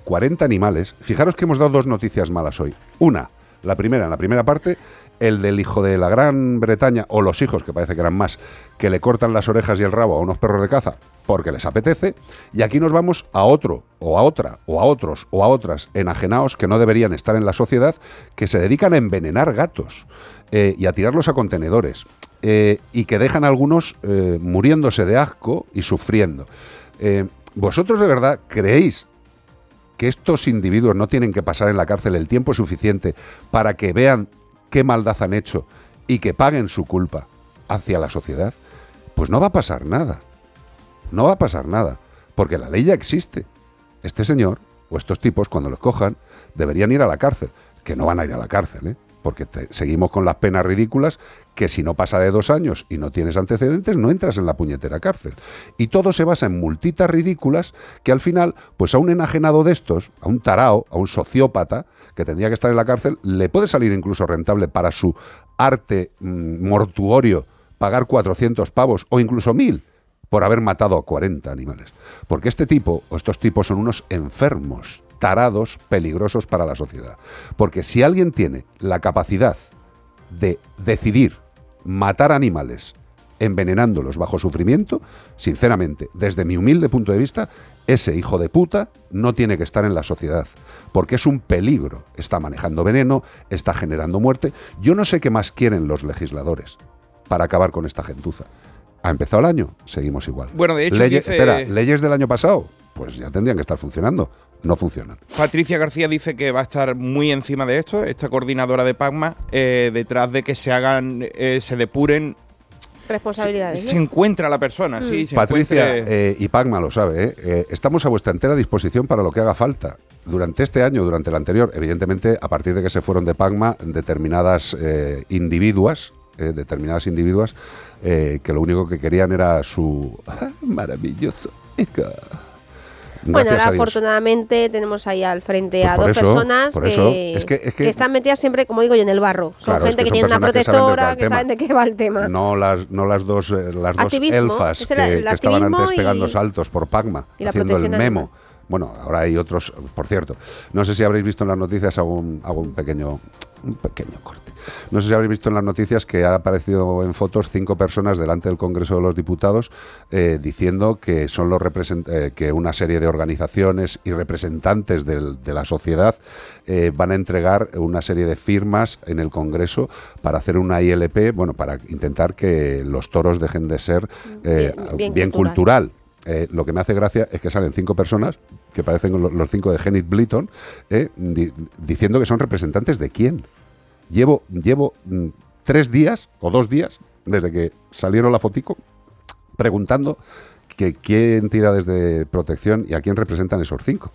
40 animales. Fijaros que hemos dado dos noticias malas hoy. Una, la primera, en la primera parte, el del hijo de la Gran Bretaña, o los hijos, que parece que eran más, que le cortan las orejas y el rabo a unos perros de caza porque les apetece. Y aquí nos vamos a otro, o a otra, o a otros, o a otras enajenados que no deberían estar en la sociedad, que se dedican a envenenar gatos eh, y a tirarlos a contenedores. eh, y que dejan a algunos eh, muriéndose de asco y sufriendo. ¿Vosotros de verdad creéis que estos individuos no tienen que pasar en la cárcel el tiempo suficiente para que vean qué maldad han hecho y que paguen su culpa hacia la sociedad? Pues no va a pasar nada. No va a pasar nada, porque la ley ya existe. Este señor o estos tipos, cuando los cojan, deberían ir a la cárcel, que no van a ir a la cárcel, ¿eh? porque seguimos con las penas ridículas que si no pasa de dos años y no tienes antecedentes, no entras en la puñetera cárcel. Y todo se basa en multitas ridículas que al final, pues a un enajenado de estos, a un tarao, a un sociópata, que tendría que estar en la cárcel, le puede salir incluso rentable para su arte mm, mortuorio pagar 400 pavos o incluso 1000 por haber matado a 40 animales. Porque este tipo, o estos tipos, son unos enfermos, tarados, peligrosos para la sociedad. Porque si alguien tiene la capacidad de decidir matar animales envenenándolos bajo sufrimiento, sinceramente, desde mi humilde punto de vista, ese hijo de puta no tiene que estar en la sociedad, porque es un peligro. Está manejando veneno, está generando muerte. Yo no sé qué más quieren los legisladores para acabar con esta gentuza. Ha empezado el año, seguimos igual. Bueno, de hecho, dice- espera, leyes del año pasado, pues ya tendrían que estar funcionando. No funcionan. Patricia García dice que va a estar muy encima de esto, esta coordinadora de PACMA, eh, detrás de que se hagan, eh, se depuren. Responsabilidades. Se encuentra la persona, sí. se Patricia encuentre- eh, y Pagma lo sabe, ¿eh? Eh, estamos a vuestra entera disposición para lo que haga falta. Durante este año, durante el anterior, evidentemente, a partir de que se fueron de Pagma determinadas eh, individuas, eh, determinadas individuas, eh, que lo único que querían era su ah, maravilloso eca. Bueno, Gracias ahora afortunadamente tenemos ahí al frente Pues a dos eso, personas que, eso, es que- es que- están metidas siempre, como digo yo, en el barro. Son Claro, gente que tiene una protectora, que saben de qué va el tema. No las, no las dos, eh, las dos elfas que, el- el que estaban antes pegando y- saltos por Pagma, haciendo el memo. Bueno, ahora hay otros, por cierto. No sé si habréis visto en las noticias, hago un, hago un pequeño, un pequeño corte. No sé si habréis visto en las noticias que ha aparecido en fotos cinco personas delante del Congreso de los Diputados eh, diciendo que son los represent- eh, que una serie de organizaciones y representantes del- de la sociedad eh, van a entregar una serie de firmas en el Congreso para hacer una ILP, bueno, para intentar que los toros dejen de ser eh, Bien- bien bien cultural. cultural. Eh, lo que me hace gracia es que salen cinco personas, que parecen lo- los cinco de Genit Blyton, eh, di- diciendo que son representantes de quién. Llevo, llevo mm, tres días o dos días desde que salieron la fotico preguntando que qué entidades de protección y a quién representan esos cinco.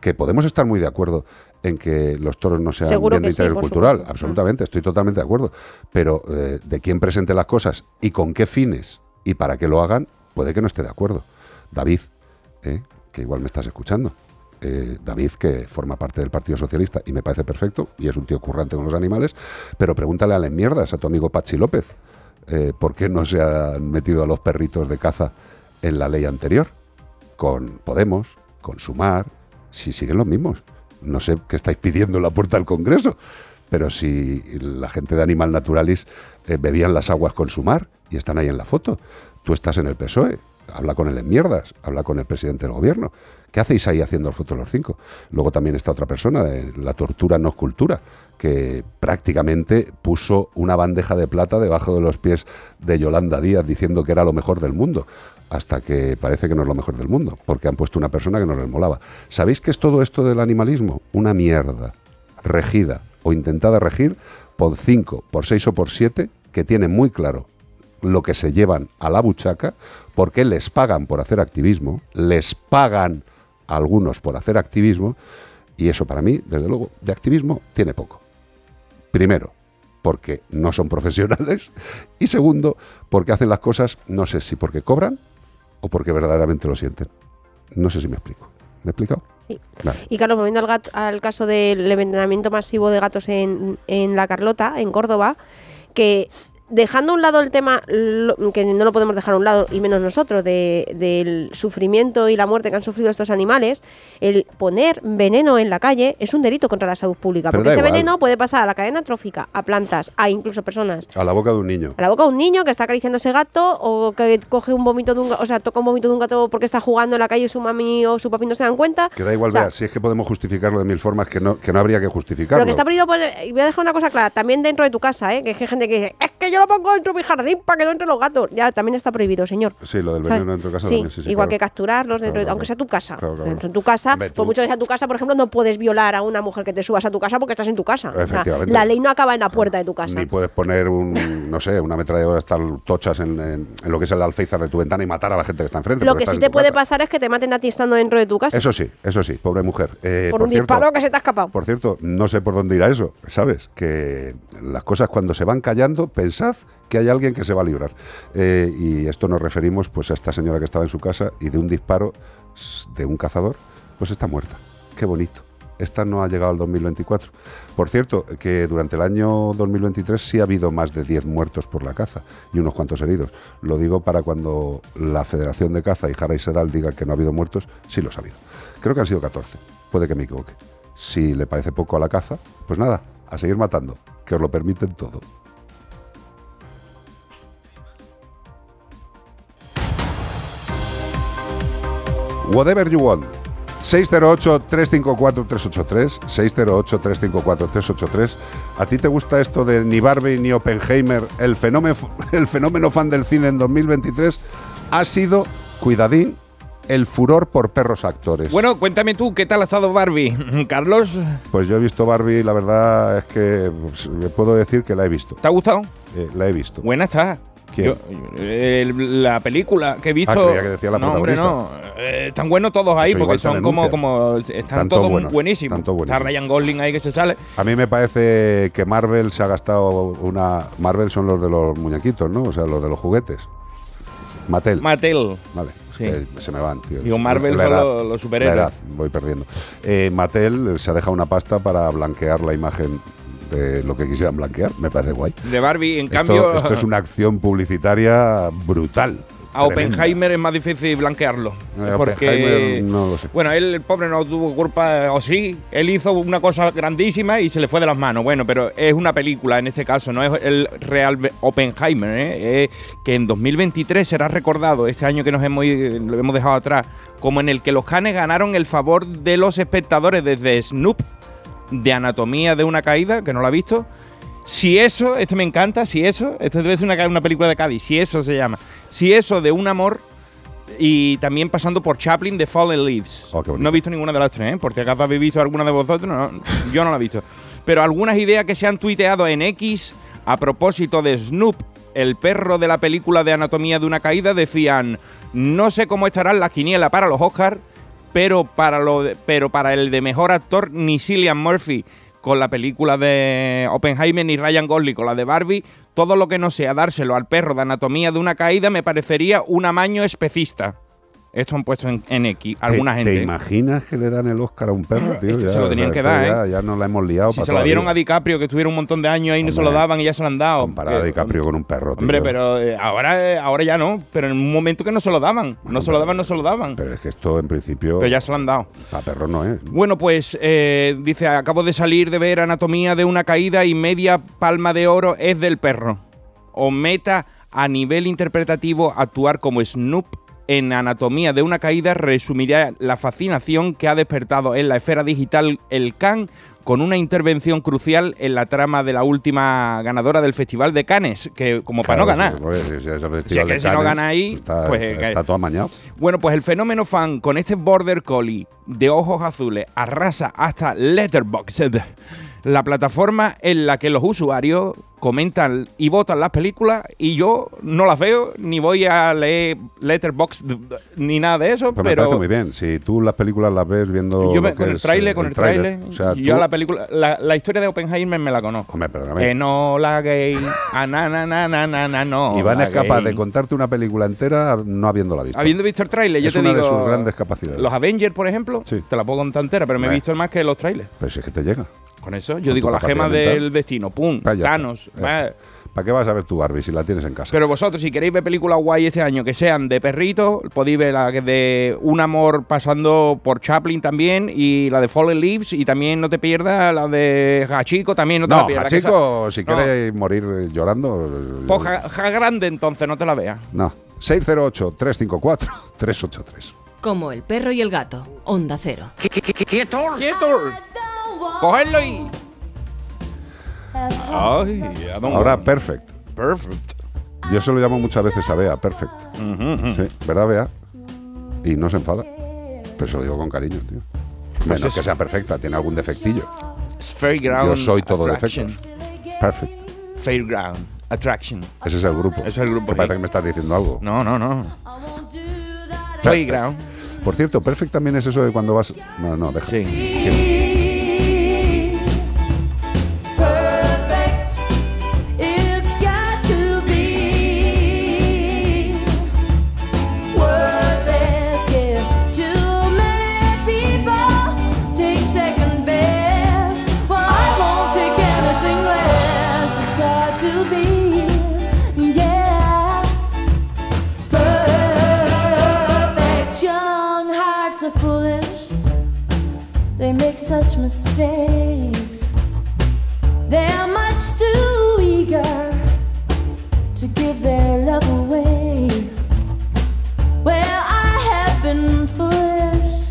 que podemos estar muy de acuerdo en que los toros no sean Seguro bien de sí, interés cultural, supuesto. absolutamente, estoy totalmente de acuerdo, pero eh, de quién presente las cosas y con qué fines y para qué lo hagan, puede que no esté de acuerdo. David, eh, que igual me estás escuchando, eh, David, que forma parte del Partido Socialista y me parece perfecto y es un tío currante con los animales, pero pregúntale a las mierdas a tu amigo Pachi López, eh, ¿por qué no se han metido a los perritos de caza en la ley anterior? Con Podemos, con Sumar, si siguen los mismos. No sé qué estáis pidiendo en la puerta del Congreso, pero si la gente de Animal Naturalis bebían las aguas con Sumar y están ahí en la foto, tú estás en el PSOE, habla con él en mierdas, habla con el presidente del gobierno. ¿Qué hacéis ahí haciendo fotos los cinco? Luego también está otra persona, de la tortura no es cultura, que prácticamente puso una bandeja de plata debajo de los pies de Yolanda Díaz diciendo que era lo mejor del mundo, hasta que parece que no es lo mejor del mundo, porque han puesto una persona que no les molaba. ¿Sabéis qué es todo esto del animalismo? Una mierda regida o intentada regir por cinco, por seis o por siete que tienen muy claro lo que se llevan a la buchaca, porque les pagan por hacer activismo, les pagan a algunos por hacer activismo, y eso para mí, desde luego, de activismo tiene poco. Primero, porque no son profesionales, y segundo, porque hacen las cosas, no sé si porque cobran o porque verdaderamente lo sienten. No sé si me explico. ¿Me he explicado? Sí. Y Carlos, volviendo al, caso del envenenamiento masivo de gatos en, en La Carlota, en Córdoba, que dejando a un lado el tema, que no lo podemos dejar a un lado, y menos nosotros, de- del sufrimiento y la muerte que han sufrido estos animales, el poner veneno en la calle es un delito contra la salud pública. Pero porque ese igual. veneno puede pasar a la cadena trófica, a plantas, a incluso personas. A la boca de un niño. A la boca de un niño que está acariciando ese gato o que coge un vómito de un gato, o sea, toca un vómito de un gato porque está jugando en la calle y su mami o su papi no se dan cuenta. Que da igual, O sea, vea, si es que podemos justificarlo de mil formas que no, que no habría que justificarlo. Pero que está prohibido poner, y voy a dejar una cosa clara, también dentro de tu casa, ¿eh? que hay gente que dice, es que yo lo pongo dentro de mi jardín para que no entren los gatos. Ya, también está prohibido, señor. Sí, lo del veneno dentro de casa Sí, también, sí, sí. igual claro. que capturarlos dentro, Claro, aunque sea tu casa. Claro. Dentro de tu casa, Hombre, por tú- mucho que sea tu casa, por ejemplo, no puedes violar a una mujer que te subas a tu casa porque estás en tu casa. O sea, Efectivamente. la ley no acaba en la puerta de tu casa. Ni puedes poner un, no sé, una ametralladora tal tochas en, en- en lo que es el alféizar de tu ventana y matar a la gente que está enfrente. Lo que sí te puede casa. pasar es que te maten a ti estando dentro de tu casa. Eso sí, eso sí, pobre mujer. Eh, por un cierto, disparo que se te ha escapado. Por cierto, no sé por dónde irá eso, ¿sabes? Que las cosas cuando se van callando, que hay alguien que se va a librar. Eh, y esto nos referimos pues a esta señora que estaba en su casa y de un disparo de un cazador, pues está muerta. Qué bonito. Esta no ha llegado al 2024. Por cierto, que durante el año 2023 sí ha habido más de 10 muertos por la caza y unos cuantos heridos. Lo digo para cuando la Federación de Caza y Jara y Sedal digan que no ha habido muertos, sí los ha habido. Creo que han sido 14. Puede que me equivoque. Si le parece poco a la caza, pues nada, a seguir matando, que os lo permiten todo. Whatever you want. 608-354-383, 608-354-383. ¿A ti te gusta esto de ni Barbie ni Oppenheimer? El fenómeno, el fenómeno fan del cine en 2023 ha sido, cuidadín, el furor por perros actores. Bueno, cuéntame tú, ¿qué tal ha estado Barbie? Carlos, Pues yo he visto Barbie, la verdad es que pues, puedo decir que la he visto. ¿te ha gustado? Eh, la he visto. Buena está. Yo- el- la película que he visto. Ah, creía que decía la no, hombre, no. Eh, están buenos todos ahí Eso porque son como, como. Están todos buenos, buenísimos. Está. Ryan Gosling ahí que se sale. A mí me parece que Marvel se ha gastado una... Marvel son los de los muñequitos, ¿no? O sea, los de los juguetes. Mattel. Mattel. Vale, Sí. se me van, tío. Digo, Marvel La edad, los superhéroes. la edad, voy perdiendo. Eh, Mattel se ha dejado una pasta para blanquear la imagen de lo que quisieran blanquear. Me parece guay. De Barbie, en Esto- cambio. Esto es una acción publicitaria brutal. A tremenda. Oppenheimer es más difícil blanquearlo. Eh, porque, Oppenheimer no lo sé. Bueno, él, el pobre, no tuvo culpa, o sí, él hizo una cosa grandísima y se le fue de las manos. Bueno, pero es una película en este caso, no es el real Oppenheimer, ¿eh? Eh, que en 2023 será recordado, este año que nos hemos, lo hemos dejado atrás, como en el que los canes ganaron el favor de los espectadores desde Snoop, de Anatomía de una Caída, que no lo ha visto. Si eso, este me encanta, si eso, esto debe ser una, una película de Cádiz, si eso se llama. Si eso de un amor y también pasando por Chaplin de Fallen Leaves. no he visto ninguna de las tres, ¿eh? Por si acaso habéis visto alguna de vosotros, no, yo no la he visto. Pero algunas ideas que se han tuiteado en X a propósito de Snoop, el perro de la película de Anatomía de una Caída, decían, no sé cómo estarán las quinielas para los Oscars, pero para, lo pero para el de mejor actor, ni Cillian Murphy con la película de Oppenheimer ni Ryan Gosling con la de Barbie, todo lo que no sea dárselo al perro de anatomía de una caída me parecería un amaño especista. Esto han puesto en, en X alguna ¿Te, gente. ¿Te imaginas que le dan el Oscar a un perro, tío? Este se lo tenían que dar, ya, ¿eh? Ya nos la hemos liado Si para se la dieron a DiCaprio, que estuviera un montón de años ahí, no se lo Hombre, daban y ya se lo han dado. Comparar a DiCaprio con un perro, tío. Hombre, pero eh, ahora, eh, ahora ya no. Pero en un momento que no se lo daban. No se lo daban, no se lo daban. Pero es que esto en principio... Pero ya se lo han dado. A perro no es. Bueno, pues eh, dice, acabo de salir de ver Anatomía de una caída y media palma de oro es del perro. O meta a nivel interpretativo actuar como Snoop en Anatomía de una caída resumirá la fascinación que ha despertado en la esfera digital el Can con una intervención crucial en la trama de la última ganadora del Festival de Cannes, que como para no ganar. sí, si- es que no gana ahí, está, pues, está, eh, está todo amañado. Bueno, pues el fenómeno fan con este Border Collie de ojos azules arrasa hasta Letterboxd, la plataforma en la que los usuarios comentan y votan las películas y yo no las veo ni voy a leer Letterboxd ni nada de eso, Pues me pero parece muy bien. Si tú las películas las ves viendo. yo me- que con el es, tráiler, eh, con el tráiler, O sea, yo tú- la película, la, la historia de Oppenheimer me la conozco. Hombre, perdóname. Enola Gay, ah, na, na, na, na, na, na, no. Iván es la capaz de contarte una película entera no habiéndola visto. Habiendo visto el tráiler, yo es te una digo... de sus grandes capacidades. Los Avengers, por ejemplo, te la puedo contar entera, pero me he visto más que los trailers. Pues si es que te llega. Con eso, Con yo digo, tu la gema mental. del destino, pum, está. Thanos. ¿Para qué vas a ver tu Barbie si la tienes en casa? Pero vosotros, si queréis ver películas guay este año que sean de perritos, podéis ver la de Un amor pasando por Chaplin también y la de Fallen Leaves y también no te pierdas la de Hachiko, también no te la no, pierdas. que chico, esa- si No. quieres morir eh, llorando. eh, Pues Ja- Ja grande entonces, no te la veas. No. 608-354-383. Como el perro y el gato. Onda cero. ¡Quieto! ¡Quieto! ¡Cogerlo y...! Ahora, perfect. Perfect. Yo se lo llamo muchas veces a Bea, perfect. Sí, ¿verdad, Bea? Y no se enfada. Pero se lo digo con cariño, tío. Menos es- que sea perfecta, tiene algún defectillo. Fairground Yo soy todo Attraction. defectos. Perfect. Fairground Attraction. Ese es el grupo. Ese es el grupo, Me parece sí. que me estás diciendo algo. No, no, no. Perfect. Playground. Por cierto, perfect también es eso de cuando vas. No, no, deja. Perfect. Such mistakes. They're much too eager to give their love away. Well, I have been foolish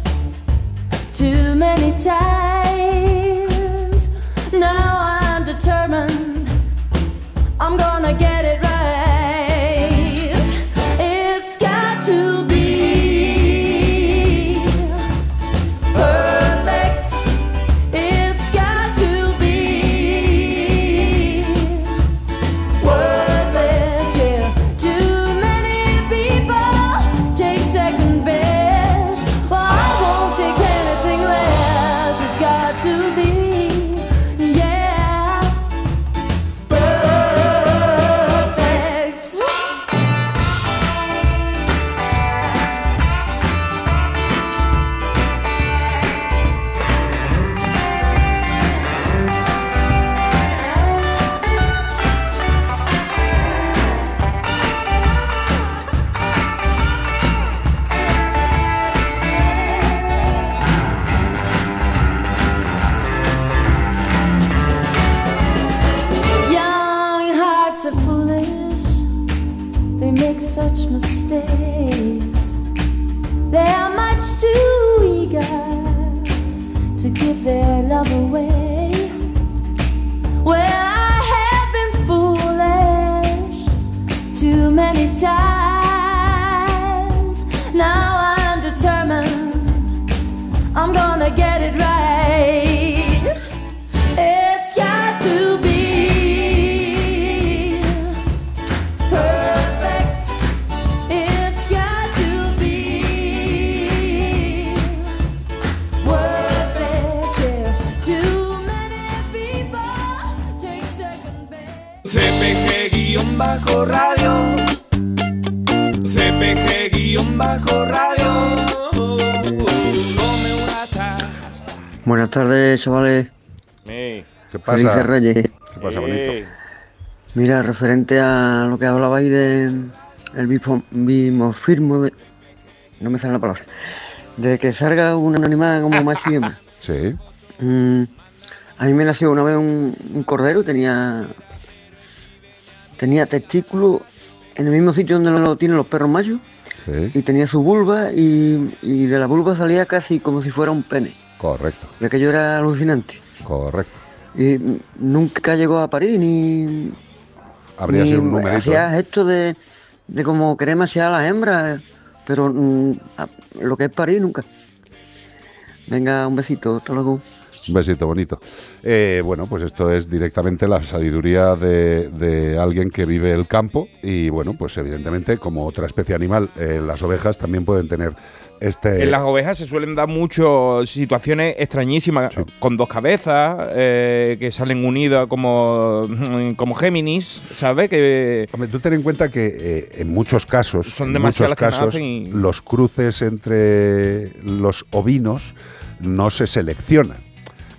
too many times. Tardes, chavales. ¿Qué Felices pasa? Reyes. ¿Qué pasa, bonito? Mira, referente a lo que hablabais de el bimorfismo de... No me sale la palabra. De que salga un animal como macho y hembra. Sí. Mm, a mí me nació una vez un, un cordero, tenía tenía testículos en el mismo sitio donde lo tienen los perros machos y tenía su vulva y, y de la vulva salía casi como si fuera un pene. Correcto, Y aquello era alucinante. correcto. Y nunca llegó a parir ni... Habría ni sido un numerito. Hacía esto de, de como querer machear a las hembras, pero mm, a- lo que es parir nunca. Venga, un besito, hasta luego. Un besito bonito. Eh, bueno, pues esto es directamente la sabiduría de, de alguien que vive el campo y bueno, pues evidentemente como otra especie animal, eh, las ovejas también pueden tener este... En las ovejas se suelen dar muchas situaciones extrañísimas, con dos cabezas, eh, que salen unidas como, como Géminis, ¿sabes? Que Hombre, tú ten en cuenta que eh, en muchos casos, Son en muchos casos, y- los cruces entre los ovinos no se seleccionan.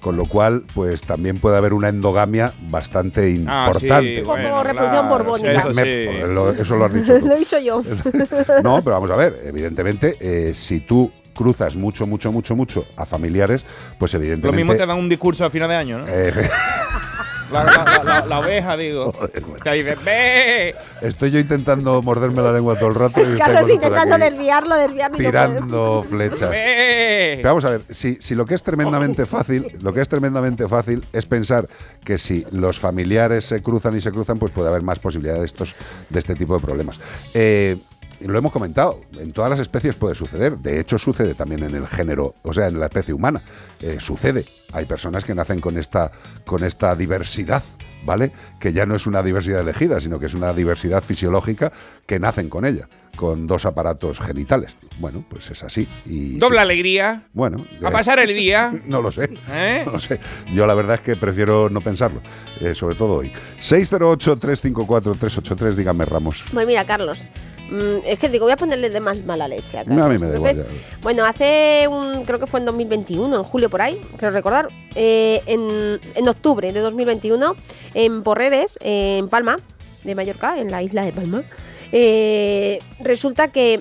Con lo cual, pues también puede haber una endogamia bastante Ah, sí, importante. Como bueno, reproducción claro, borbónica. eso, lo, eso lo has dicho tú. Lo he dicho yo. No, pero vamos a ver, evidentemente, eh, si tú cruzas mucho, mucho, mucho, mucho a familiares, pues lo evidentemente... mismo te dan un discurso a final de año, ¿no? eh, La, la- la- la- la oveja, digo. que dice, ¡ve! estoy yo intentando morderme la lengua todo el rato y Carlos intentando desviarlo, desviarlo. tirando flechas. ¡Ve! Pero vamos a ver, si, si lo que es tremendamente fácil, lo que es tremendamente fácil es pensar que si los familiares se cruzan y se cruzan, pues puede haber más posibilidades de estos, de este tipo de problemas. Eh, lo hemos comentado, en todas las especies puede suceder. De hecho, sucede también en el género, o sea, en la especie humana. Eh, sucede. Hay personas que nacen con esta, con esta diversidad, ¿vale? Que ya no es una diversidad elegida, sino que es una diversidad fisiológica que nacen con ella, con dos aparatos genitales. Bueno, pues es así. Y Doble alegría. bueno, A eh, pasar el día. no lo sé. ¿Eh? No lo sé. Yo la verdad es que prefiero no pensarlo, eh, sobre todo hoy. 608-354-383, dígame Ramos. Pues mira, Carlos. Mm, es que digo, voy a ponerle de más mala leche a mí me da igual. Bueno, hace un, creo que fue en 2021, en julio por ahí, creo recordar, eh, en, en octubre de 2021, en Porreres, eh, en Palma, de Mallorca, en la isla de Palma, eh, resulta que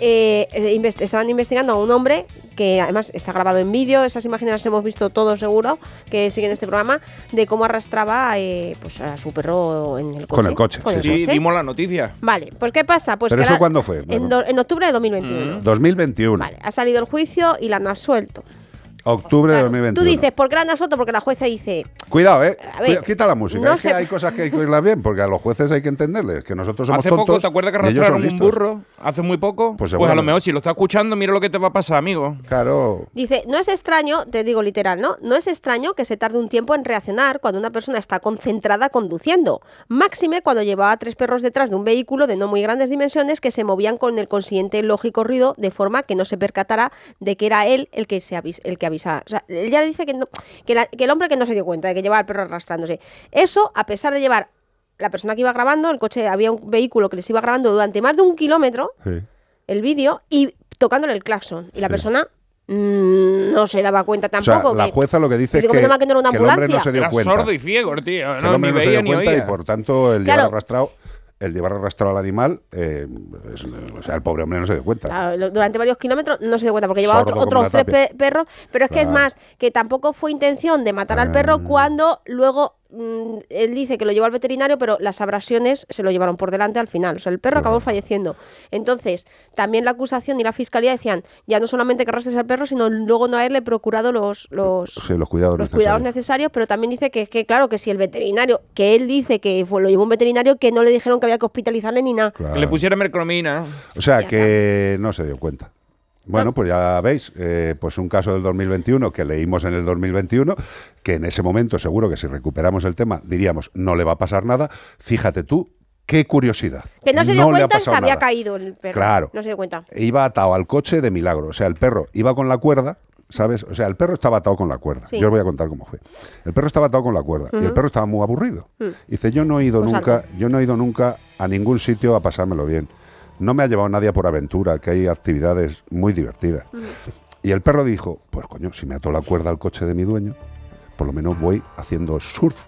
eh, eh, invest- estaban investigando a un hombre que además está grabado en vídeo, esas imágenes las hemos visto todos seguro, que siguen este programa, de cómo arrastraba eh, pues a su perro en el coche. Con el coche, Con el sí, sí. Sí, coche. dimos la noticia. Vale, pues ¿qué pasa? Pues ¿Pero que eso la- cuándo fue? En, en octubre de 2021. 2021. Ha salido el juicio y la han absuelto. Octubre de 2021. Tú dices, ¿por qué la han absuelto? Porque la jueza dice, Cuidado, ¿eh? A ver, Cuida- quita la música. no es que hay cosas que hay que oírlas bien, porque a los jueces hay que entenderles, que nosotros somos Hace tontos. poco, ¿te acuerdas que y ellos son arrastraron un burro? Hace muy poco. Pues Pues, a lo mejor si lo está escuchando, mira lo que te va a pasar, amigo. Claro. Dice, no es extraño, te digo literal, ¿no? No es extraño que se tarde un tiempo en reaccionar cuando una persona está concentrada conduciendo. Máxime cuando llevaba tres perros detrás de un vehículo de no muy grandes dimensiones que se movían con el consiguiente lógico ruido de forma que no se percatara de que era él el que se avis- el que O sea, él ya le dice que, no- que, la- que el hombre que no se dio cuenta de que llevaba al perro arrastrándose. Eso, a pesar de llevar la persona que iba grabando, el coche, había un vehículo que les iba grabando durante más de un kilómetro, Sí. el vídeo, y tocándole el claxon. Y la persona mm, no se daba cuenta O sea, tampoco. la jueza lo que dice que es que, no era una que el hombre no se dio Era cuenta. sordo y ciego, el tío. el hombre ni no se dio ni cuenta y por tanto el Claro. llevar arrastrado el llevar arrastrado al animal eh, es- o sea el pobre hombre no se dio cuenta. Claro, durante varios kilómetros no se dio cuenta porque llevaba otro- otros tres pe- perros, pero es que es más, que tampoco fue intención de matar al perro cuando luego mm, él dice que lo llevó al veterinario, pero las abrasiones se lo llevaron por delante al final. O sea, el perro acabó falleciendo. Entonces, también la acusación y la fiscalía decían, ya no solamente que arrastres al perro, sino luego no haberle procurado los, los, sí los cuidados los cuidados necesarios. necesarios, pero también dice que, que claro, que si el veterinario, que él dice que fue, lo llevó un veterinario, que no le dijeron que había que hospitalizarle ni nada. Claro. Que le pusiera mercromina. o sea que no se dio cuenta bueno, pues ya veis, eh, pues un caso del 2021 que leímos en el 2021, que en ese momento seguro que si recuperamos el tema diríamos no le va a pasar nada. Fíjate tú, qué curiosidad. Que no se dio ha cuenta, se había nada. caído el perro. Claro. No se dio cuenta. Iba atado al coche de milagro. O sea, el perro iba con la cuerda, ¿sabes? O sea, el perro estaba atado con la cuerda. Sí. Yo os voy a contar cómo fue. El perro estaba atado con la cuerda y el perro estaba muy aburrido. Mm. Dice, yo no he ido Pues nunca, algo. yo no he ido nunca a ningún sitio a pasármelo bien. No me ha llevado nadie por aventura, que hay actividades muy divertidas. Y el perro dijo, pues coño, si me ato la cuerda al coche de mi dueño, por lo menos voy haciendo surf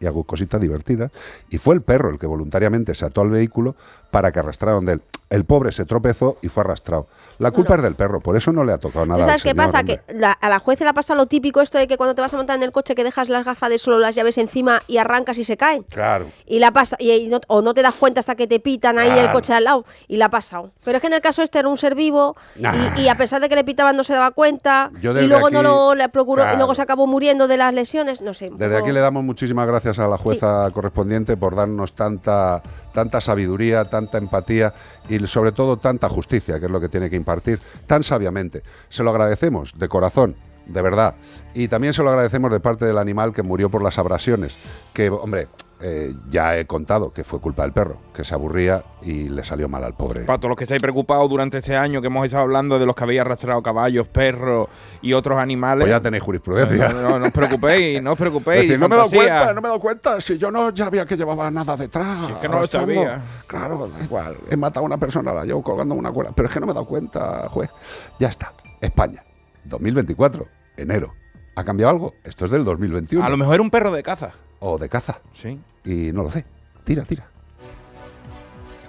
y hago cositas divertidas. Y fue el perro el que voluntariamente se ató al vehículo para que arrastraran de él. El pobre se tropezó y fue arrastrado. La culpa es del perro, por eso no le ha tocado nada. ¿Tú al sabes qué señor, pasa? hombre. Que la- a la juez le ha pasado lo típico esto de que cuando te vas a montar en el coche que dejas las gafas de solo las llaves encima y arrancas y se caen. Claro. Y la pasa, y, y no- o no te das cuenta hasta que te pitan ahí el Claro. coche al lado. Y la ha pasado. Pero es que en el caso este era un ser vivo Nah. y, y a pesar de que le pitaban no se daba cuenta. Y luego no lo le procuró y luego se acabó muriendo de las lesiones. No sé. Desde poco- aquí le damos muchísimas gracias a la jueza correspondiente por darnos tanta, tanta sabiduría, tanta empatía y sobre todo tanta justicia, que es lo que tiene que impartir tan sabiamente. Se lo agradecemos de corazón, de verdad. Y también se lo agradecemos de parte del animal que murió por las abrasiones, que, hombre, eh, ya he contado que fue culpa del perro, que se aburría y le salió mal al pobre. Para todos los que estáis preocupados durante este año que hemos estado hablando de los que habéis arrastrado caballos, perros y otros animales. Pues ya tenéis jurisprudencia. No, no, no os preocupéis, no os preocupéis. Decir, no me he dado cuenta, no me he dado cuenta, si yo no sabía que llevaba nada detrás. Si es que no lo sabía. Claro, da igual. He matado a una persona, la llevo colgando una cuerda. Pero es que no me he dado cuenta, juez. Ya está. España, 2024, enero. ¿Ha cambiado algo? Esto es del 2021. A lo mejor era un perro de caza. O de caza. Sí. Y no lo sé. Tira, tira.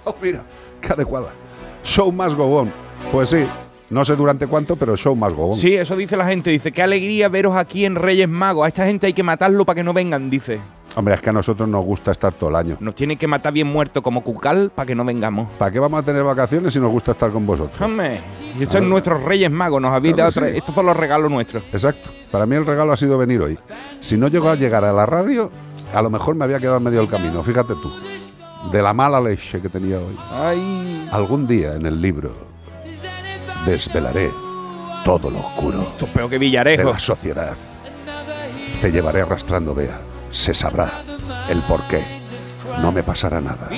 Oh, mira, qué adecuada. Show must go on. Pues sí, no sé durante cuánto, pero show must go on. Sí, eso dice la gente. Dice, qué alegría veros aquí en Reyes Magos. A esta gente hay que matarlo para que no vengan, dice. Hombre, es que a nosotros nos gusta estar todo el año. Nos tienen que matar bien muerto como Cucal para que no vengamos. ¿Para qué vamos a tener vacaciones si nos gusta estar con vosotros? Hombre, y esto es nuestros Reyes Magos. Nos habéis dado sí. Estos son los regalos nuestros. Exacto. Para mí el regalo ha sido venir hoy. Si no llego a llegar a la radio, a lo mejor me había quedado en medio del camino. Fíjate tú. De la mala leche que tenía hoy. Ay. Algún día en el libro desvelaré todo lo oscuro Esto peor que de Villarejo. la sociedad. Te llevaré arrastrando, Bea. Se sabrá el por qué. No me pasará nada.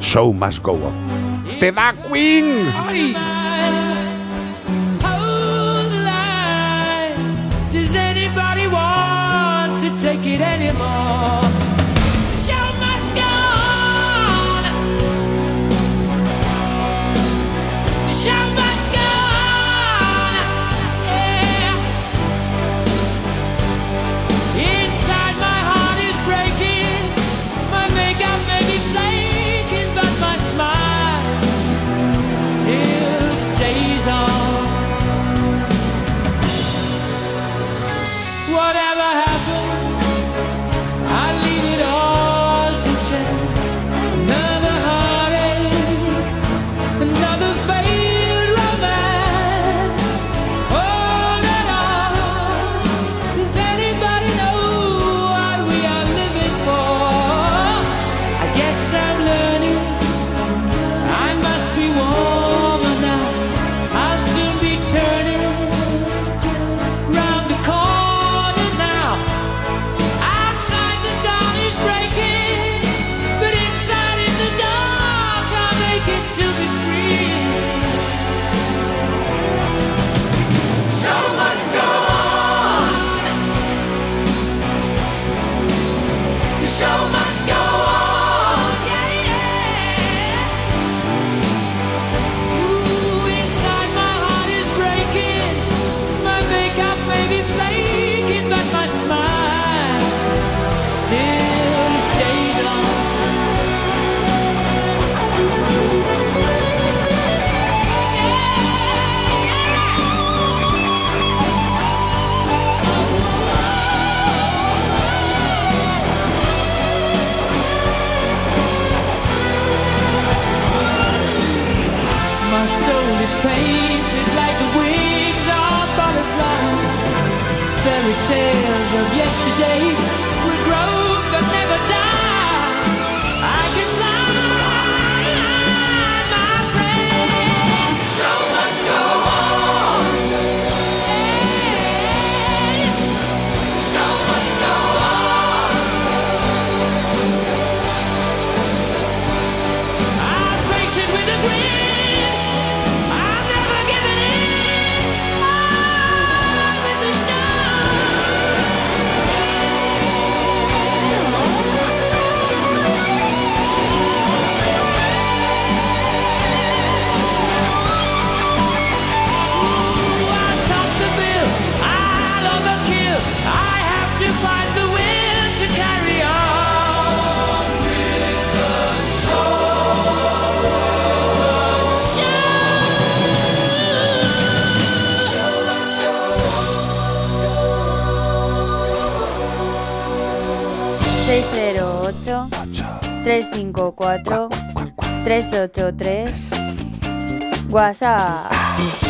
Show must go on. ¡Te da Queen! Does take it anymore?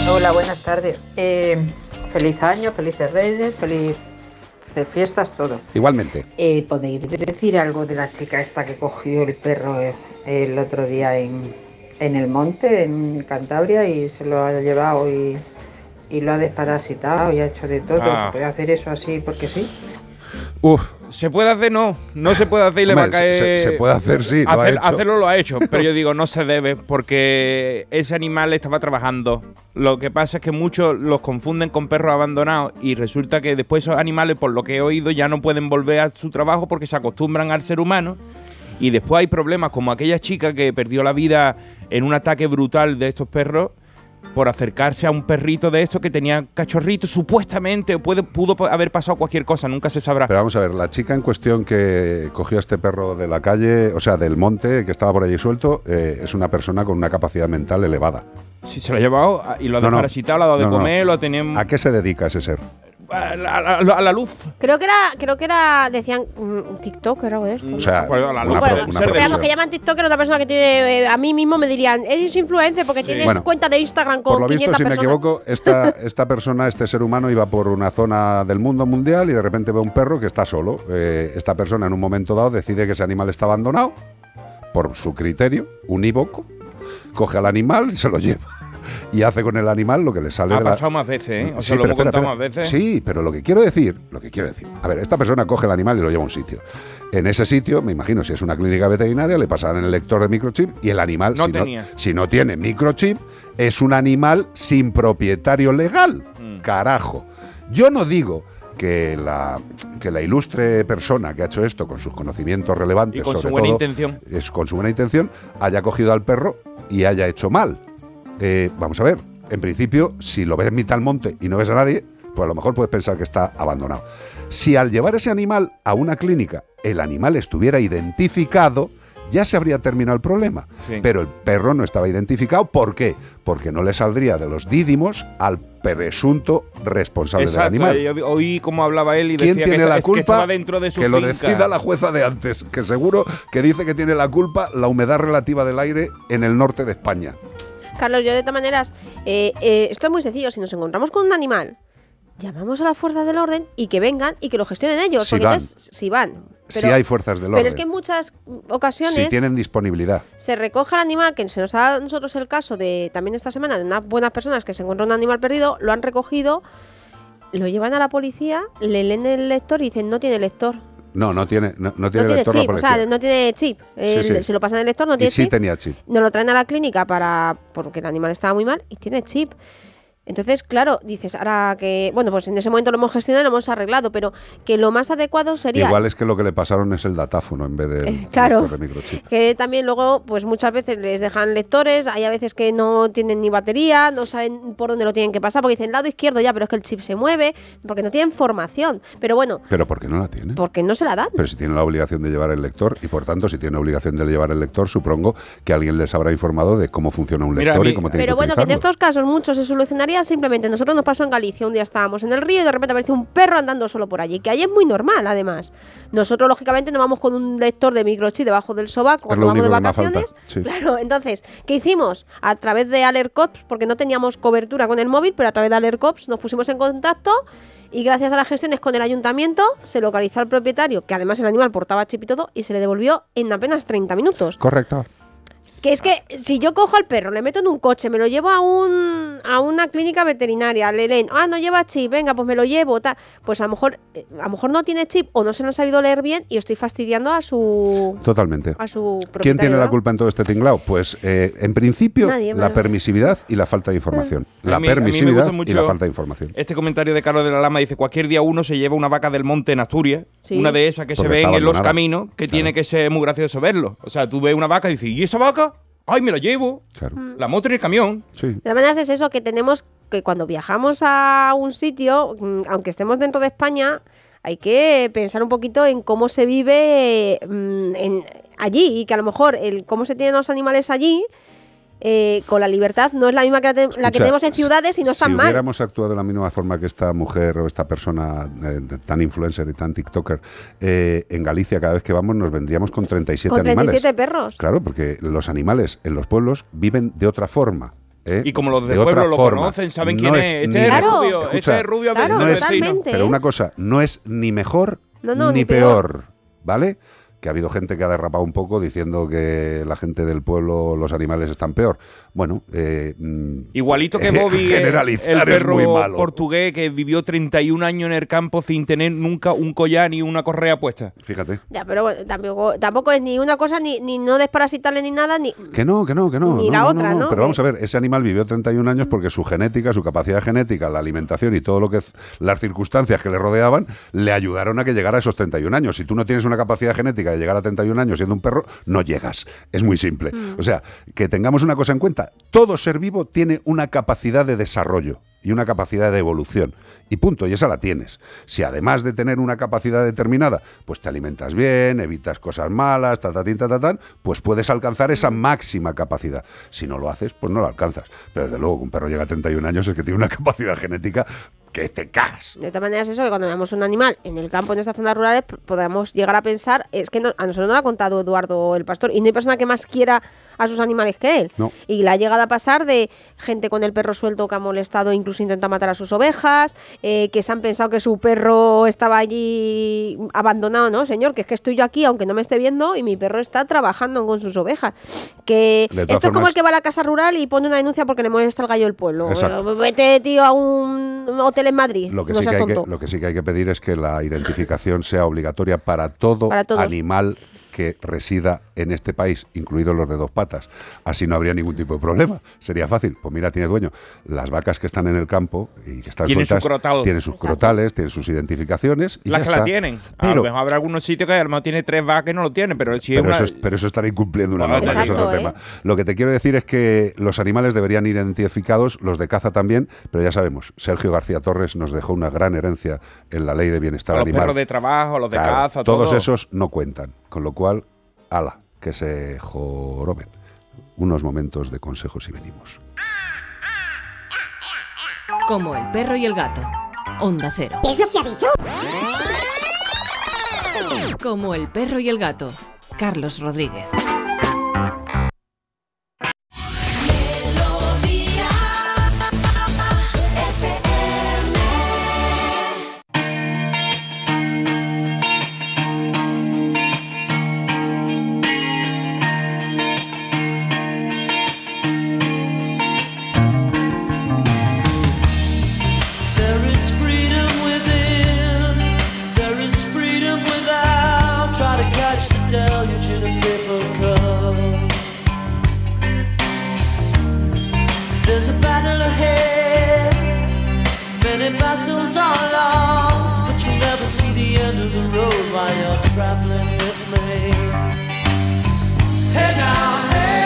Hola, buenas tardes. Eh, feliz año, felices reyes, felices fiestas, todo. Igualmente. Eh, ¿Podéis decir algo de la chica esta que cogió el perro eh, el otro día en, en el monte, en Cantabria, y se lo ha llevado y, y lo ha desparasitado y ha hecho de todo? Ah. ¿Se puede hacer eso así porque sí? Uf, ¿Se puede hacer? No, no se puede hacer y le va a caer. se- puede hacer, sí, lo ha hecho. Hacerlo lo ha hecho, pero yo digo, no se debe, porque ese animal estaba trabajando. Lo que pasa es que muchos los confunden con perros abandonados y resulta que después esos animales, por lo que he oído, ya no pueden volver a su trabajo porque se acostumbran al ser humano. Y después hay problemas como aquella chica que perdió la vida en un ataque brutal de estos perros por acercarse a un perrito de estos que tenía cachorrito, supuestamente, puede, pudo haber pasado cualquier cosa, nunca se sabrá. Pero vamos a ver, la chica en cuestión que cogió a este perro de la calle, o sea, del monte, que estaba por allí suelto, eh, es una persona con una capacidad mental elevada. Si se lo ha llevado ah, y lo ha No, no. desparasitado, lo ha dado de no. comer, lo ha tenido ¿A qué se dedica ese ser? A la, a la- a la luz. Creo que era, creo que era, decían, mm, TikTok era algo de esto. O sea, Bueno, a la una, luz. pro- una Pero vamos, que llaman TikTok otra persona que tiene. eh, a mí mismo me dirían, eres influencer porque tienes Bueno, cuenta de Instagram con Por lo visto, 500 si me equivoco, esta, esta persona, este ser humano, iba por una zona del mundo mundial y de repente ve un perro que está solo. Eh, esta persona, en un momento dado, decide que ese animal está abandonado, por su criterio, unívoco, coge al animal y se lo lleva. Y hace con el animal lo que le sale Ha de la... pasado más veces, ¿eh? O Sí, sea, lo pero hemos contado más veces. Sí, pero lo que quiero decir, lo que quiero decir. A ver, esta persona coge el animal y lo lleva a un sitio. En ese sitio, me imagino, si es una clínica veterinaria, le pasarán el lector de microchip y el animal, No si, tenía. no, si no tiene microchip, es un animal sin propietario legal. Mm. Carajo. Yo no digo que la, que la ilustre persona que ha hecho esto con sus conocimientos relevantes, Y con su sobre buena todo, intención. es con su buena intención, haya cogido al perro y haya hecho mal. Eh, vamos a ver, en principio, si lo ves en mitad del monte y no ves a nadie, pues a lo mejor puedes pensar que está abandonado. Si al llevar ese animal a una clínica el animal estuviera identificado, ya se habría terminado el problema. Sí. Pero el perro no estaba identificado. ¿Por qué? Porque no le saldría de los dídimos al presunto responsable Exacto, del animal. yo vi- oí cómo hablaba él y ¿Quién decía tiene que, la es que culpa? estaba dentro de su que lo decida la jueza de antes, que seguro que dice que tiene la culpa la humedad relativa del aire en el norte de España. Carlos, yo de todas maneras, eh, eh, esto es muy sencillo. Si nos encontramos con un animal, llamamos a las fuerzas del orden y que vengan y que lo gestionen ellos. Si porque van. entonces, si van. si hay fuerzas del Pero orden. es que en muchas ocasiones si tienen disponibilidad. se recoge el animal, que se nos ha dado a nosotros el caso de también esta semana de unas buenas personas que se encuentran un animal perdido, lo han recogido, lo llevan a la policía, le leen el lector y dicen no tiene lector. No, no tiene, no, no No tiene tiene lector la chip, o sea, no tiene chip. El- sí. Si lo pasan en el lector, no y tiene sí chip. tenía chip. Nos lo traen a la clínica para porque el animal estaba muy mal y tiene chip. Entonces, claro, dices, ahora que, bueno, pues en ese momento lo hemos gestionado y lo hemos arreglado, pero que lo más adecuado sería Igual es que lo que le pasaron es el datáfono en vez del Eh, claro. de microchip. que también luego, pues muchas veces les dejan lectores, hay a veces que no tienen ni batería, no saben por dónde lo tienen que pasar, porque dicen lado izquierdo ya, pero es que el chip se mueve, porque no tienen formación. Pero bueno, Pero ¿por qué no la tiene? porque no se la dan. Pero si tiene la obligación de llevar el lector y por tanto si tiene obligación de llevar el lector, supongo que alguien les habrá informado de cómo funciona un lector y cómo tiene Pero que bueno, que en estos casos mucho se solucionaría simplemente. Nosotros nos pasó en Galicia, un día estábamos en el río y de repente apareció un perro andando solo por allí, que ahí es muy normal además. Nosotros lógicamente no vamos con un lector de microchip debajo del sobaco cuando vamos de vacaciones. sí. Claro, entonces, ¿qué hicimos? A través de AlertCops, porque no teníamos cobertura con el móvil, pero a través de AlertCops nos pusimos en contacto y gracias a las gestiones con el ayuntamiento se localizó al propietario, que además el animal portaba chip y todo, y se le devolvió en apenas 30 minutos. Correcto. Que es que si yo cojo al perro, le meto en un coche, me lo llevo a un a una clínica veterinaria, le leen, ah, no lleva chip, venga, pues me lo llevo, tal. Pues a lo mejor eh, a lo mejor no tiene chip o no se lo ha sabido leer bien y estoy fastidiando a su Totalmente. a su ¿Quién tiene la culpa en todo este tinglao? Pues eh, en principio Nadie, la permisividad y la falta de información. La mí- permisividad y la falta de información. Este comentario de Carlos de la Lama dice, cualquier día uno se lleva una vaca del monte en Asturias, Sí. una de esas que Porque se ven en los caminos, que tiene que ser muy gracioso verlo. O sea, tú ves una vaca y dices, ¿y esa vaca? ¡Ay, me la llevo! La moto en el camión. Sí. De todas maneras es eso que tenemos que cuando viajamos a un sitio, mm, aunque estemos dentro de España, hay que pensar un poquito en cómo se vive mm, en, allí y que a lo mejor el cómo se tienen los animales allí eh, con la libertad no es la misma que la, te- la que tenemos en ciudades y no si están mal. hubiéramos actuado de la misma forma que esta mujer o esta persona eh, tan influencer y tan TikToker, eh, en Galicia cada vez que vamos nos vendríamos con 37 Con animales. 37 perros. Claro, porque los animales en los pueblos viven de otra forma. ¿eh? Y como los del De pueblo lo forma. conocen, saben No quién es. Este es mejor- rubio, este Escucha, es rubio Claro, no es-. Pero una cosa, no es ni mejor No, no, ni, ni peor, peor. ¿vale? Que ha habido gente que ha derrapado un poco diciendo que la gente del pueblo, los animales están peor. Bueno, eh, mm, Igualito que Bobby, eh, generalizar el es perro muy malo. portugués que vivió 31 años en el campo sin tener nunca un collar ni una correa puesta. Fíjate. Ya, pero bueno, tampoco, tampoco es ni una cosa, ni, ni no desparasitarle ni nada, ni... Que no, que no, que no. Ni no, la no, otra, ¿no? Pero vamos a ver, ese animal vivió 31 años porque su genética, su capacidad genética, la alimentación y todo lo que las circunstancias que le rodeaban le ayudaron a que llegara a esos 31 años. Si tú no tienes una capacidad genética de llegar a 31 años siendo un perro, no llegas. Es muy simple. Mm. O sea, que tengamos una cosa en cuenta, todo ser vivo tiene una capacidad de desarrollo y una capacidad de evolución. Y punto, y esa la tienes. Si además de tener una capacidad determinada, pues te alimentas bien, evitas cosas malas, ta, ta, ta, ta, pues puedes alcanzar esa máxima capacidad. Si no lo haces, pues no lo alcanzas. Pero desde luego un perro llega a 31 años es que tiene una capacidad genética que te cagas. De todas maneras, eso que cuando veamos un animal en el campo, en estas zonas rurales, podamos llegar a pensar, es que a nosotros no lo ha contado Eduardo el pastor, y no hay persona que más quiera a sus animales que él. No. Y la ha llegado a pasar de gente con el perro suelto que ha molestado, incluso intenta matar a sus ovejas, eh, que se han pensado que su perro estaba allí abandonado, ¿no? Señor, que es que estoy yo aquí, aunque no me esté viendo, y mi perro está trabajando con sus ovejas. Que esto es como el que va a la casa rural y pone una denuncia porque le molesta el gallo del pueblo. Exacto. Vete, tío, a un hotel en Madrid. Lo que, no sí que hay que, tonto. lo que sí que hay que pedir es que la identificación sea obligatoria para todo Para animal que resida en este país, incluidos los de dos patas. Así no habría ningún tipo de problema. Sería fácil. Pues mira, tiene dueño. Las vacas que están en el campo y que están Tienen su sueltas crotal. tienen sus crotales, tienen sus identificaciones. Y Las ya que la tienen. a lo mejor habrá algunos sitios que a lo mejor tiene tres vacas y no lo tiene, pero si es pero, una... eso es, pero eso estará incumpliendo una norma, que es otro tema. ¿eh? Lo que te quiero decir es que los animales deberían ir identificados, los de caza también, pero ya sabemos, Sergio García Torres nos dejó una gran herencia en la ley de bienestar a los animal. perros de trabajo, los de Claro, caza, todos todo. esos no cuentan, con lo cual, ala, que se joroben. Unos momentos de consejos y venimos. Como el perro y el gato. Onda cero. ¿Qué es lo que ha dicho? Como el perro y el gato. Carlos Rodríguez. Battles are lost, but you'll never see the end of the road while you're traveling with me. Hey now, hey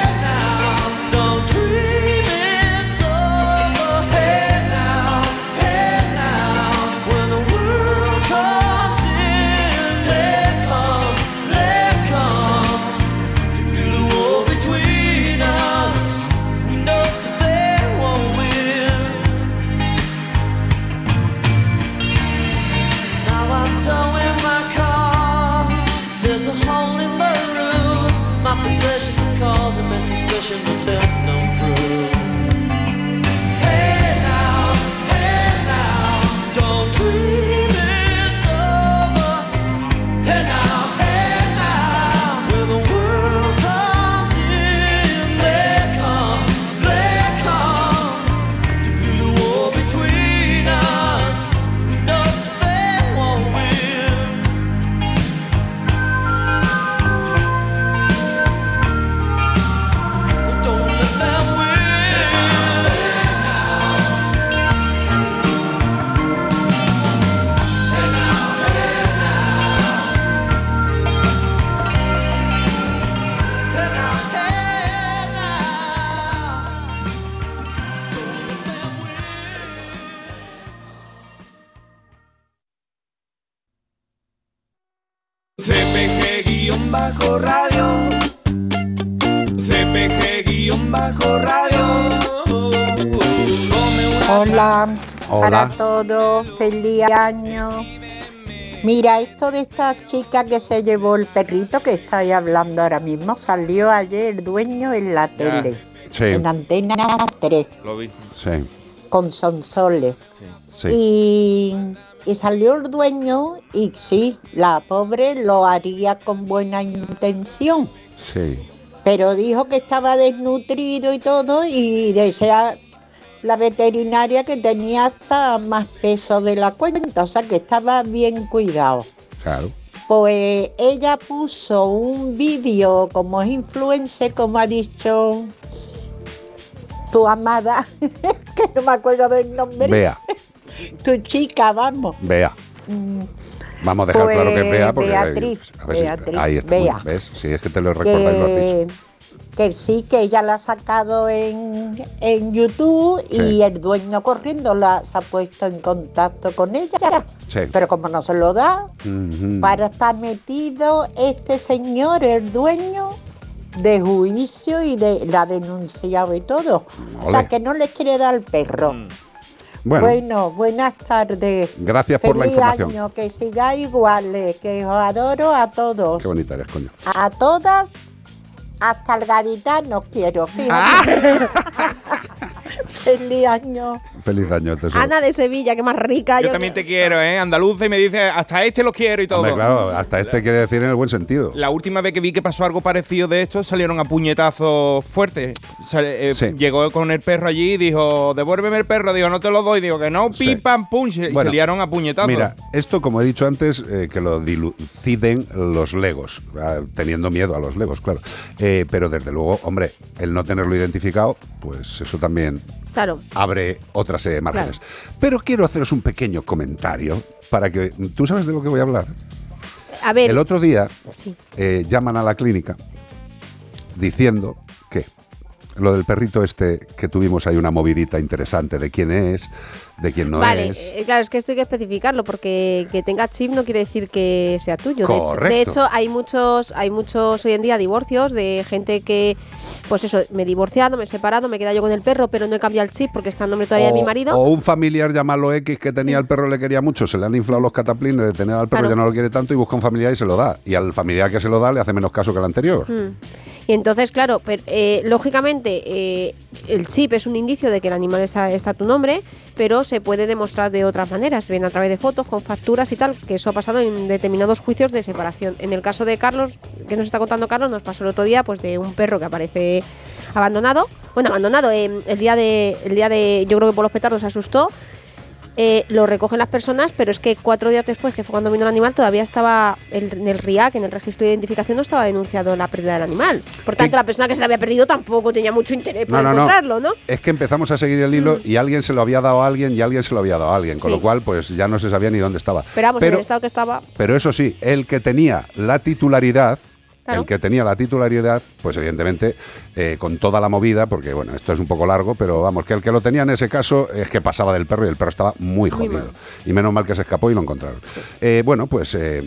todos, feliz año. Mira, esto de esta chica que se llevó el perrito que estáis hablando ahora mismo, salió ayer el dueño en la tele, Sí. en Antena 3, Lo vi. Sí. con Sonsoles. Sí. Y, y salió el dueño y sí, la pobre lo haría con buena intención. Sí. pero dijo que estaba desnutrido y todo y desea la veterinaria que tenía hasta más peso de la cuenta, o sea que estaba bien cuidado. Claro. Pues ella puso un vídeo como es influencer, como ha dicho tu amada, que no me acuerdo del nombre. Vea, Tu chica, vamos. vea. Mm, Vamos a dejar claro que es Pues, Bea porque Beatriz, a ver si- Beatriz, ahí está. muy Bea. bien, ¿Ves? Si es que te lo recuerdas y lo has dicho. Que, sí, que ella la ha sacado en, en YouTube Sí. y el dueño corriendo la, se ha puesto en contacto con ella. Sí. Pero como no se lo da, para estar metido este señor, el dueño, de juicio y de la denunciado y todo. O sea, que no le quiere dar al perro. Bueno, Bueno, buenas tardes. Gracias por la Feliz información. año, que sigáis iguales, que os adoro a todos. qué bonita eres, coño. A todas, hasta el gaditano quiero. Ah. fíjate. Feliz año. Feliz año, tesoro. Ana de Sevilla, que más rica. Yo también te quiero, ¿eh? Andaluza y me dice, hasta este lo quiero y todo. Hombre, claro, hasta este quiere decir en el buen sentido. La última vez que vi que pasó algo parecido de esto, salieron a puñetazos fuertes. Sal- eh, Llegó con el perro allí y dijo, devuélveme el perro. Digo, no te lo doy. Digo, que no, Sí. pim, pam, pum. Y Bueno, salieron a puñetazos. Mira, esto como he dicho antes, eh, que lo diluciden los legos, ah, teniendo miedo a los legos, claro. Eh, pero desde luego, hombre, el no tenerlo identificado, pues eso también Claro. abre otra de márgenes. Pero quiero haceros un pequeño comentario para que... ¿Tú sabes de lo que voy a hablar? A ver. El otro día Sí. eh, llaman a la clínica diciendo lo del perrito este que tuvimos ahí una movidita interesante de quién es, de quién no vale, es. eh, claro, es que esto hay que especificarlo porque que tenga chip no quiere decir que sea tuyo. De hecho- De Correcto. hecho, hay muchos, hay muchos hoy en día divorcios de gente que, pues eso, me he divorciado, me he separado, me he quedado yo con el perro, pero no he cambiado el chip porque está el nombre todavía de mi marido. o un familiar llamalo X que tenía el perro le quería mucho, se le han inflado los cataplines de tener al perro Claro. ya no lo quiere tanto y busca un familiar y se lo da. Y al familiar que se lo da le hace menos caso que al anterior. Mm. Y entonces, claro, per- eh, lógicamente eh, el chip es un indicio de que el animal está, está tu nombre, pero se puede demostrar de otras maneras, bien a través de fotos, con facturas y tal, que eso ha pasado en determinados juicios de separación. En el caso de Carlos, que nos está contando Carlos, nos pasó el otro día pues de un perro que aparece abandonado, bueno, abandonado, eh, el día de, el día de, yo creo que por los petardos se asustó. Eh, lo recogen las personas, pero es que cuatro días después, que fue cuando vino el animal, todavía estaba el- en el RIAC, en el registro de identificación, no estaba denunciado la pérdida del animal. Por tanto, la persona que se lo había perdido tampoco tenía mucho interés por No, no, no. encontrarlo, ¿no? Es que empezamos a seguir el hilo y alguien se lo había dado a alguien y alguien se lo había dado a alguien, con Sí. lo cual pues ya no se sabía ni dónde estaba. Pero vamos, en el estado que estaba. Pero eso sí, el que tenía la titularidad, Claro. el que tenía la titularidad, pues evidentemente eh, con toda la movida, porque bueno, esto es un poco largo, pero vamos, que el que lo tenía en ese caso es que pasaba del perro y el perro estaba muy jodido. y menos mal que se escapó y lo encontraron. Eh, bueno, pues eh,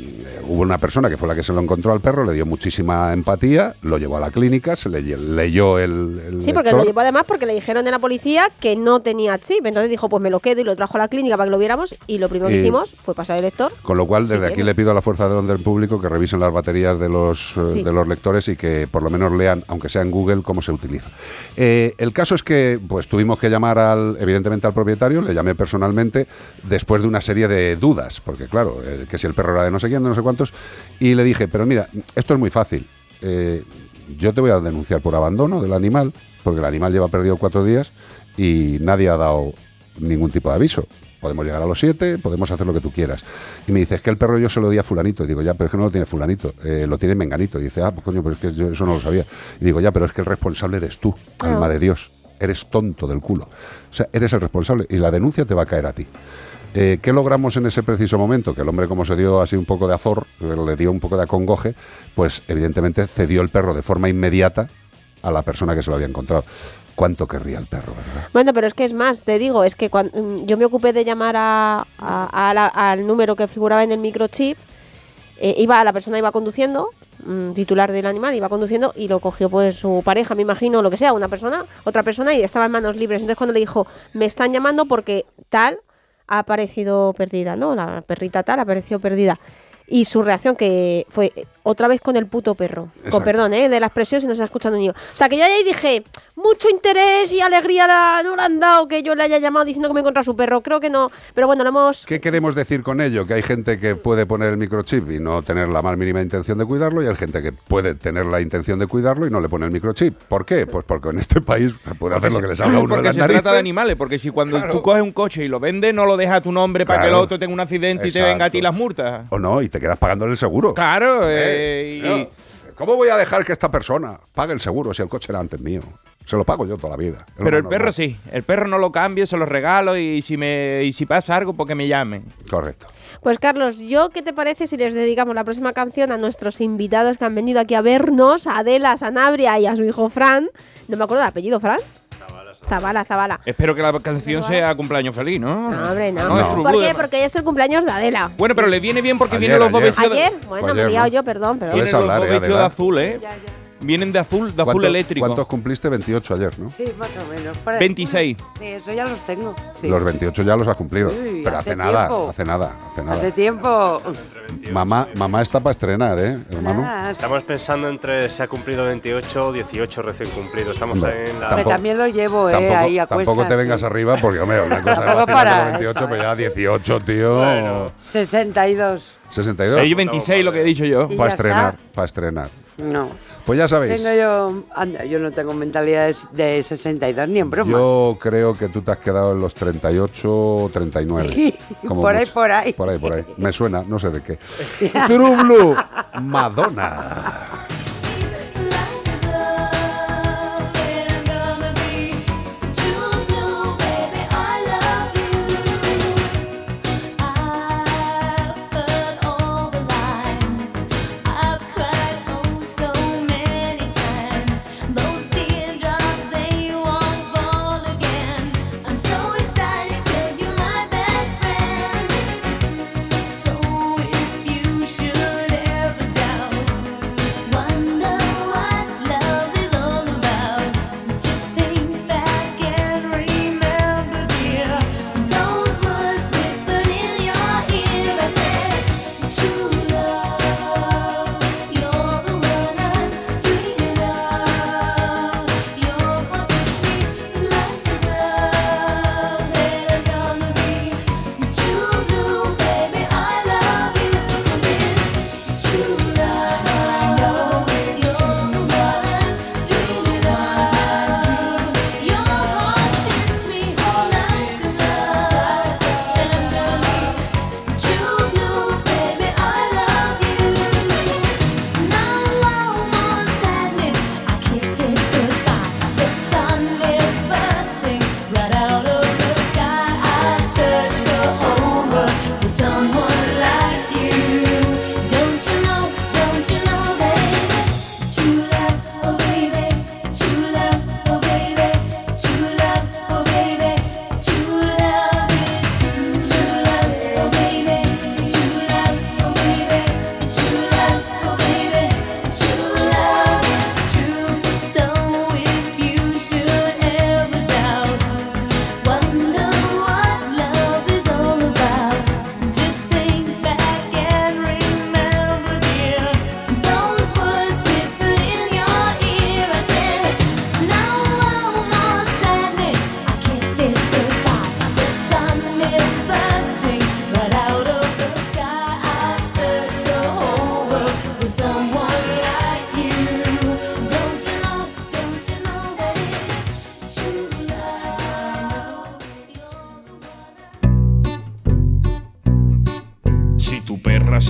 hubo una persona que fue la que se lo encontró al perro, le dio muchísima empatía, lo llevó a la clínica, se le leyó el... el Sí, porque lector. lo llevó además porque le dijeron en la policía que no tenía chip. Entonces dijo, pues me lo quedo y lo trajo a la clínica para que lo viéramos. Y lo primero que hicimos fue pasar el lector. Con lo cual, desde aquí le pido a la fuerza del orden público que revisen las baterías de los, eh, Sí. de los lectores y que por lo menos lean, aunque sea en Google, cómo se utiliza. Eh, el caso es que pues tuvimos que llamar al, evidentemente al propietario, le llamé personalmente después de una serie de dudas, porque claro, eh, que si el perro era de no sé quién, de no sé cuántos, y le dije, pero mira, esto es muy fácil. eh, yo te voy a denunciar por abandono del animal, porque el animal lleva perdido cuatro días y nadie ha dado ningún tipo de aviso. Podemos llegar a los siete, podemos hacer lo que tú quieras. Y me dice, es que el perro yo se lo di a fulanito. Y digo, ya, pero es que no lo tiene fulanito, eh, lo tiene menganito. Y dice, ah, pues coño, pero es que yo eso no lo sabía. Y digo, ya, pero es que el responsable eres tú, alma de Dios. Eres tonto del culo. O sea, eres el responsable y la denuncia te va a caer a ti. Eh, ¿Qué logramos en ese preciso momento? Que el hombre, como se dio así un poco de azor, eh, le dio un poco de acongoje, pues evidentemente cedió el perro de forma inmediata a la persona que se lo había encontrado. ¿Cuánto querría el perro, verdad? Bueno, pero es que es más, te digo, es que cuando yo me ocupé de llamar a, al número que figuraba en el microchip, eh, iba la persona iba conduciendo, mm, titular del animal, iba conduciendo y lo cogió pues su pareja, me imagino, lo que sea, una persona, otra persona y estaba en manos libres. Entonces cuando le dijo, me están llamando porque tal ha aparecido perdida, ¿no? La perrita tal ha aparecido perdida. Y su reacción que fue otra vez con el puto perro. Con perdón, ¿eh? De la expresión si no se está escuchando un niño. O sea, que yo ahí dije, mucho interés y alegría la- no le han dado que yo le haya llamado diciendo que me he encontrado su perro. Creo que no. Pero bueno, lo hemos ¿Qué queremos decir con ello? Que hay gente que puede poner el microchip y no tener la más mínima intención de cuidarlo y hay gente que puede tener la intención de cuidarlo y no le pone el microchip. ¿Por qué? Pues porque en este país se puede hacer lo que les salga a uno de Porque las se trata de animales, porque si cuando tú coges un coche y lo vendes, no lo dejas a tu nombre para que el Claro. otro tenga un accidente y te venga a ti las multas. O no, y te quedas pagándole el seguro. Claro, Eh, y-. ¿Cómo voy a dejar que esta persona pague el seguro si el coche era antes mío? Se lo pago yo toda la vida. Pero el perro sí, el perro no lo cambio, se lo regalo y si me y si pasa algo, porque me llamen. Correcto. Pues Carlos, ¿yo qué te parece si les dedicamos la próxima canción a nuestros invitados que han venido aquí a vernos, a Adela, a Sanabria y a su hijo Fran? No me acuerdo del apellido, Fran. Zabala, Zabala. Espero que la canción sea cumpleaños feliz, ¿no? No, hombre, no. No, es True ¿Por qué? Porque es el cumpleaños de Adela. Bueno, pero le viene bien porque Ayer, vienen los dos ayer. vestidos de- Ayer, bueno, me he ayer, liado ¿no? yo, perdón, perdón. Vienen los dos vestidos de azul, ¿eh? Vienen de azul, de azul ¿Cuánto- eléctrico. ¿Cuántos cumpliste? 28 ayer, ¿no? Sí, más o menos. por ahí. 26. Sí, eso ya los tengo. Sí. Los 28 ya los has cumplido. Sí, pero hace, hace nada, tiempo. hace nada, hace nada. Hace tiempo. Mamá, mamá está para estrenar, ¿eh, hermano? Estamos pensando entre se ha cumplido 28 o 18 recién cumplidos. Estamos Hombre, en la... Pero también lo llevo, ¿eh? Tampoco, ahí a tampoco cuestas, te vengas sí. arriba porque, hombre, una cosa es vacilar para con 28, eso, pero ya 18, tío. Bueno. 62. 62. Sí, yo 26, lo que he dicho yo. Y Para ya estrenar, para estrenar. No. Pues ya sabéis, Tengo yo. anda, yo no tengo mentalidad de, de 62 ni en broma. yo creo que tú te has quedado en los 38 o 39. como Por ahí, por ahí. Por ahí, por ahí. Me suena, no sé de qué. True Blue, Madonna.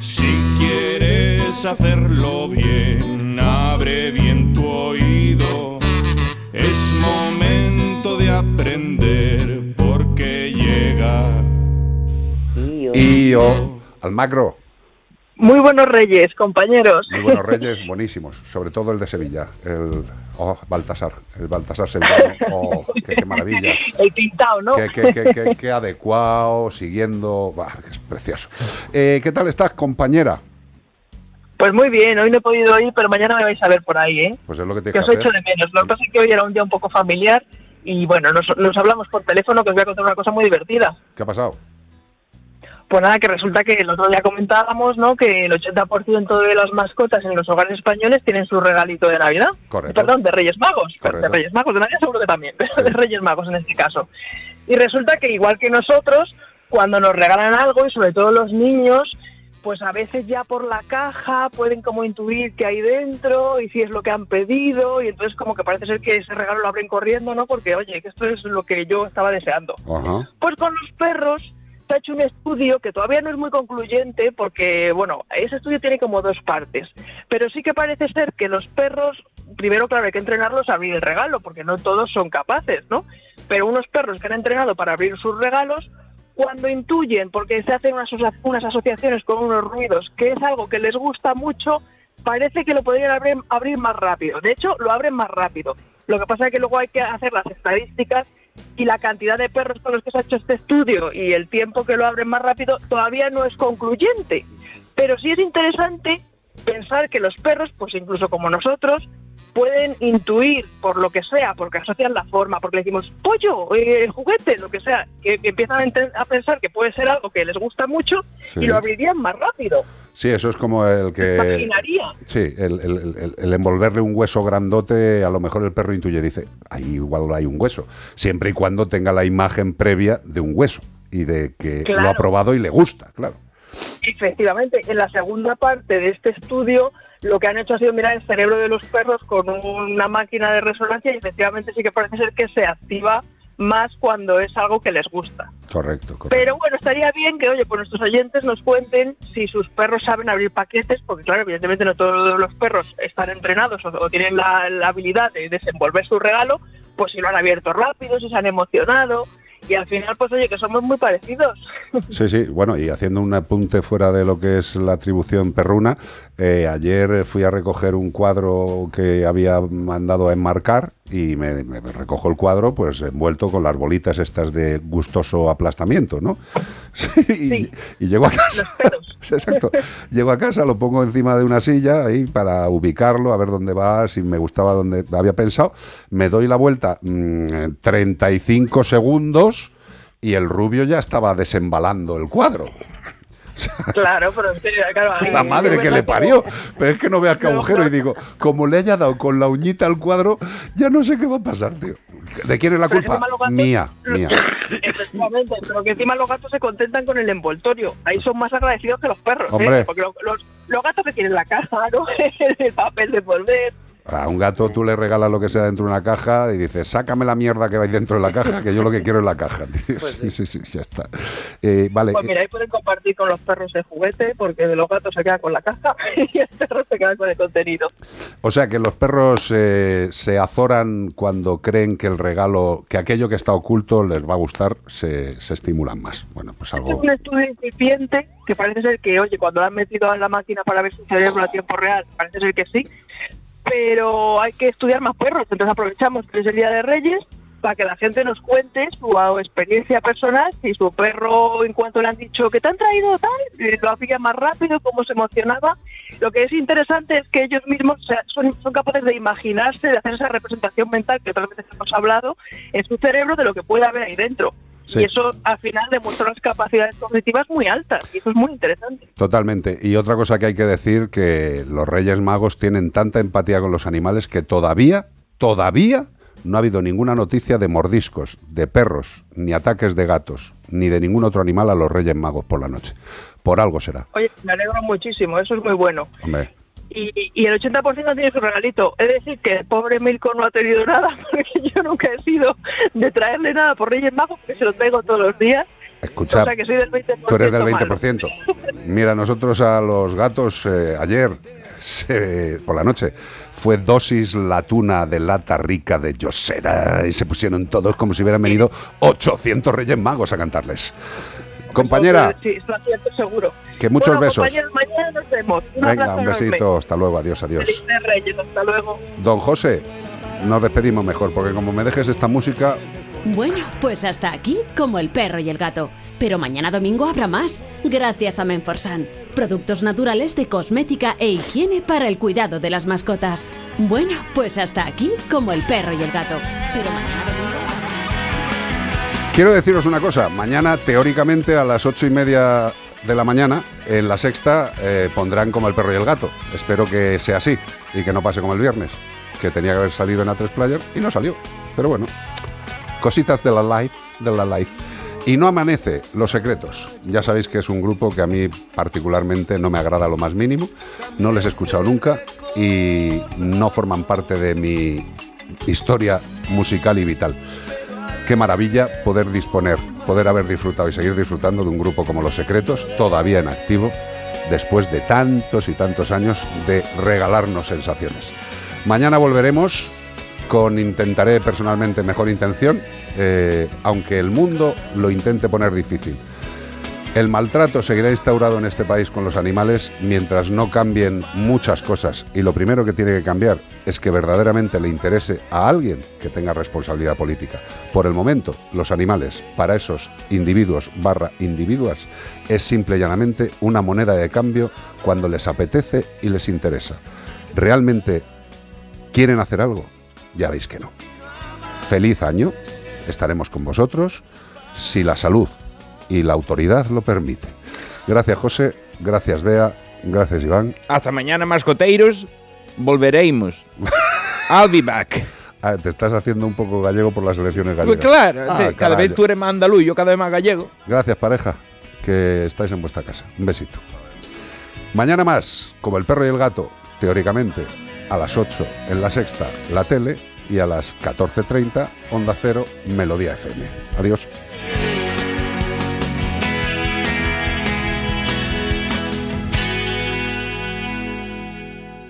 Si quieres hacerlo bien, abre bien tu oído. Es momento de aprender porque llega. Y yo, al macro. Muy buenos reyes, compañeros. Muy buenos reyes, buenísimos. Sobre todo el de Sevilla, el oh, Baltasar, el Baltasar sevillano. Oh, qué, qué maravilla. El pintado, ¿no? Qué, qué- qué- adecuado, siguiendo. Bah, es precioso. Eh, ¿Qué tal estás, compañera? Pues muy bien, hoy no he podido ir, pero mañana me vais a ver por ahí, ¿eh? Pues es lo que Que tienes os que echo hacer. de menos. Lo que pasa es que hoy era un día un poco familiar y bueno, nos, nos hablamos por teléfono que os voy a contar una cosa muy divertida. ¿Qué ha pasado? Pues nada, que resulta que el otro día comentábamos, ¿no? Que el 80% de las mascotas en los hogares españoles tienen su regalito de Navidad. Correcto. Perdón, de Reyes Magos. Correcto. De Reyes Magos, de Navidad seguro que también, pero de Reyes Magos en este caso. Y resulta que igual que nosotros, cuando nos regalan algo, y sobre todo los niños, pues a veces ya por la caja pueden como intuir qué hay dentro y si es lo que han pedido, y entonces como que parece ser que ese regalo lo abren corriendo, ¿no? Porque, oye, que esto es lo que yo estaba deseando. Ajá. Pues con los perros ha hecho un estudio que todavía no es muy concluyente porque, bueno, ese estudio tiene como dos partes. Pero sí que parece ser que los perros, primero, claro, hay que entrenarlos a abrir el regalo porque no todos son capaces, ¿no? Pero unos perros que han entrenado para abrir sus regalos, cuando intuyen, porque se hacen unas, unas asociaciones con unos ruidos, que es algo que les gusta mucho, parece que lo podrían abrir, abrir más rápido. De hecho, lo abren más rápido. Lo que pasa es que luego hay que hacer las estadísticas y la cantidad de perros con los que se ha hecho este estudio y el tiempo que lo abren más rápido todavía no es concluyente. Pero sí es interesante pensar que los perros, pues incluso como nosotros, pueden intuir por lo que sea, porque asocian la forma, porque le decimos pollo, eh, juguete, lo que sea, que, que empiezan a, pensar que puede ser algo que les gusta mucho Sí. y lo abrirían más rápido. Sí, eso es como el que. Imaginaría. Sí, el, el- el- el envolverle un hueso grandote, a lo mejor el perro intuye, dice, ahí igual hay un hueso, siempre y cuando tenga la imagen previa de un hueso y de que lo ha probado y le gusta, claro. Efectivamente, en la segunda parte de este estudio lo que han hecho ha sido mirar el cerebro de los perros con una máquina de resonancia y efectivamente sí que parece ser que se activa más cuando es algo que les gusta. Correcto. Pero bueno, estaría bien que, oye, pues nuestros oyentes nos cuenten si sus perros saben abrir paquetes, porque claro, evidentemente no todos los perros están entrenados o, o tienen la, la habilidad de desenvolver su regalo, pues si lo han abierto rápido, si se han emocionado, y al final, pues oye, que somos muy parecidos. Sí, sí, bueno, y haciendo un apunte fuera de lo que es la atribución perruna, eh, ayer fui a recoger un cuadro que había mandado a enmarcar y me, me recojo el cuadro pues envuelto con las bolitas estas de gustoso aplastamiento, ¿no? Sí, y, y llego a casa. Exacto. Llego a casa, lo pongo encima de una silla ahí para ubicarlo, a ver dónde va, si me gustaba donde había pensado. Me doy la vuelta mm, 35 segundos y el rubio ya estaba desembalando el cuadro. Claro, pero que, claro, La madre que le parió. Pero es que no vea qué agujero y digo, como le haya dado con la uñita al cuadro, ya no sé qué va a pasar, tío. ¿De quién es la que culpa? gatos- Mía, mía. Efectivamente, pero que encima los gatos se contentan con el envoltorio. Ahí son más agradecidos que los perros, ¿eh? Porque lo- los, los gatos que quieren la caja, ¿no? el papel de envolver. A un gato tú le regalas lo que sea dentro de una caja y dices, sácame la mierda que va ahí dentro de la caja, que yo lo que quiero es la caja. tío. sí, sí, sí, ya está. Eh, vale, Pues mira, ahí pueden compartir con los perros el juguete, porque los gatos se queda con la caja y el perro se queda con el contenido. o sea que los perros eh, se azoran cuando creen que el regalo, que aquello que está oculto les va a gustar, se, se estimulan más. Bueno, pues Es algo... un estudio incipiente que parece ser que, oye, cuando lo han metido en la máquina para ver su cerebro a tiempo real, parece ser que sí, pero hay que estudiar más perros. Entonces aprovechamos que es el Día de Reyes para que la gente nos cuente su ah, experiencia personal, si su perro, en cuanto le han dicho que te han traído tal, eh, lo hacía más rápido, cómo se emocionaba. Lo que es interesante es que ellos mismos son, son capaces de imaginarse, de hacer esa representación mental que otras veces hemos hablado en su cerebro de lo que puede haber ahí dentro. Sí. Y eso al final demuestra unas capacidades cognitivas muy altas y eso es muy interesante. Totalmente. Y otra cosa que hay que decir, que los Reyes Magos tienen tanta empatía con los animales que todavía, todavía no ha habido ninguna noticia de mordiscos, de perros, ni ataques de gatos, ni de ningún otro animal a los Reyes Magos por la noche. Por algo será. Oye, me alegro muchísimo, eso es muy bueno. Hombre. Y, y el 80% tiene su regalito. Es decir, que el pobre Milko no ha tenido nada, porque yo nunca he sido de traerle nada por Reyes Magos, porque se lo traigo todos los días. Escucha, O sea, que soy del 20% tú eres del malo. 20%. Mira, nosotros a los gatos eh, ayer, se- por la noche, fue dosis la tuna de lata rica de Yosera y se pusieron todos como si hubieran venido 800 Reyes Magos a cantarles. Compañera, Sí, eso es cierto, seguro. que muchos Bueno, besos. mañana nos vemos. Un Venga, un enorme. besito, hasta luego, adiós, adiós. Reyes, hasta luego. Don José, nos despedimos mejor, porque como me dejes esta música, Bueno, pues hasta aquí como el perro y el gato. Pero mañana domingo habrá más, gracias a Menforsan. Productos naturales de cosmética e higiene para el cuidado de las mascotas. Bueno, pues hasta aquí como el perro y el gato. Pero mañana domingo... Quiero deciros una cosa, mañana teóricamente a las ocho y media de la mañana en la sexta eh, pondrán como el perro y el gato. Espero que sea así y que no pase como el viernes, que tenía que haber salido en A3 Player y no salió. Pero bueno, cositas de la life, de la life. Y no amanece Los Secretos. Ya sabéis que es un grupo que a mí particularmente no me agrada lo más mínimo. No les he escuchado nunca y no forman parte de mi historia musical y vital. Qué maravilla poder disponer, poder haber disfrutado y seguir disfrutando de un grupo como Los Secretos, todavía en activo, después de tantos y tantos años de regalarnos sensaciones. Mañana volveremos con intentaré personalmente mejor intención, eh, aunque el mundo lo intente poner difícil. El maltrato seguirá instaurado en este país con los animales mientras no cambien muchas cosas. Y lo primero que tiene que cambiar es que verdaderamente le interese a alguien que tenga responsabilidad política. Por el momento, los animales, para esos individuos barra individuas, es simple y llanamente una moneda de cambio cuando les apetece y les interesa. ¿Realmente quieren hacer algo? Ya veis que no. Feliz año, estaremos con vosotros si la salud y la autoridad lo permite. Gracias José, gracias Bea, gracias Iván. Hasta mañana, mascoteiros. Volveremos. I'll be back. Ah, te estás haciendo un poco gallego por las elecciones gallegas. Pues claro, Ah, te- cada vez tú eres más andaluz, yo cada vez más gallego. Gracias pareja, que estáis en vuestra casa. Un besito. Mañana más, como el perro y el gato, teóricamente, a las 8 en la sexta, la tele, y a las 14.30, Onda Cero, Melodía FM. Adiós.